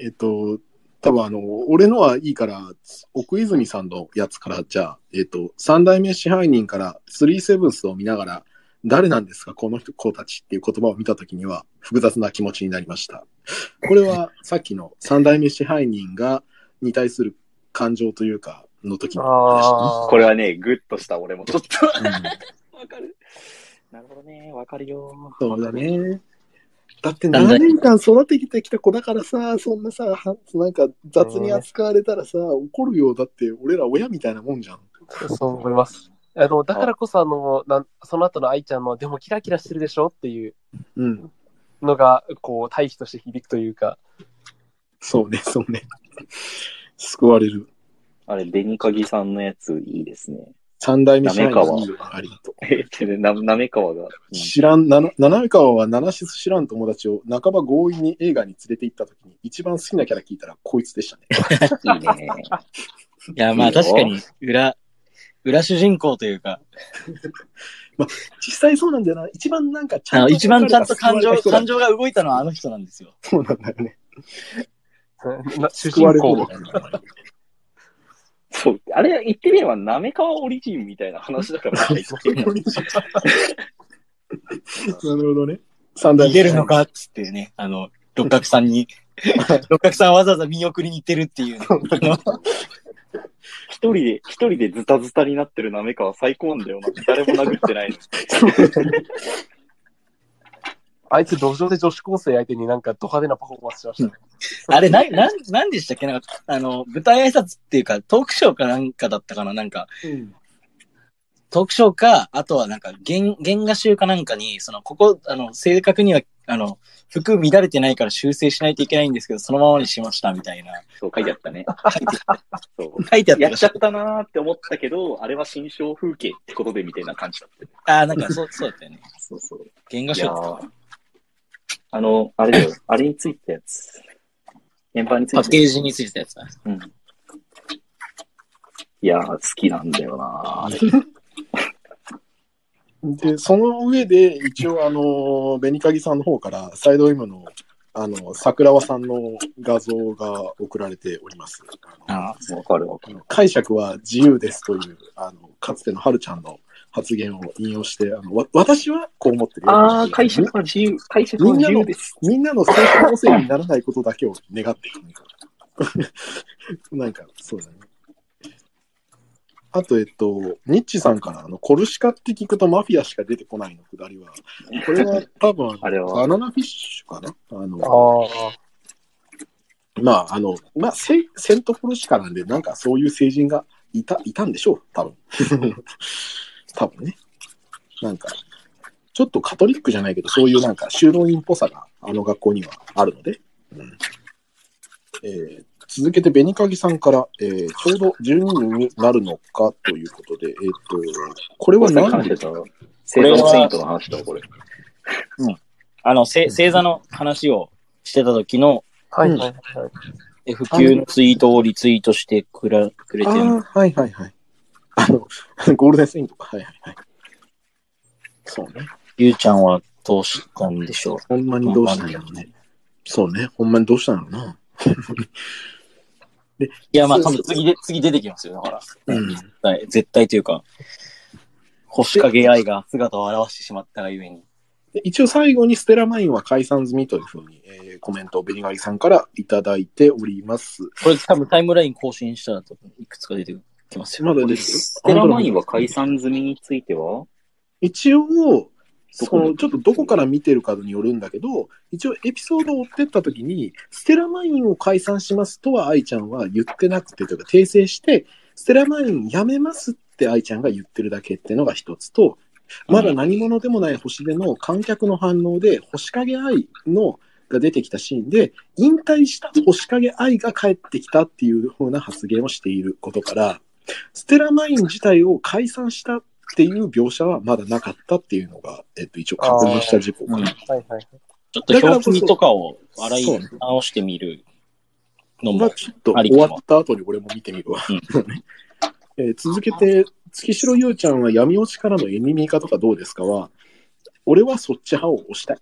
えっと、多分あの、俺のはいいから、奥泉さんのやつから、じゃあ、えっと、三代目支配人からスリーセブンスを見ながら、誰なんですか、この人子たちっていう言葉を見たときには、複雑な気持ちになりました。これは、[laughs] さっきの三代目支配人が、に対する感情というか、の時の話あう。これはね、グッとした俺もちょっと。だね。[laughs] わかる。なるほどね、わかるよ。そうだね。だってだんだん7年間育ててきた子だからさ、そんなさ、はなんか雑に扱われたらさ、怒るよ。だって俺ら親みたいなもんじゃん。そう思います。あの、だからこそ、あの、なんその後の愛ちゃんの、でもキラキラしてるでしょっていううん。のが、こう、対比として響くというか、そうね、そうね。救われる。あれ、ベニカギさんのやついいですね。三代目社員滑川いいよありがとう。[laughs] えってね、な、なめかわが。うん知らん、な七川はナナシス知らん友達を半ば強引に映画に連れて行った時に一番好きなキャラ聞いたらこいつでしたね。いいね。いや、まあ確かに、裏、裏主人公というか、実際そうなんだよな。一番なんかちあの一番ちゃんと感情、感情が動いたのはあの人なんですよ。そうなんだよね。な主人公。そう。あれ、言ってみれば、なめかわオリジンみたいな話だから、なるほどね。三代逃げるのかっつってね、あの、六角さんに、[laughs] 六角さんわざわざ見送りに行ってるっていう。一人で、一人でズタズタになってるなめかわ最高なんだよな。誰も殴ってないの。[laughs] あいつ路上で女子高生相手になんかド派手なパフォーマンスしましたね。あれ、な、なん、なんでしたっけ？なんか、あの、舞台挨拶っていうか、トークショーかなんかだったかな？なんか、うんトークショーか、あとはなんか、原、原画集かなんかに、その、ここ、あの、正確には、あの、服乱れてないから修正しないといけないんですけど、そのままにしましたみたいな。そう書いてあったね。そう。書いてあったやっ。ちゃったなーって思ったけど、あれは新象風景ってことでみたいな感じだったよ。ああ、なんか、そう、そうだったよね。そうそう。原画集だったーあの、あれだよ。[laughs] あれについたやつ。現場についたパッケージについてたやつだ。うん。いやー、好きなんだよなー [laughs] で、その上で、一応、あの、ベニカギさんの方から、サイド M の、あの、桜庭さんの画像が送られております。あのあわかるわかる。解釈は自由ですという、あの、かつてのはるちゃんの発言を引用して、あのわ私はこう思ってるよあー、解釈は自由、解釈は自由です。みんなの精神汚染にならないことだけを願っていく。[laughs] なんか、そうだね。あと、えっと、ニッチさんから、あの、コルシカって聞くとマフィアしか出てこないのくだりは、これは [laughs] 多分、あれはバナナフィッシュかな？あの、あまあ、あの、まあ、セセントポルシカなんで、なんかそういう成人がいた、いたんでしょう、多分。[laughs] 多分ね。なんか、ちょっとカトリックじゃないけど、そういうなんか修道院っぽさがあの学校にはあるので。うんえー続けて、ベニカギさんから、えーちょうど12人になるのかということで、えっ、と、これは何？で話してた星座のセイントの話だ、これ。あの、せ星座の話をしてた時のはいはいはい。F 級のツイートをリツイートしてくれくれてあるあ、はいはいはい。あの、ゴールデンスインとか、はいはいはい。そうね。ゆうちゃんはどうしたんでしょう？ほんまにどうしたんやろうね。そうね。ほんまにどうしたんやろうな。[laughs] いや、まあ、多分次で、次出てきますよ。だから。うん。絶対、絶対というか、星影愛が姿を現してしまったがゆえに。で一応最後にステラマインは解散済みというふうに、えーコメントをベニガリさんからいただいております。これ多分タイムライン更新したらいくつか出てきますよ。まだですステラマインは解散済みについては？一応、そのちょっとどこから見てるかによるんだけど、一応エピソードを追ってった時に、ステラマインを解散しますとは愛ちゃんは言ってなくてというか訂正して、ステラマインやめますって愛ちゃんが言ってるだけっていうのが一つと、まだ何者でもない星での観客の反応で、星影愛のが出てきたシーンで、引退した星影愛が帰ってきたっていう風な発言をしていることから、ステラマイン自体を解散したっていう描写はまだなかったっていうのが、えっと、一応確認した事項かな。うんはいはい。ちょっと表記とかを洗い直してみるのもまあ、、ちょっとありかも終わった後に俺も見てみるわ。[laughs] えー続けて、月城優ちゃんは闇落ちからのエニミー化とかどうですかは、俺はそっち派を押したい。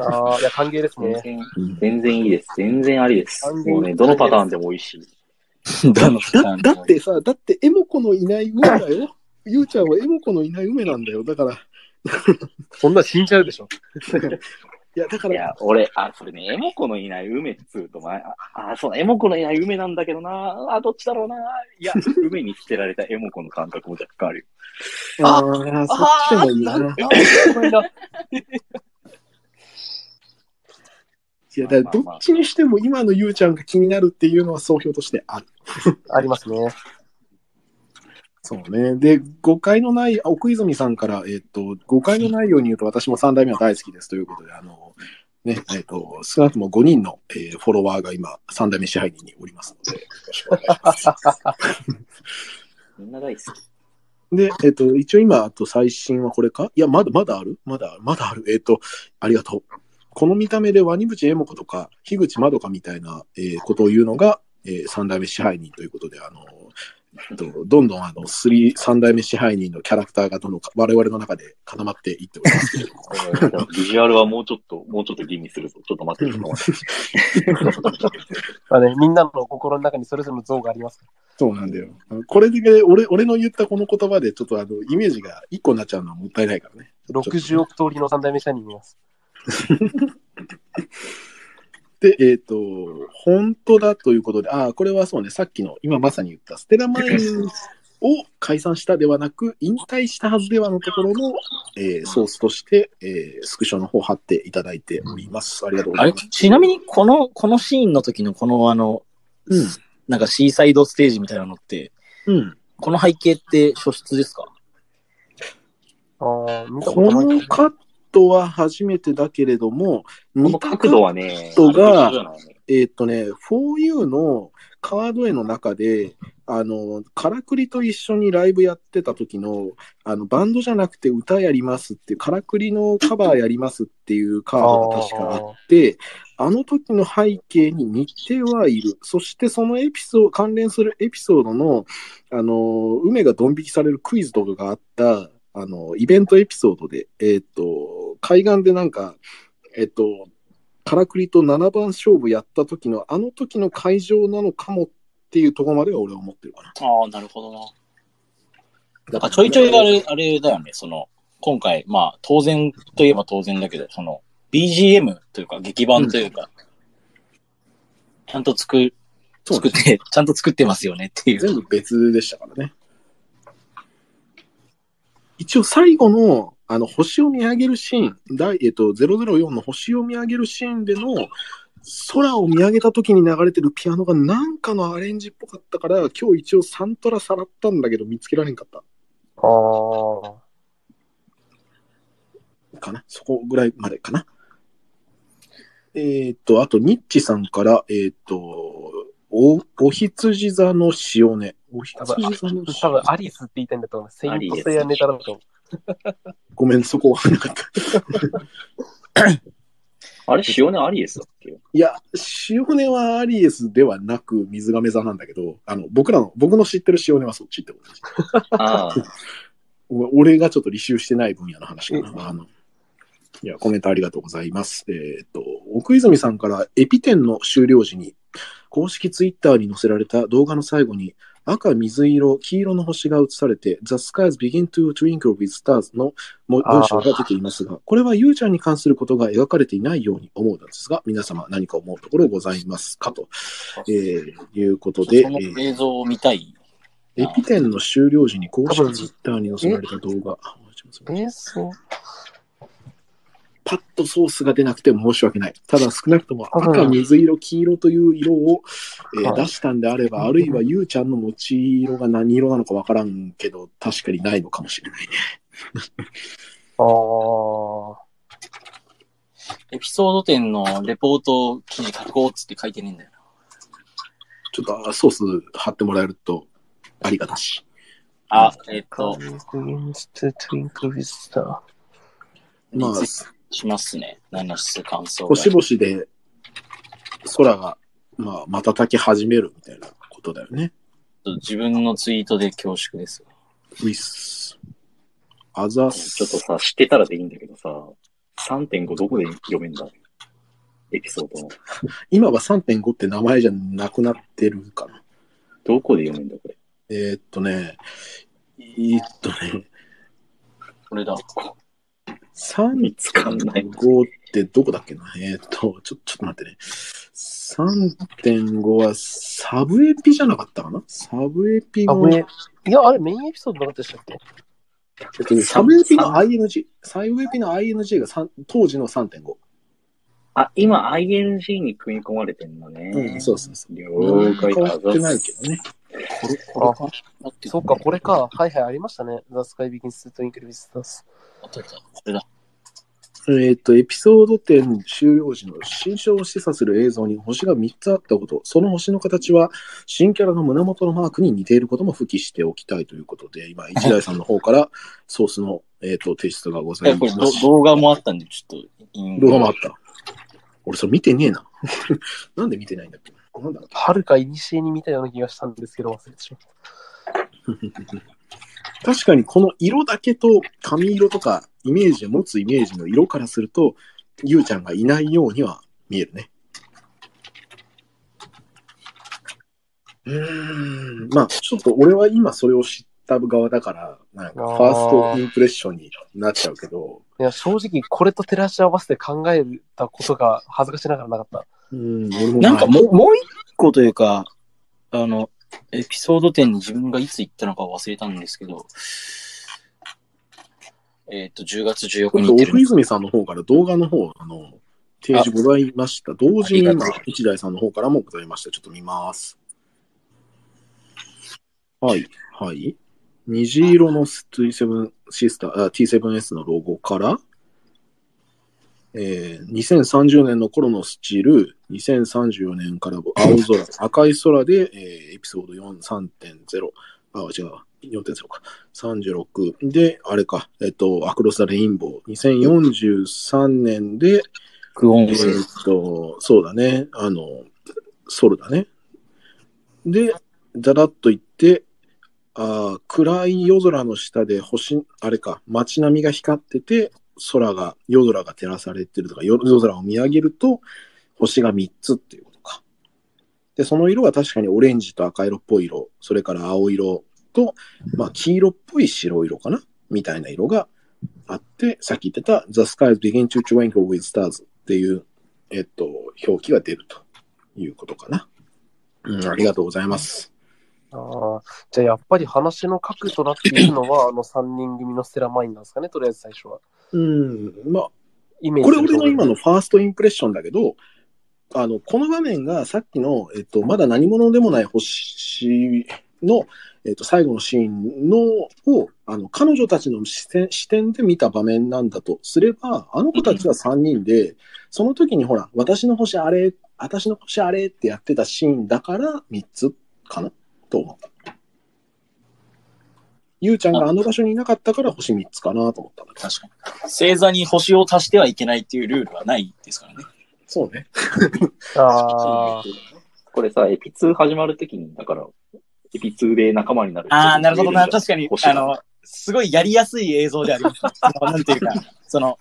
ああ、いや、歓迎ですね。全然、全然いいです。全然ありですもうね、どのパターンでもいいし。[laughs] どのパターだンだってさ、だってエモコのいない梅だよ。[laughs] ゆうちゃんはエモコのいない梅なんだよ。だから、い [laughs] そんな死んじゃうでしょ。や、だから、いや、俺、あ、それね、エモコのいない梅っつうと、まあ、あ、そう、エモコのいない梅なんだけどな。あ、どっちだろうな。いや、梅に捨てられたエモコの感覚も若干あるよ。ああ、そっちでもいいな。いごめんなや、だどっちにしても今のゆうちゃんが気になるっていうのは総評としてある。[laughs] ありますね。そうね。で、誤解のない、あ奥泉さんから、えっ、と、誤解のないように言うと、私も三代目は大好きですということで、あの、ね、えっ、と、少なくとも5人の、えーフォロワーが今、三代目支配人におりますので、よろしくお願いします。みんな大好き。で、えっ、と、一応今、あと最新はこれか？いや、まだ、まだある？まだまだある？えっ、と、ありがとう。この見た目でワニブチエモコとか、樋口まどかみたいな、えーことを言うのが、えー三代目支配人ということで、あの、えっとどんどんあの、スリー、三代目支配人のキャラクターがどんどん我々の中で固まっていっておりますけれども。[laughs] ビジュアルはもうちょっと、もうちょっと吟味するぞ。ちょっと待って、ちょっと待って。[laughs] まあね、みんなの心の中にそれぞれの像がありますかそうなんだよ。これで、俺、俺の言ったこの言葉で、ちょっとあの、イメージが一個になっちゃうのはもったいないからね。ら。60億通りの三代目社員います。[laughs] で、えっ、と、本当だということで、ああ、これはそうね、さっきの、今まさに言った、ステラマインを解散したではなく、引退したはずではのところの、えーソースとして、えースクショの方貼っていただいております。ありがとうございます。ちなみに、この、このシーンの時のこのあの、うんなんかシーサイドステージみたいなのって、うん。この背景って初出ですか？ああ、このカットは初めてだけれども、この角度はね、角度がえーっとね、4U のカード絵の中で、あの、カラクリと一緒にライブやってた時の、あの、バンドじゃなくて歌やりますっていう、カラクリのカバーやりますっていうカードが確かあって、あの時の背景に似てはいる。そしてそのエピソード、関連するエピソードの、あの、梅がドン引きされるクイズとかがあった、あの、イベントエピソードで、えーっと、海岸でなんか、えっと、カラクリと7番勝負やった時の、あの時の会場なのかもっていうところまでは俺は思ってるかな。ああ、なるほどな。だからちょいちょいあれ、あれだよね、その、今回、まあ、当然といえば当然だけど、その、BGM というか、劇版というか、ちゃんと作、作って、ちゃんと作ってますよねっていう。全部別でしたからね。一応最後の、あの、星を見上げるシーン、第、えっと、004の星を見上げるシーンでの、空を見上げた時に流れてるピアノがなんかのアレンジっぽかったから、今日一応サントラさらったんだけど見つけられんかった。ああ。かな？そこぐらいまでかな？えっ、と、あと、ニッチさんから、えっ、と、お、お羊座の塩音。お羊座の多分アリスって言いたいんだと思う。セイントセイヤネタだと思ごめん、そこわかんなかった。[laughs] あれ、塩根アリエスだっけ？いや、塩音はアリエスではなく水亀座なんだけど、あの、僕らの、僕の知ってる塩音はそっちってことです。[laughs] 俺がちょっと履修してない分野の話かな。あのいや、コメントありがとうございます。えっ、と、奥泉さんからエピ店の終了時に、公式ツイッターに載せられた動画の最後に、赤、水色、黄色の星が映されて、The skies begin to twinkle with stars の文章が出ていますが、これはゆうちゃんに関することが描かれていないように思うのですが、皆様何か思うところございますかと、えーいうことで、そのえー。映像を見たい。エピ店の終了時に公式ツイッターに載せられた動画、あう。パッとソースが出なくて申し訳ない。ただ少なくとも赤、水色、黄色という色を、えーはい出したんであれば、あるいはゆうちゃんの持ち色が何色なのかわからんけど、確かにないのかもしれないね。ああ。エピソード10のレポート記事書こうっつって書いてねえんだよな。ちょっとあソース貼ってもらえるとありがたし。あ、えっと.まあ、しますね。7室感想が。星々で空が、まあ、瞬き始めるみたいなことだよね。自分のツイートで恐縮です。ウィス。あざす。ちょっとさ、知ってたらでいいんだけどさ、3.5どこで読めんだ？エピソードの。[laughs] 今は3.5って名前じゃなくなってるかな。どこで読めんだこれ？えーっとね、えーっとね、これだ。見つかんない3.5ってどこだっけな？えーっと、ちょ、ちょっと待ってね。3.5はサブエピじゃなかったかな？サブエピあ、の、いや、あれメインエピソードなかったでしたっけ？サブエピの ING。サブエピの ING が3当時の3.5。あ、今 ING に組み込まれてんのね。うん、そうそうそう。了解変わってないけどね。これ、これか。待ってそっか、これか。はいはい、ありましたね。The Sky Begins to Twinkle with Stars。あったあったこれだ。えっ、と、エピソード10終了時の新章を示唆する映像に星が3つあったこと、その星の形は新キャラの胸元のマークに似ていることも付記しておきたいということで、今、一台さんの方から [laughs] ソースの、えー、と提出がございえ、これどます。動画もあったんで、ちょっと。動画もあった。俺、それ見てねえな。[laughs] なんで見てないんだっけ？なんだろうはるかいにしえに見たような気がしたんですけど、忘れてしまった。確かにこの色だけと髪色とかイメージを持つイメージの色からすると、ゆうちゃんがいないようには見えるね。うーん、まあちょっと俺は今それを知った側だから、なんかファーストインプレッションになっちゃうけど、いや、正直、これと照らし合わせて考えたことが恥ずかしながらなかった。うん、なんかもう、もう一個というか、あの、エピソード10に自分がいつ行ったのか忘れたんですけど、えっ、と、10月14日に行ってる。奥泉さんの方から動画の方、あの、提示ございました。同時に今一台さんの方からもございました。ちょっと見ます。はい、はい。虹色の T7 シスター、あ T7S のロゴから、えー、2030年の頃のスチール、2034年から青空、[laughs] 赤い空で、えーエピソード4、3.0、あ、違うわ、4.0か。36で、あれか、えっと、アクロス・ザ・レインボー。2043年で、えクオンス。っと、そうだね、あの、ソルだね。で、だらっと言って、あー暗い夜空の下で星、あれか、街並みが光ってて、空が、夜空が照らされてるとか、夜空を見上げると、星が3つっていうことか。で、その色は確かにオレンジと赤色っぽい色、それから青色と、まあ、黄色っぽい白色かな？みたいな色があって、さっき言ってた The skies begin to twinkle with stars っていう、えっと、表記が出るということかな。うん、ありがとうございます。あ、じゃあやっぱり話の核となっているのは、あの3人組のステラマインなんですかね、とりあえず最初は。うん、まあ、イメージこれ俺の今のファーストインプレッションだけど、あの、この場面がさっきの、えっと、まだ何者でもない星の、えっと、最後のシーンのを、あの、彼女たちの視点視点で見た場面なんだとすれば、あの子たちは3人で、その時にほら、私の星あれ、私の星あれってやってたシーンだから3つかなと思った。ゆうちゃんがあの場所にいなかったから星3つかなと思ったんだけど。確かに。星座に星を足してはいけないっていうルールはないですからね。そうね。ああ。[laughs] これさ、エピ2始まるときに、だから、エピ2で仲間になる人ああ、なるほどな。確かに、あの、すごいやりやすい映像であります。[laughs] そのなんていうか、その、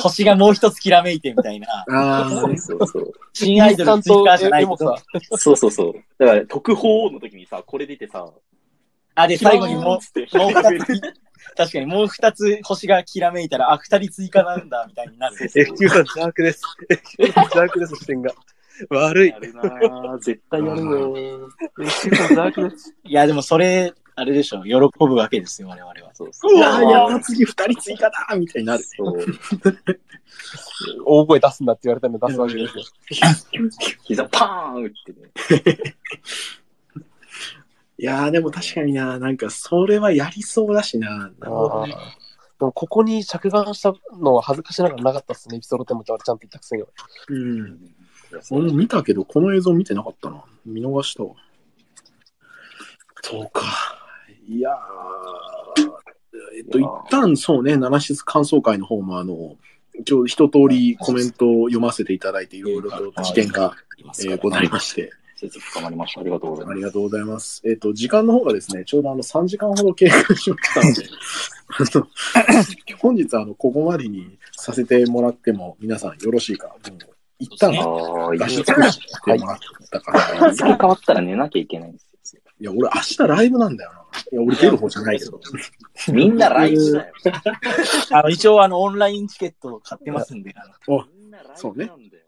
星がもう一つきらめいてみたいな、あそうそうそう。新アイドル追加じゃないけどそうそうそう。だから、特報の時にさ、これ出てさ、あ、で、最後にもう、う、もう二つ、確かにもう二つ星がきらめいたら、あ、二人追加なんだ、みたいになる。[laughs] FQ さん邪悪です。FQ さん邪悪です、視点が。悪いや。るなぁ。絶対やるよ。[laughs] FQ さん邪悪です。いや、でもそれ、あれでしょ、喜ぶわけですよ、我々は。そうそううわーやった次2人追加だみたいになる。そう。大声出すんだって言われたの出すわけですよ。[laughs] 膝パーン打ってね。いやーでも確かにな、なんかそれはやりそうだしな。なるほどね。でもここに着眼したのは恥ずかしながらなかったっすね。エピソード10もちゃんと言ったくせに。うん。俺も見たけど、この映像見てなかったな。見逃したわ。そうか。いやーえっと、一いやー旦そうね、七室感想会の方も、あの、一応一通りコメントを読ませていただいて、いろいろと知見が、えーございまして、説深まりました。ありがとうございます。ありがとうございます。えっ、と、時間の方がですね、ちょうどあの3時間ほど経過しましたので、[laughs] あの本日あの、ここまでにさせてもらっても、皆さんよろしいか、もう一旦出し尽くしてもらったから、日付変わったら寝なきゃいけないんですよ。いや、俺明日ライブなんだよな。いや、俺出る方じゃないけど。みんなライブだよ。[laughs] あの、一応、あの、オンラインチケットを買ってますんで、あのおみんなライそうねブなんだよ。